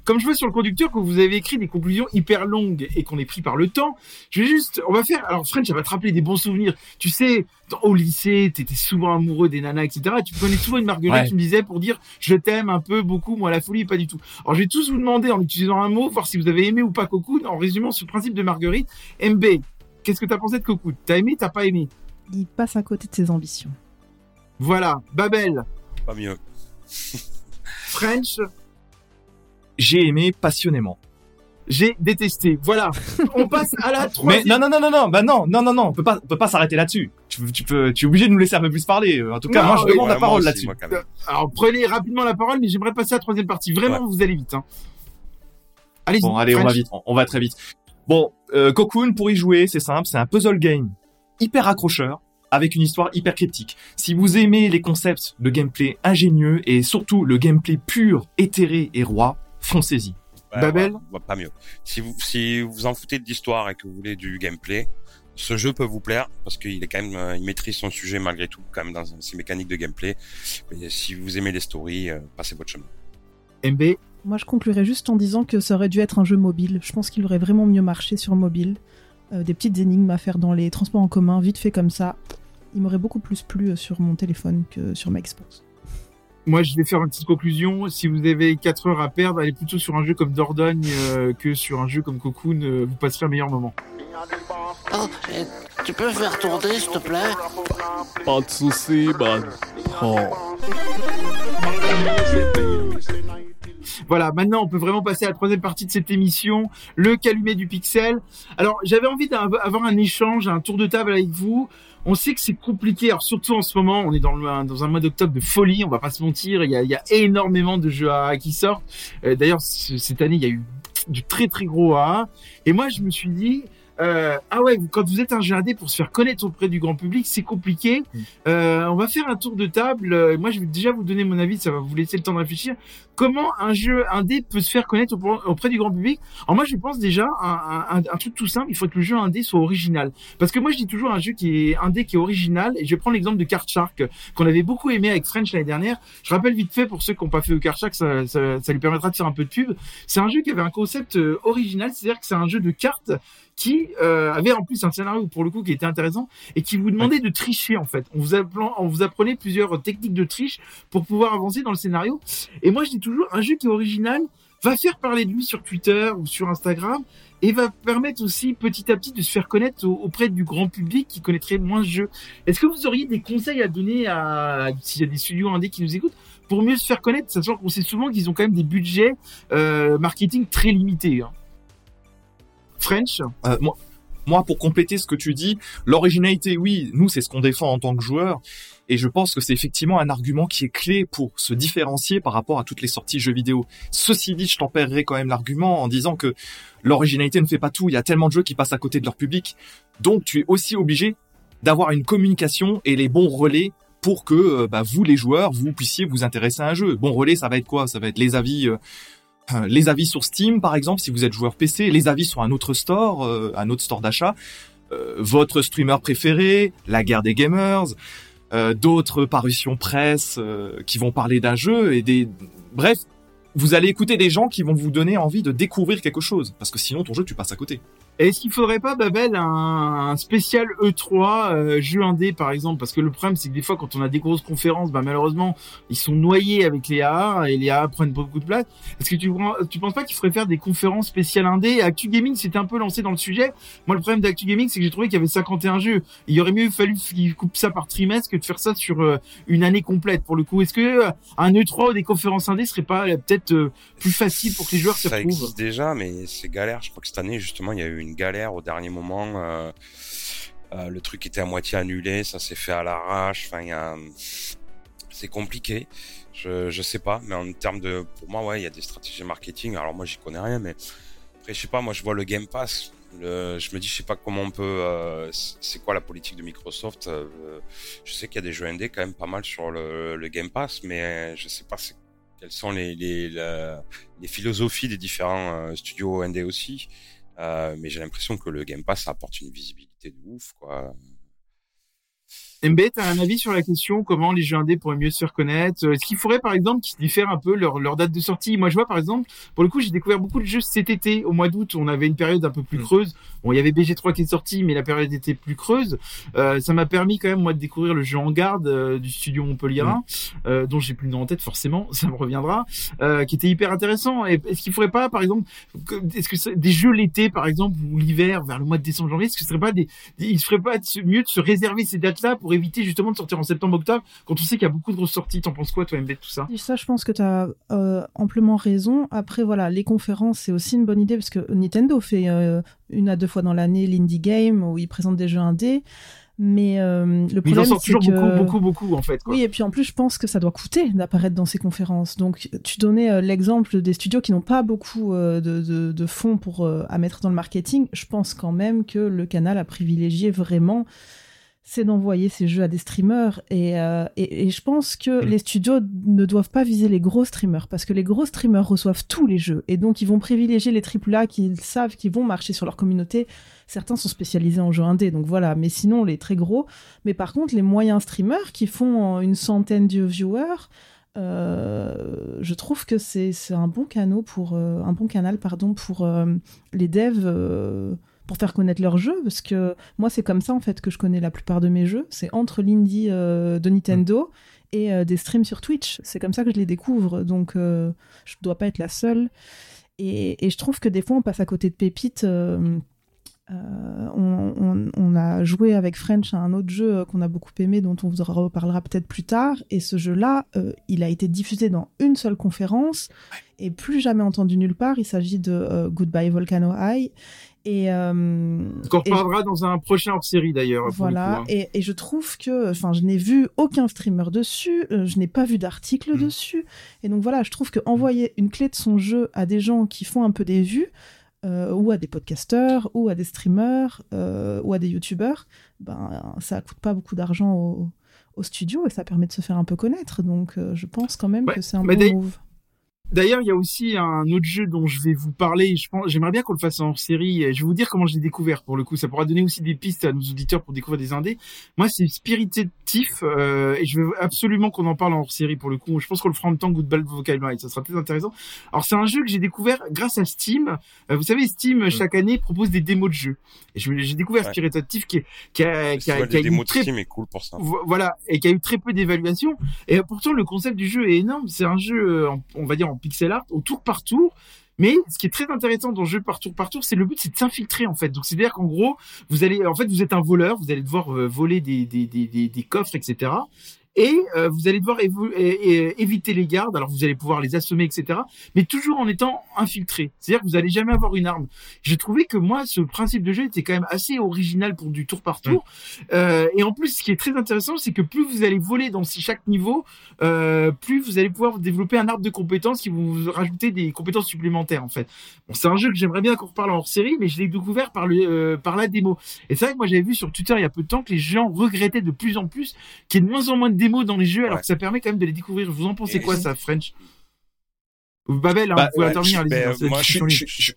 Speaker 1: comme je vois sur le conducteur que vous avez écrit des conclusions hyper longues et qu'on est pris par le temps, je vais juste, on va faire, alors French, ça va te rappeler des bons souvenirs. Tu sais, au lycée, t'étais souvent amoureux des nanas, etc. tu connais souvent une marguerite, tu me disais, pour dire, je t'aime un peu, beaucoup, moi, la folie, pas du tout. Alors, je vais tous vous demander, en utilisant un mot, voir si vous avez aimé ou pas Cocoon, en résumant ce principe de Marguerite. MB, qu'est-ce que t'as pensé de Cocoon? T'as aimé, t'as pas aimé?
Speaker 4: Il passe à côté de ses ambitions.
Speaker 1: Voilà. Babel.
Speaker 3: Pas mieux.
Speaker 1: French
Speaker 2: j'ai aimé passionnément.
Speaker 1: J'ai détesté. Voilà. On passe à la troisième.
Speaker 2: Mais non, non, non, non, non, bah non, non, non, non, on peut pas, on peut pas s'arrêter là-dessus. Tu, tu peux, tu es obligé de nous laisser un peu plus parler. En tout cas, moi, je demande la parole là-dessus.
Speaker 1: Alors, prenez rapidement la parole, mais j'aimerais passer à la troisième partie. Vraiment, vous allez vite, hein.
Speaker 2: Allez-y. Bon, allez, on va vite, on, va très vite. Bon, euh, Cocoon, pour y jouer, c'est simple, c'est un puzzle game hyper accrocheur avec une histoire hyper cryptique. Si vous aimez les concepts de gameplay ingénieux et surtout le gameplay pur, éthéré et roi, foncez-y.
Speaker 1: Babel
Speaker 3: Pas mieux. Si vous, si vous en foutez de l'histoire et que vous voulez du gameplay, ce jeu peut vous plaire parce qu'il est quand même, euh, il maîtrise son sujet malgré tout, quand même dans ses mécaniques de gameplay. Mais si vous aimez les stories, euh, passez votre chemin.
Speaker 1: MB
Speaker 4: Moi, je conclurai juste en disant que ça aurait dû être un jeu mobile. Je pense qu'il aurait vraiment mieux marché sur mobile. Euh, des petites énigmes à faire dans les transports en commun, vite fait comme ça. Il m'aurait beaucoup plus plu sur mon téléphone que sur ma Xbox.
Speaker 1: Moi, je vais faire une petite conclusion. Si vous avez 4 heures à perdre, allez plutôt sur un jeu comme Dordogne euh, que sur un jeu comme Cocoon. Euh, vous passerez un meilleur moment.
Speaker 5: Oh, tu peux faire tourner, s'il te plaît?
Speaker 6: Pas de soucis, man. Oh.
Speaker 1: Voilà, maintenant on peut vraiment passer à la troisième partie de cette émission, le calumet du pixel. Alors j'avais envie d'avoir un échange, un tour de table avec vous. On sait que c'est compliqué, alors surtout en ce moment, on est dans, le, dans un mois d'octobre de folie, on va pas se mentir, il y a, il y a énormément de jeux AA qui sortent. Euh, d'ailleurs, cette année, il y a eu du très très gros AA. Et moi, je me suis dit, euh, ah ouais, quand vous êtes un jeu indé pour se faire connaître auprès du grand public, c'est compliqué.
Speaker 2: Mm.
Speaker 1: Euh, on va faire un tour de table. Euh, Moi, je vais déjà vous donner mon avis, ça va vous laisser le temps de réfléchir. Comment un jeu indé peut se faire connaître auprès- du grand public Alors moi, je pense déjà un, un, un truc tout simple. Il faut que le jeu indé soit original. Parce que moi, je dis toujours un jeu qui est indé, qui est original. Et je vais prendre l'exemple de Card Shark qu'on avait beaucoup aimé avec French l'année dernière. Je rappelle vite fait pour ceux qui n'ont pas fait au Card Shark, ça, ça, ça lui permettra de faire un peu de pub. C'est un jeu qui avait un concept euh, original, c'est-à-dire que c'est un jeu de cartes qui euh, avait en plus un scénario pour le coup qui était intéressant et qui vous demandait de tricher en fait. On vous, appelant, on vous apprenait plusieurs techniques de triche pour pouvoir avancer dans le scénario. Et moi je dis toujours, un jeu qui est original va faire parler de lui sur Twitter ou sur Instagram et va permettre aussi petit à petit de se faire connaître au- auprès du grand public qui connaîtrait moins ce jeu. Est-ce que vous auriez des conseils à donner à s'il y a des studios indés qui nous écoutent pour mieux se faire connaître, sachant qu'on sait souvent qu'ils ont quand même des budgets euh, marketing très limités. hein. French,
Speaker 2: Euh, moi, pour compléter ce que tu dis, l'originalité, oui, nous, c'est ce qu'on défend en tant que joueur. Et je pense que c'est effectivement un argument qui est clé pour se différencier par rapport à toutes les sorties jeux vidéo. Ceci dit, je tempérerai quand même l'argument en disant que l'originalité ne fait pas tout. Il y a tellement de jeux qui passent à côté de leur public. Donc, tu es aussi obligé d'avoir une communication et les bons relais pour que euh, bah, vous, les joueurs, vous puissiez vous intéresser à un jeu. Bon relais, ça va être quoi? Ça va être les avis... les avis sur Steam, par exemple, si vous êtes joueur PC, les avis sur un autre store, euh, un autre store d'achat, euh, votre streamer préféré, la guerre des gamers, euh, d'autres parutions presse qui vont parler d'un jeu et des bref, vous allez écouter des gens qui vont vous donner envie de découvrir quelque chose parce que sinon ton jeu tu passes à côté.
Speaker 1: Est-ce qu'il faudrait pas, Babel, un, un spécial E3 euh, jeu indé, par exemple? Parce que le problème, c'est que des fois, quand on a des grosses conférences, bah, malheureusement, ils sont noyés avec les AA et les AA prennent beaucoup de place. Est-ce que tu, tu penses pas qu'il faudrait faire des conférences spéciales indé? Actu Gaming s'était un peu lancé dans le sujet. Moi, le problème d'Actu Gaming, c'est que j'ai trouvé qu'il y avait 51 jeux. Il aurait mieux fallu qu'ils coupent ça par trimestre que de faire ça sur euh, une année complète. Pour le coup, est-ce que euh, un E3 ou des conférences indé serait pas euh, peut-être euh, plus facile pour que les joueurs
Speaker 3: Ça
Speaker 1: retrouvent?
Speaker 3: existe déjà, mais c'est galère. Je crois que cette année, justement, il y a eu une galère au dernier moment. euh, euh, le truc était à moitié annulé, ça s'est fait à l'arrache. Enfin, c'est compliqué. Je, je sais pas, mais en termes de, pour moi, ouais, il y a des stratégies marketing. Alors moi, j'y connais rien, mais après, je sais pas. Moi, je vois le Game Pass. Je me dis, je sais pas comment on peut. euh, c'est quoi la politique de Microsoft Je sais qu'il y a des jeux indés quand même pas mal sur le, Game Pass, mais je sais pas quelles sont les philosophies des différents studios indés aussi. Euh, mais j'ai l'impression que le Game Pass apporte une visibilité de ouf, quoi.
Speaker 1: MB, t'as un avis sur la question comment les jeux indés pourraient mieux se faire connaître Euh, Est-ce qu'il faudrait par exemple qu'ils diffèrent un peu leur, leur date de sortie? Moi je vois par exemple, pour le coup j'ai découvert beaucoup de jeux cet été, au mois d'août, on avait une période un peu plus
Speaker 2: Mm.
Speaker 1: creuse. Bon il y avait BG3 qui est sorti mais la période était plus creuse. Euh, ça m'a permis quand même moi de découvrir le jeu en garde euh, du studio Montpellierin, euh, dont j'ai plus le nom en tête forcément, ça me reviendra, euh, qui était hyper intéressant. Est-ce qu'il faudrait pas par exemple, que- est-ce que des jeux l'été par exemple ou l'hiver vers le mois de décembre janvier, est-ce que ce serait pas des, des- il ferait pas mieux de se réserver ces dates-là pour éviter justement de sortir en septembre-octobre quand on sait qu'il y a beaucoup de grosses sorties. T'en penses quoi, toi, MB, tout ça?
Speaker 4: Et ça, je pense que tu as amplement raison. Après, voilà, les conférences, c'est aussi une bonne idée parce que Nintendo fait euh, une à deux fois dans l'année l'Indie Game où ils présentent des jeux indés. Mais euh, le problème, c'est
Speaker 1: toujours
Speaker 4: que...
Speaker 1: beaucoup, beaucoup, beaucoup, en fait. Quoi.
Speaker 4: Oui, et puis en plus, je pense que ça doit coûter d'apparaître dans ces conférences. Donc, tu donnais euh, l'exemple des studios qui n'ont pas beaucoup euh, de, de, de fonds pour euh, à mettre dans le marketing. Je pense quand même que le canal a privilégié vraiment, c'est d'envoyer ces jeux à des streamers. Et, euh, et, et je pense que
Speaker 2: Mm.
Speaker 4: les studios ne doivent pas viser les gros streamers parce que les gros streamers reçoivent tous les jeux et donc ils vont privilégier les AAA qu'ils savent qu'ils vont marcher sur leur communauté. Certains sont spécialisés en jeux indés, donc voilà. Mais sinon, les très gros. Mais par contre, les moyens streamers qui font une centaine de viewers, euh, je trouve que c'est c'est un bon canal pour euh, un bon canal pardon pour euh, les devs pour faire connaître leurs jeux parce que moi c'est comme ça en fait que je connais la plupart de mes jeux. C'est entre l'indie euh, de Nintendo et euh, des streams sur Twitch. C'est comme ça que je les découvre. Donc euh, je dois pas être la seule. Et, et je trouve que des fois on passe à côté de pépites euh, on, on- on a joué avec French à un autre jeu qu'on a beaucoup aimé, dont on vous en reparlera peut-être plus tard. Et ce jeu-là, euh, il a été diffusé dans une seule conférence. Et plus jamais entendu nulle part. Il s'agit de euh, Goodbye Volcano High. Et, euh,
Speaker 1: Donc, on
Speaker 4: et-
Speaker 1: reparlera dans un prochain hors-série, d'ailleurs.
Speaker 4: voilà,
Speaker 1: coup, hein.
Speaker 4: et, et je trouve que, enfin, je n'ai vu aucun streamer dessus, euh, je n'ai pas vu d'article
Speaker 2: Mm.
Speaker 4: dessus, et donc voilà, je trouve que envoyer une clé de son jeu à des gens qui font un peu des vues, euh, ou à des podcasteurs, ou à des streamers, euh, ou à des youtubeurs, ben, ça coûte pas beaucoup d'argent au, au studio et ça permet de se faire un peu connaître. Donc je pense quand même
Speaker 1: Ouais,
Speaker 4: que c'est un bon move.
Speaker 1: D'ailleurs, il y a aussi un autre jeu dont je vais vous parler. Je pense, j'aimerais bien qu'on le fasse en série. Je vais vous dire comment je l'ai découvert. Pour le coup, ça pourra donner aussi des pistes à nos auditeurs pour découvrir des indés. Moi, c'est Spirited Thief, euh, et je veux absolument qu'on en parle en série pour le coup. Je pense qu'on le fera en même temps que Good Vocal. Ça sera très intéressant. Alors, c'est un jeu que j'ai découvert grâce à Steam. Euh, vous savez, Steam chaque année propose des démos de jeux. Et j'ai découvert
Speaker 3: Ouais.
Speaker 1: Spirited Thief qui, qui a, qui a, qui a
Speaker 3: de
Speaker 1: très
Speaker 3: Steam est cool pour ça.
Speaker 1: Vo- Voilà, et qui a eu très peu d'évaluation. Et pourtant, le concept du jeu est énorme. C'est un jeu, euh, on va dire, en pixel art, au tour par tour. Mais ce qui est très intéressant dans le jeu par tour par tour, c'est le but, c'est de s'infiltrer en fait. Donc c'est-à-dire qu'en gros, vous allez, en fait, vous êtes un voleur, vous allez devoir euh, voler des, des, des, des, des coffres, etc. Et euh, vous allez devoir évo- é- é- éviter les gardes. Alors vous allez pouvoir les assommer, etc. Mais toujours en étant infiltré. C'est-à-dire que vous allez jamais avoir une arme. J'ai trouvé que moi, ce principe de jeu était quand même assez original pour du tour par tour. Euh, et en plus, ce qui est très intéressant, c'est que plus vous allez voler dans chaque niveau, euh, plus vous allez pouvoir développer un arbre de compétences qui vont vous rajouter des compétences supplémentaires, en fait. Bon, c'est un jeu que j'aimerais bien qu'on reparle en hors série, mais je l'ai découvert par le euh, par la démo. Et c'est vrai que moi, j'avais vu sur Twitter il y a peu de temps que les gens regrettaient de plus en plus qu'il y ait de moins en moins de démos dans les jeux, alors
Speaker 3: Ouais.
Speaker 1: que ça permet quand même de les découvrir. Vous en pensez
Speaker 3: Et-
Speaker 1: quoi, ça, French? Babel, hein,
Speaker 2: Bah,
Speaker 1: vous pouvez intervenir,
Speaker 3: ben,
Speaker 1: hein,
Speaker 3: moi, je,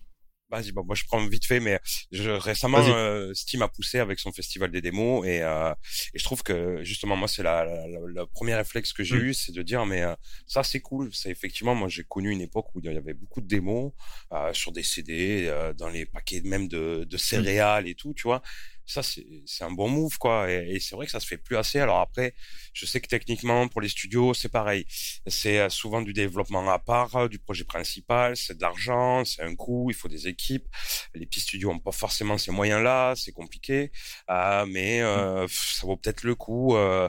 Speaker 3: Vas-y, bon, moi je prends vite fait, mais je, récemment, euh, Steam a poussé avec son festival des démos et, euh, et je trouve que justement moi c'est la, la, premier réflexe que j'ai
Speaker 1: Mm.
Speaker 3: eu, c'est de dire mais euh, ça c'est cool, c'est effectivement moi j'ai connu une époque où il y avait beaucoup de démos sur des CD, dans les paquets même de, de céréales et tout, tu vois. Ça c'est un bon move quoi et, et c'est vrai que ça se fait plus assez. Alors après, je sais que techniquement pour les studios c'est pareil, c'est euh, souvent du développement à part euh, du projet principal, c'est de l'argent, c'est un coût, il faut des équipes. Les petits studios ont pas forcément ces moyens-là, c'est compliqué, euh, mais euh, pff, ça vaut peut-être le coup. euh,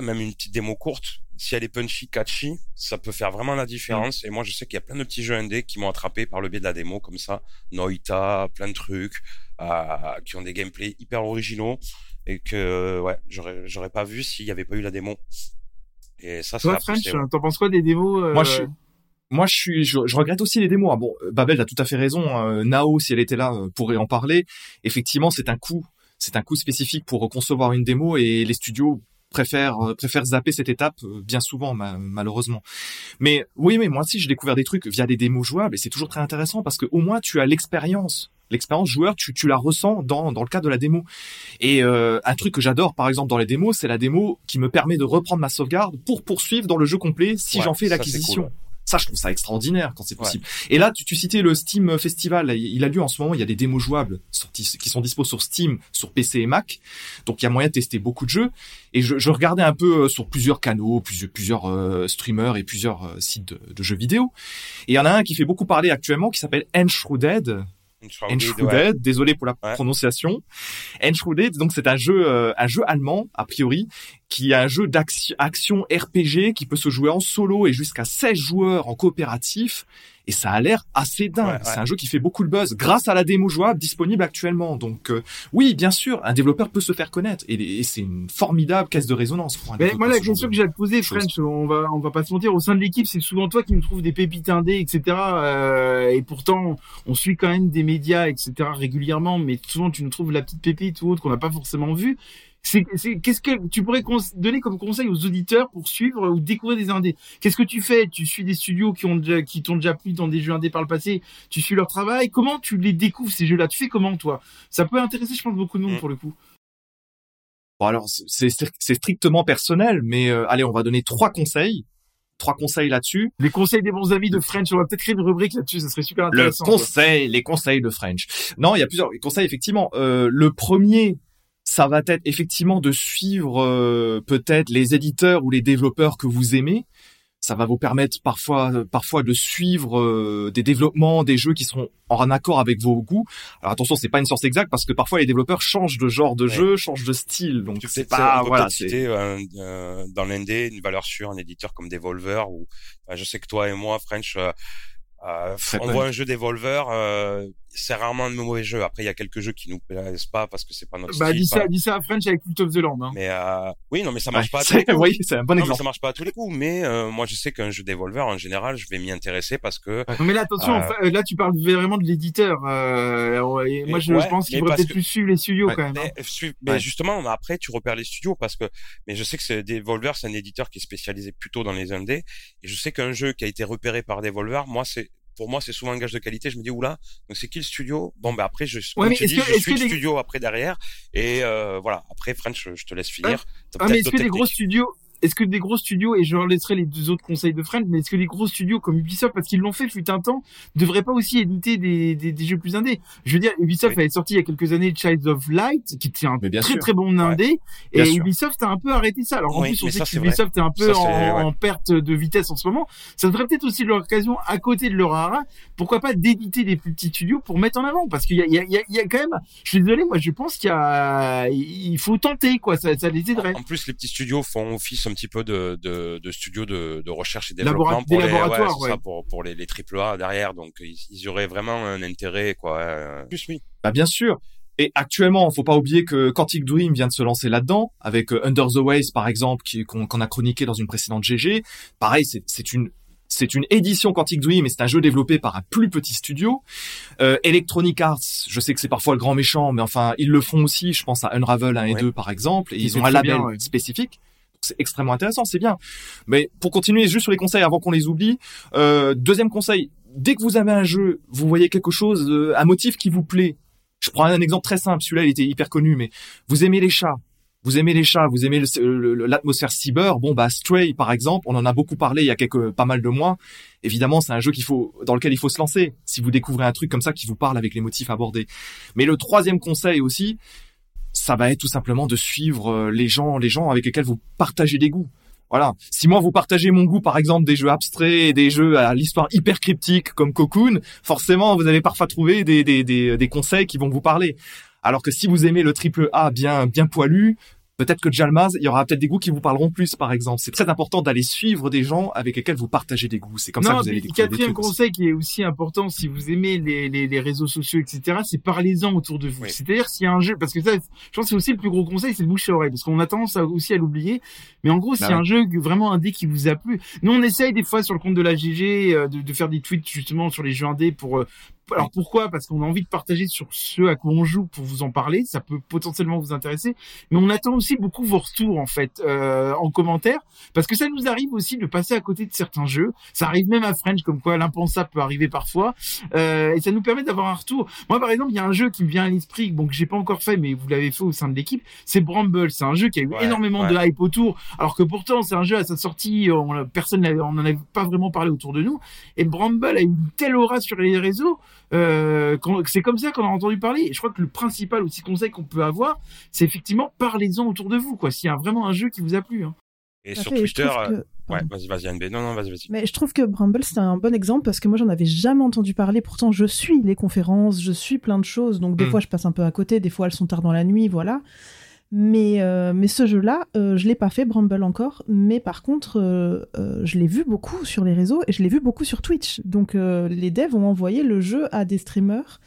Speaker 3: même une petite démo courte, si elle est punchy, catchy, ça peut faire vraiment la différence. Et moi, je sais qu'il y a plein de petits jeux indés qui m'ont attrapé par le biais de la démo, comme ça. Noita, plein de trucs, euh, qui ont des gameplays hyper originaux et que, ouais, j'aurais, j'aurais pas vu s'il y avait pas eu la démo. Et ça, ça
Speaker 1: Toi, French, t'en penses quoi des démos euh,
Speaker 2: Moi, je suis- Moi, je suis, je, je regrette aussi les démos. Ah, bon, euh, Babel a tout à fait raison. Euh, Nao, si elle était là, euh, pourrait en parler. Effectivement, c'est un coût, c'est un coût spécifique pour concevoir une démo et les studios préfèrent euh, préfèrent zapper cette étape euh, bien souvent ma- malheureusement. Mais oui, mais moi aussi j'ai découvert des trucs via des démos jouables et c'est toujours très intéressant parce que au moins tu as l'expérience, l'expérience joueur, tu tu la ressens dans dans le cadre de la démo. Et euh, un truc que j'adore par exemple dans les démos, c'est la démo qui me permet de reprendre ma sauvegarde pour poursuivre dans le jeu complet si
Speaker 3: Ouais,
Speaker 2: j'en fais l'acquisition. Ça, je trouve ça extraordinaire quand c'est possible. Et là, tu, tu citais le Steam Festival. Il a lieu en ce moment. Il y a des démos jouables sortis, qui sont dispo sur Steam, sur PC et Mac. Donc, il y a moyen de tester beaucoup de jeux. Et je, je regardais un peu euh, sur plusieurs canaux, plusieurs, plusieurs euh, streamers et plusieurs euh, sites de, de jeux vidéo. Et il y en a un qui fait beaucoup parler actuellement, qui s'appelle Enshrouded.
Speaker 3: Une soirée de- ouais.
Speaker 2: Enshrouded, désolé pour la
Speaker 3: Ouais.
Speaker 2: prononciation. Enshrouded, donc c'est un jeu, euh, un jeu allemand a priori, qui est un jeu d'action action RPG qui peut se jouer en solo et jusqu'à 16 joueurs en coopératif. Et ça a l'air assez dingue.
Speaker 3: Ouais, ouais.
Speaker 2: C'est un jeu qui fait beaucoup de buzz grâce à la démo jouable disponible actuellement. Donc euh, oui, bien sûr, un développeur peut se faire connaître et, et c'est une formidable caisse de résonance pour un
Speaker 1: Mais
Speaker 2: développeur,
Speaker 1: moi, la question que j'ai à te poser. French, on va, on va pas se mentir, au sein de l'équipe, c'est souvent toi qui nous trouves des pépites indées, etc. euh, et pourtant, on suit quand même des médias, etc. régulièrement, mais souvent tu nous trouves la petite pépite ou autre qu'on n'a pas forcément vue. C'est, c'est, qu'est-ce que tu pourrais cons- donner comme conseil aux auditeurs pour suivre ou découvrir des indés? Qu'est-ce que tu fais? Tu suis des studios qui ont déjà, qui t'ont déjà plu dans des jeux indés par le passé. Tu suis leur travail. Comment tu les découvres ces jeux-là? Tu fais comment toi? Ça peut intéresser, je pense, beaucoup de monde
Speaker 3: Mm.
Speaker 1: pour le coup.
Speaker 2: Bon alors c'est strictement personnel, mais euh, allez, on va donner trois conseils, trois conseils là-dessus.
Speaker 1: Les conseils des bons amis de French, on va peut-être créer une rubrique là-dessus. Ça serait super
Speaker 2: Le
Speaker 1: intéressant. quoi.
Speaker 2: conseil, les conseils de French. Non, il y a plusieurs conseils effectivement. Euh, le premier, ça va être effectivement de suivre euh, peut-être les éditeurs ou les développeurs que vous aimez. Ça va vous permettre parfois, euh, parfois de suivre euh, des développements, des jeux qui seront en accord avec vos goûts. Alors attention, c'est pas une science exacte parce que parfois les développeurs changent de genre de
Speaker 3: Ouais.
Speaker 2: jeu, changent de style. Donc
Speaker 3: Tu
Speaker 2: c'est
Speaker 3: sais,
Speaker 2: pas
Speaker 3: on peut
Speaker 2: voilà.
Speaker 3: citer euh, dans l'indé une valeur sûre, un éditeur comme Devolver ou je sais que toi et moi, French, euh, euh, on voit un jeu Devolver, euh, c'est rarement de mauvais jeux. Après, il y a quelques jeux qui nous plaisent pas parce que c'est pas notre
Speaker 1: Bah,
Speaker 3: style.
Speaker 1: dis ça,
Speaker 3: pas-
Speaker 1: dis ça à French avec Cult of the Land. Hein.
Speaker 3: Mais euh, oui, non, mais ça marche
Speaker 2: Ouais,
Speaker 3: pas. à tous les coups.
Speaker 2: oui, c'est un bon
Speaker 3: Non,
Speaker 2: exemple.
Speaker 3: ça marche pas à tous les coups. Mais euh, moi, je sais qu'un jeu Devolver, en général, je vais m'y intéresser parce que
Speaker 1: Non, mais là, attention,
Speaker 3: Euh,
Speaker 1: enfin, là, tu parles vraiment de l'éditeur. Euh, moi, je,
Speaker 3: ouais,
Speaker 1: je pense qu'il faudrait peut-être
Speaker 3: que-
Speaker 1: plus suivre les studios quand même. hein.
Speaker 3: mais, suis- mais
Speaker 2: Ouais.
Speaker 3: justement, après, tu repères les studios parce que, mais je sais que c'est Devolver, c'est un éditeur qui est spécialisé plutôt dans les indés. Et je sais qu'un jeu qui a été repéré par Devolver, moi, c'est, pour moi, c'est souvent un gage de qualité. Je me dis, oula, donc c'est qui le studio? Bon, ben après, je,
Speaker 1: mais est-ce
Speaker 3: dis,
Speaker 1: que-
Speaker 3: je suis le studio après derrière. Et, euh, voilà. Après, French, je te laisse finir. T'as
Speaker 1: Ah, mais est-ce que des gros studios, est-ce que des gros studios, et je leur laisserai les deux autres conseils de French, mais est-ce que des gros studios comme Ubisoft, parce qu'ils l'ont fait fut un temps, devraient pas aussi éditer des, des, des jeux plus indés? Je veux dire, Ubisoft
Speaker 3: Oui.
Speaker 1: avait sorti il y a quelques années Child of Light, qui était un très
Speaker 2: sûr.
Speaker 1: très bon indé, et
Speaker 2: sûr.
Speaker 1: Ubisoft a un peu arrêté ça. Alors en
Speaker 3: Oui,
Speaker 1: plus, on sait
Speaker 3: ça,
Speaker 1: que Ubisoft est un peu
Speaker 3: Ça,
Speaker 1: en,
Speaker 3: c'est- ouais.
Speaker 1: en perte de vitesse en ce moment. Ça devrait peut-être aussi l'occasion, à côté de leur hara, pourquoi pas d'éditer des plus petits studios pour mettre en avant, parce qu'il y a, il y, a, il y, a, il y a quand même, je suis désolé, moi je pense qu'il y a, il faut tenter, quoi, ça, ça les aiderait.
Speaker 3: En plus, les petits studios font office un petit peu de, de, de studios de, de recherche et développement pour
Speaker 1: des
Speaker 3: les,
Speaker 1: laboratoires,
Speaker 3: ça,
Speaker 1: ouais.
Speaker 3: pour, pour les, les triple A derrière. Donc, ils, ils auraient vraiment un intérêt, quoi. euh, Plus oui.
Speaker 2: Bah bien sûr. Et actuellement, faut pas oublier que Quantic Dream vient de se lancer là-dedans avec euh, Under the Waves par exemple, qu'on a chroniqué dans une précédente GG. Pareil, c'est une c'est une édition Quantic Dream et c'est un jeu développé par un plus petit studio. Euh, Electronic Arts, je sais que c'est parfois le grand méchant, mais enfin ils le font aussi. Je pense à Unravel 1 et
Speaker 3: Ouais.
Speaker 2: 2 par exemple, et ils ont un label
Speaker 1: bien, ouais.
Speaker 2: spécifique. C'est extrêmement intéressant, c'est bien. Mais pour continuer juste sur les conseils avant qu'on les oublie, euh, deuxième conseil, dès que vous avez un jeu, vous voyez quelque chose, euh, un motif qui vous plaît. Je prends un exemple très simple, celui-là il était hyper connu, mais vous aimez les chats, vous aimez les chats, vous aimez l'atmosphère cyber. Bon bah Stray par exemple, on en a beaucoup parlé il y a quelques pas mal de mois. Évidemment, c'est un jeu qu'il faut dans lequel il faut se lancer si vous découvrez un truc comme ça qui vous parle avec les motifs abordés. Mais le troisième conseil aussi, ça va être tout simplement de suivre euh, les gens, les gens avec lesquels vous partagez des goûts. Voilà. Si moi vous partagez mon goût, par exemple, des jeux abstraits et des jeux à l'histoire hyper cryptique comme Cocoon, forcément vous allez parfois trouver des, des, des, des conseils qui vont vous parler. Alors que si vous aimez le triple A bien, bien poilu, peut-être que Jalmaz, il y aura peut-être des goûts qui vous parleront plus, par exemple. C'est très important d'aller suivre des gens avec lesquels vous partagez des goûts. C'est comme ça que vous allez découvrir des
Speaker 1: quatrième
Speaker 2: trucs. aussi.
Speaker 1: conseil qui est aussi important si vous aimez les, les, les réseaux sociaux, etc., c'est parlez-en autour de vous.
Speaker 3: Oui.
Speaker 1: C'est-à-dire s'il y a un jeu, parce que ça, je pense que c'est aussi le plus gros conseil, c'est le bouche à oreille, parce qu'on a tendance à, aussi à l'oublier. Mais en gros, s'il y a un jeu vraiment indé qui vous a plu, nous on essaye des fois sur le compte de la GG euh, de, de faire des tweets justement sur les jeux indés pour euh, alors pourquoi? Parce qu'on a envie de partager sur ce à quoi on joue pour vous en parler. Ça peut potentiellement vous intéresser, mais on attend aussi beaucoup vos retours en fait euh, en commentaire, parce que ça nous arrive aussi de passer à côté de certains jeux. Ça arrive même à French, comme quoi l'impensable peut arriver parfois, euh, et ça nous permet d'avoir un retour. Moi, par exemple, il y a un jeu qui me vient à l'esprit, bon que j'ai pas encore fait, mais vous l'avez fait au sein de l'équipe. C'est Bramble. C'est un jeu qui a eu
Speaker 3: Ouais,
Speaker 1: énormément
Speaker 3: ouais.
Speaker 1: de hype autour, alors que pourtant c'est un jeu à sa sortie, on, personne, on en avait pas vraiment parlé autour de nous. Et Bramble a eu une telle aura sur les réseaux. Euh, c'est comme ça qu'on a entendu parler. Et je crois que le principal aussi conseil qu'on peut avoir, c'est effectivement parlez-en autour de vous, quoi. S'il y a vraiment un jeu qui vous a plu. Hein.
Speaker 3: Et sur
Speaker 4: fait,
Speaker 3: Twitter, euh,
Speaker 4: que-
Speaker 3: ouais, vas-y, vas-y, NB. Non, non, vas-y, vas-y.
Speaker 4: Mais je trouve que Bramble, c'est un bon exemple parce que moi, j'en avais jamais entendu parler. Pourtant, je suis les conférences, je suis plein de choses. Donc, des
Speaker 2: Mm.
Speaker 4: fois, je passe un peu à côté. Des fois, elles sont tard dans la nuit, voilà. Mais, euh, mais ce jeu-là, euh, je l'ai pas fait, Bramble encore. Mais par contre, euh, euh, je l'ai vu beaucoup sur les réseaux et je l'ai vu beaucoup sur Twitch. Donc, les devs ont envoyé le jeu à des streamers.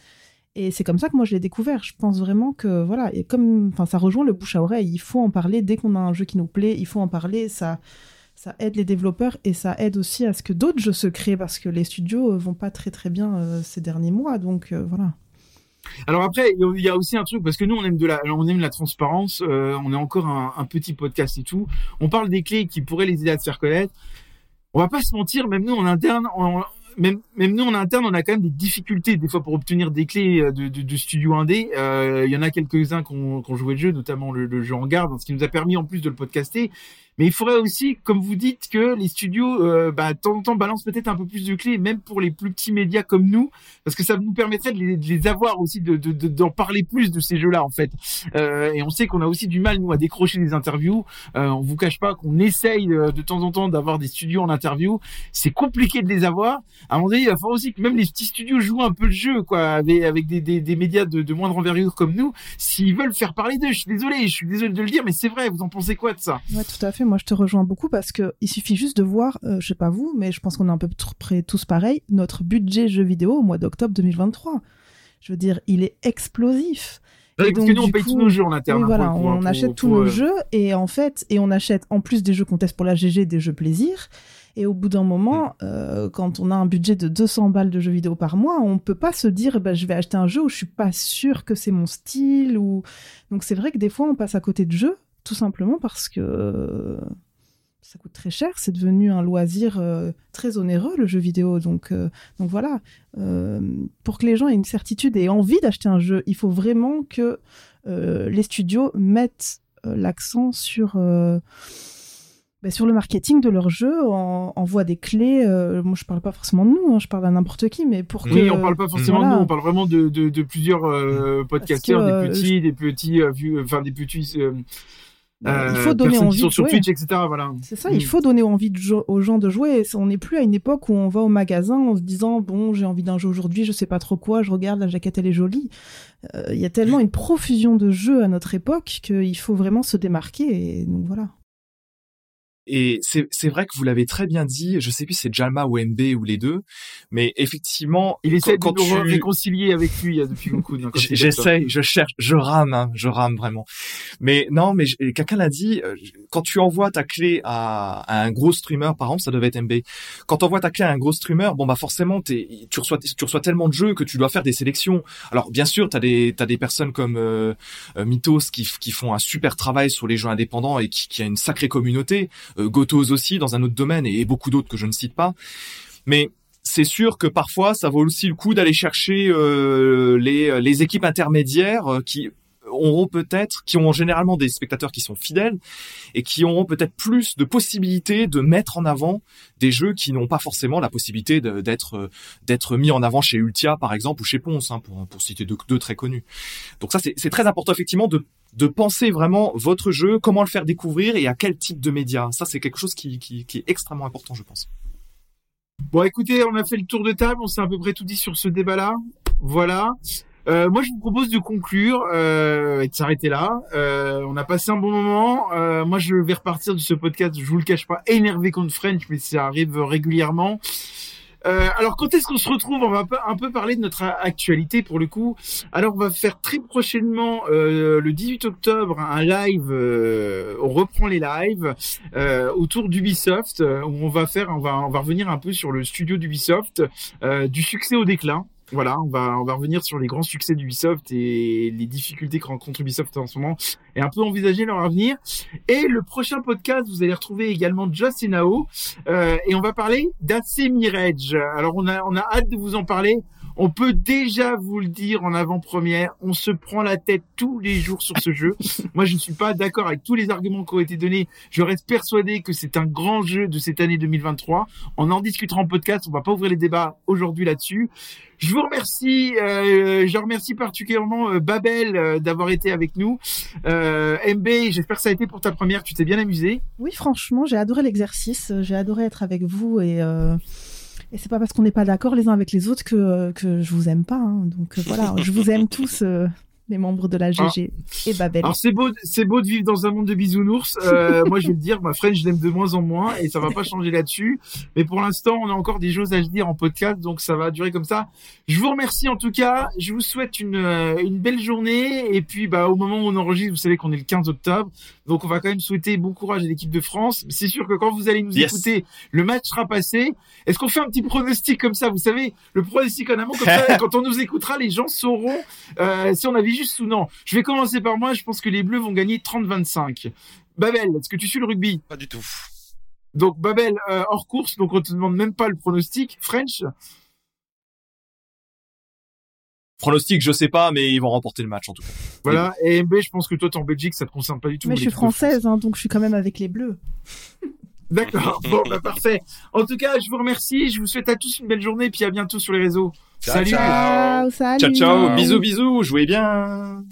Speaker 4: Et c'est comme ça que moi je l'ai découvert. Je pense vraiment que voilà, et comme, ça rejoint le bouche à oreille. Il faut en parler dès qu'on a un jeu qui nous plaît. Il faut en parler. Ça, aide les développeurs et ça aide aussi à ce que d'autres jeux se créent parce que les studios vont pas très très bien ces derniers mois. Donc voilà.
Speaker 1: Alors après, il y a aussi un truc parce que nous on aime de la, on aime la transparence. euh, on est encore un, petit podcast et tout. On parle des clés qui pourraient les aider à se faire connaître. On va pas se mentir, même nous en interne, on- même, même nous en interne, on a quand même des difficultés des fois pour obtenir des clés euh, de, studio indé. Euh, Il y en a quelques-uns qui ont, qui ont joué le jeu, notamment le, le jeu en garde, ce qui nous a permis en plus de le podcaster. Mais il faudrait aussi, comme vous dites, que les studios, euh, bah, de temps en temps, balancent peut-être un peu plus de clés, même pour les plus petits médias comme nous, parce que ça nous permettrait de les, de les avoir aussi, de de- de- d'en parler plus de ces jeux-là, en fait. Euh, et on sait qu'on a aussi du mal, nous, à décrocher des interviews. Euh, on vous cache pas qu'on essaye euh, de temps en temps d'avoir des studios en interview. C'est compliqué de les avoir. À un moment donné, il va falloir aussi que même les petits studios jouent un peu le jeu, quoi, avec, avec des, des, des médias de, de moindre envergure comme nous. S'ils veulent faire parler d'eux, je suis désolé, je suis désolé de le dire, mais c'est vrai. Vous en pensez quoi de ça?
Speaker 4: Ouais, tout à fait. Moi, je te rejoins beaucoup parce que il suffit juste de voir, euh, je sais pas vous, mais je pense qu'on est à peu près tous pareil, notre budget jeu vidéo au mois d'octobre 2023. je veux dire, il est explosif. Et
Speaker 1: parce
Speaker 4: donc,
Speaker 1: que nous, on paye
Speaker 4: coup-
Speaker 1: tous nos jeux en interne.
Speaker 4: Oui, voilà, on
Speaker 1: pour-
Speaker 4: achète tous
Speaker 1: pour,
Speaker 4: nos
Speaker 1: euh,
Speaker 4: jeux et en fait, et on achète en plus des jeux qu'on teste pour la GG, des jeux plaisir. Et au bout d'un moment, euh, quand on a un budget de 200 balles de jeux vidéo par mois, on peut pas se dire, bah, je vais acheter un jeu où je suis pas sûr que c'est mon style ou. Donc c'est vrai que des fois, on passe à côté de jeux, tout simplement parce que euh, ça coûte très cher. C'est devenu un loisir euh, très onéreux le jeu vidéo. Donc euh, donc voilà. Euh, pour que les gens aient une certitude et envie d'acheter un jeu, il faut vraiment que les studios mettent l'accent sur, bah, sur le marketing de leur jeu, en, envoient des clés. moi, je parle pas forcément de nous, hein, je parle à n'importe qui, mais pour que.
Speaker 1: Oui, on parle pas forcément
Speaker 4: Voilà.
Speaker 1: de nous, on parle vraiment de, de, de plusieurs podcasteurs,
Speaker 4: que,
Speaker 1: des petits, des petits, enfin des petits. Euh,
Speaker 4: il
Speaker 1: euh,
Speaker 4: faut donner envie
Speaker 1: qui sont
Speaker 4: de
Speaker 1: sur
Speaker 4: jouer.
Speaker 1: Twitch, etc. Voilà.
Speaker 4: C'est ça, il faut donner envie de aux gens de jouer. On n'est plus à une époque où on va au magasin en se disant bon, j'ai envie d'un jeu aujourd'hui, je sais pas trop quoi, je regarde la jaquette, elle est jolie. Euh, Il y a tellement une profusion de jeux à notre époque qu'il faut vraiment se démarquer. Et donc voilà.
Speaker 2: Et c'est c'est vrai que vous l'avez très bien dit. Je sais plus si c'est Jalma ou MB ou les deux, mais effectivement,
Speaker 1: Il essaie
Speaker 2: quand,
Speaker 1: de nous
Speaker 2: tu-
Speaker 1: réconcilier avec lui euh, depuis beaucoup. hein, ça.
Speaker 2: J'essaie, je cherche, je rame, hein, je rame vraiment. Mais non, mais quelqu'un l'a dit, euh, quand tu envoies ta clé à, à un gros streamer, par exemple, ça devait être MB. Quand tu envoies ta clé à un gros streamer, bon bah forcément, tu reçois, tu reçois tellement de jeux que tu dois faire des sélections. Alors bien sûr, t'as des, t'as des personnes comme euh, euh, Mythos qui, qui font un super travail sur les jeux indépendants et qui, qui a une sacrée communauté. Euh, Gotos aussi dans un autre domaine et, beaucoup d'autres que je ne cite pas. Mais c'est sûr que parfois, ça vaut aussi le coup d'aller chercher euh, les, les équipes intermédiaires euh, qui auront peut-être, qui ont généralement des spectateurs qui sont fidèles et qui auront peut-être plus de possibilités de mettre en avant des jeux qui n'ont pas forcément la possibilité d'être euh, mis en avant chez Ultia par exemple ou chez Ponce hein, pour citer deux, très connus. Donc ça c'est très important effectivement de de penser vraiment votre jeu, comment le faire découvrir et à quel type de média. Ça c'est quelque chose qui, qui qui est extrêmement important je pense.
Speaker 1: Bon, écoutez, on a fait le tour de table, on s'est à peu près tout dit sur ce débat-là. Voilà. Euh, moi, je vous propose de conclure euh, et de s'arrêter là. Euh, on a passé un bon moment. Euh, moi, je vais repartir de ce podcast. Je vous le cache pas, énervé contre French, mais ça arrive régulièrement. Euh, alors, quand est-ce qu'on se retrouve? On va un peu parler de notre actualité pour le coup. Alors, on va faire très prochainement, euh, le 18 octobre, un live. euh, on reprend les lives autour d'Ubisoft où on va faire, on va, on va revenir un peu sur le studio d'Ubisoft, du succès au déclin. Voilà, on va, on va revenir sur les grands succès d'Ubisoft et les difficultés que rencontre Ubisoft en ce moment et un peu envisager leur avenir. Et le prochain podcast, vous allez retrouver également Joss et Nao euh, et on va parler d'AC Mirage. Alors on a, on a hâte de vous en parler. On peut déjà vous le dire en avant-première, on se prend la tête tous les jours sur ce jeu. Moi, je ne suis pas d'accord avec tous les arguments qui ont été donnés. Je reste persuadé que c'est un grand jeu de cette année 2023. On en discutera en podcast. On va pas ouvrir les débats aujourd'hui là-dessus. Je vous remercie. euh, je remercie particulièrement euh, Babel euh, d'avoir été avec nous. Euh, MB, j'espère que ça a été pour ta première. Tu t'es bien amusé.
Speaker 4: Oui, franchement, j'ai adoré l'exercice. J'ai adoré être avec vous et. Et c'est pas parce qu'on n'est pas d'accord les uns avec les autres que, que je vous aime pas. hein. Donc euh, voilà, je vous aime tous, euh, les membres de la GG et Babel.
Speaker 1: Alors c'est beau, c'est beau de vivre dans un monde de bisounours. Euh, moi, je vais te dire, ma French, je l'aime de moins en moins et ça va pas changer là-dessus. Mais pour l'instant, on a encore des choses à se dire en podcast, donc ça va durer comme ça. Je vous remercie en tout cas. Je vous souhaite une euh, une belle journée et puis bah au moment où on enregistre, vous savez qu'on est le 15 octobre, donc on va quand même souhaiter bon courage à l'équipe de France. C'est sûr que quand vous allez nous
Speaker 2: Yes.
Speaker 1: écouter, le match sera passé. Est-ce qu'on fait un petit pronostic comme ça? Vous savez, le pronostic en amont comme ça, quand on nous écoutera, les gens sauront euh, si on avait juste ou non. Je vais commencer par moi. Je pense que les Bleus vont gagner 30-25. Babel, est-ce que tu suis le rugby?
Speaker 3: Pas du tout.
Speaker 1: Donc Babel euh, hors course, donc on te demande même pas le pronostic. French,
Speaker 2: Pronostic, je sais pas, mais ils vont remporter le match en tout cas.
Speaker 1: voilà. Et MB, je pense que toi t'es en Belgique, ça te concerne pas du tout.
Speaker 4: Mais je suis française, hein, donc je suis quand même avec les bleus.
Speaker 1: D'accord. Bon, bah parfait. En tout cas, je vous remercie. Je vous souhaite à tous une belle journée, et puis à bientôt sur les réseaux.
Speaker 3: Ciao,
Speaker 1: Salut.
Speaker 3: ciao.
Speaker 4: salut.
Speaker 2: Ciao ciao,
Speaker 3: Ciao.
Speaker 2: bisous bisous, jouez bien.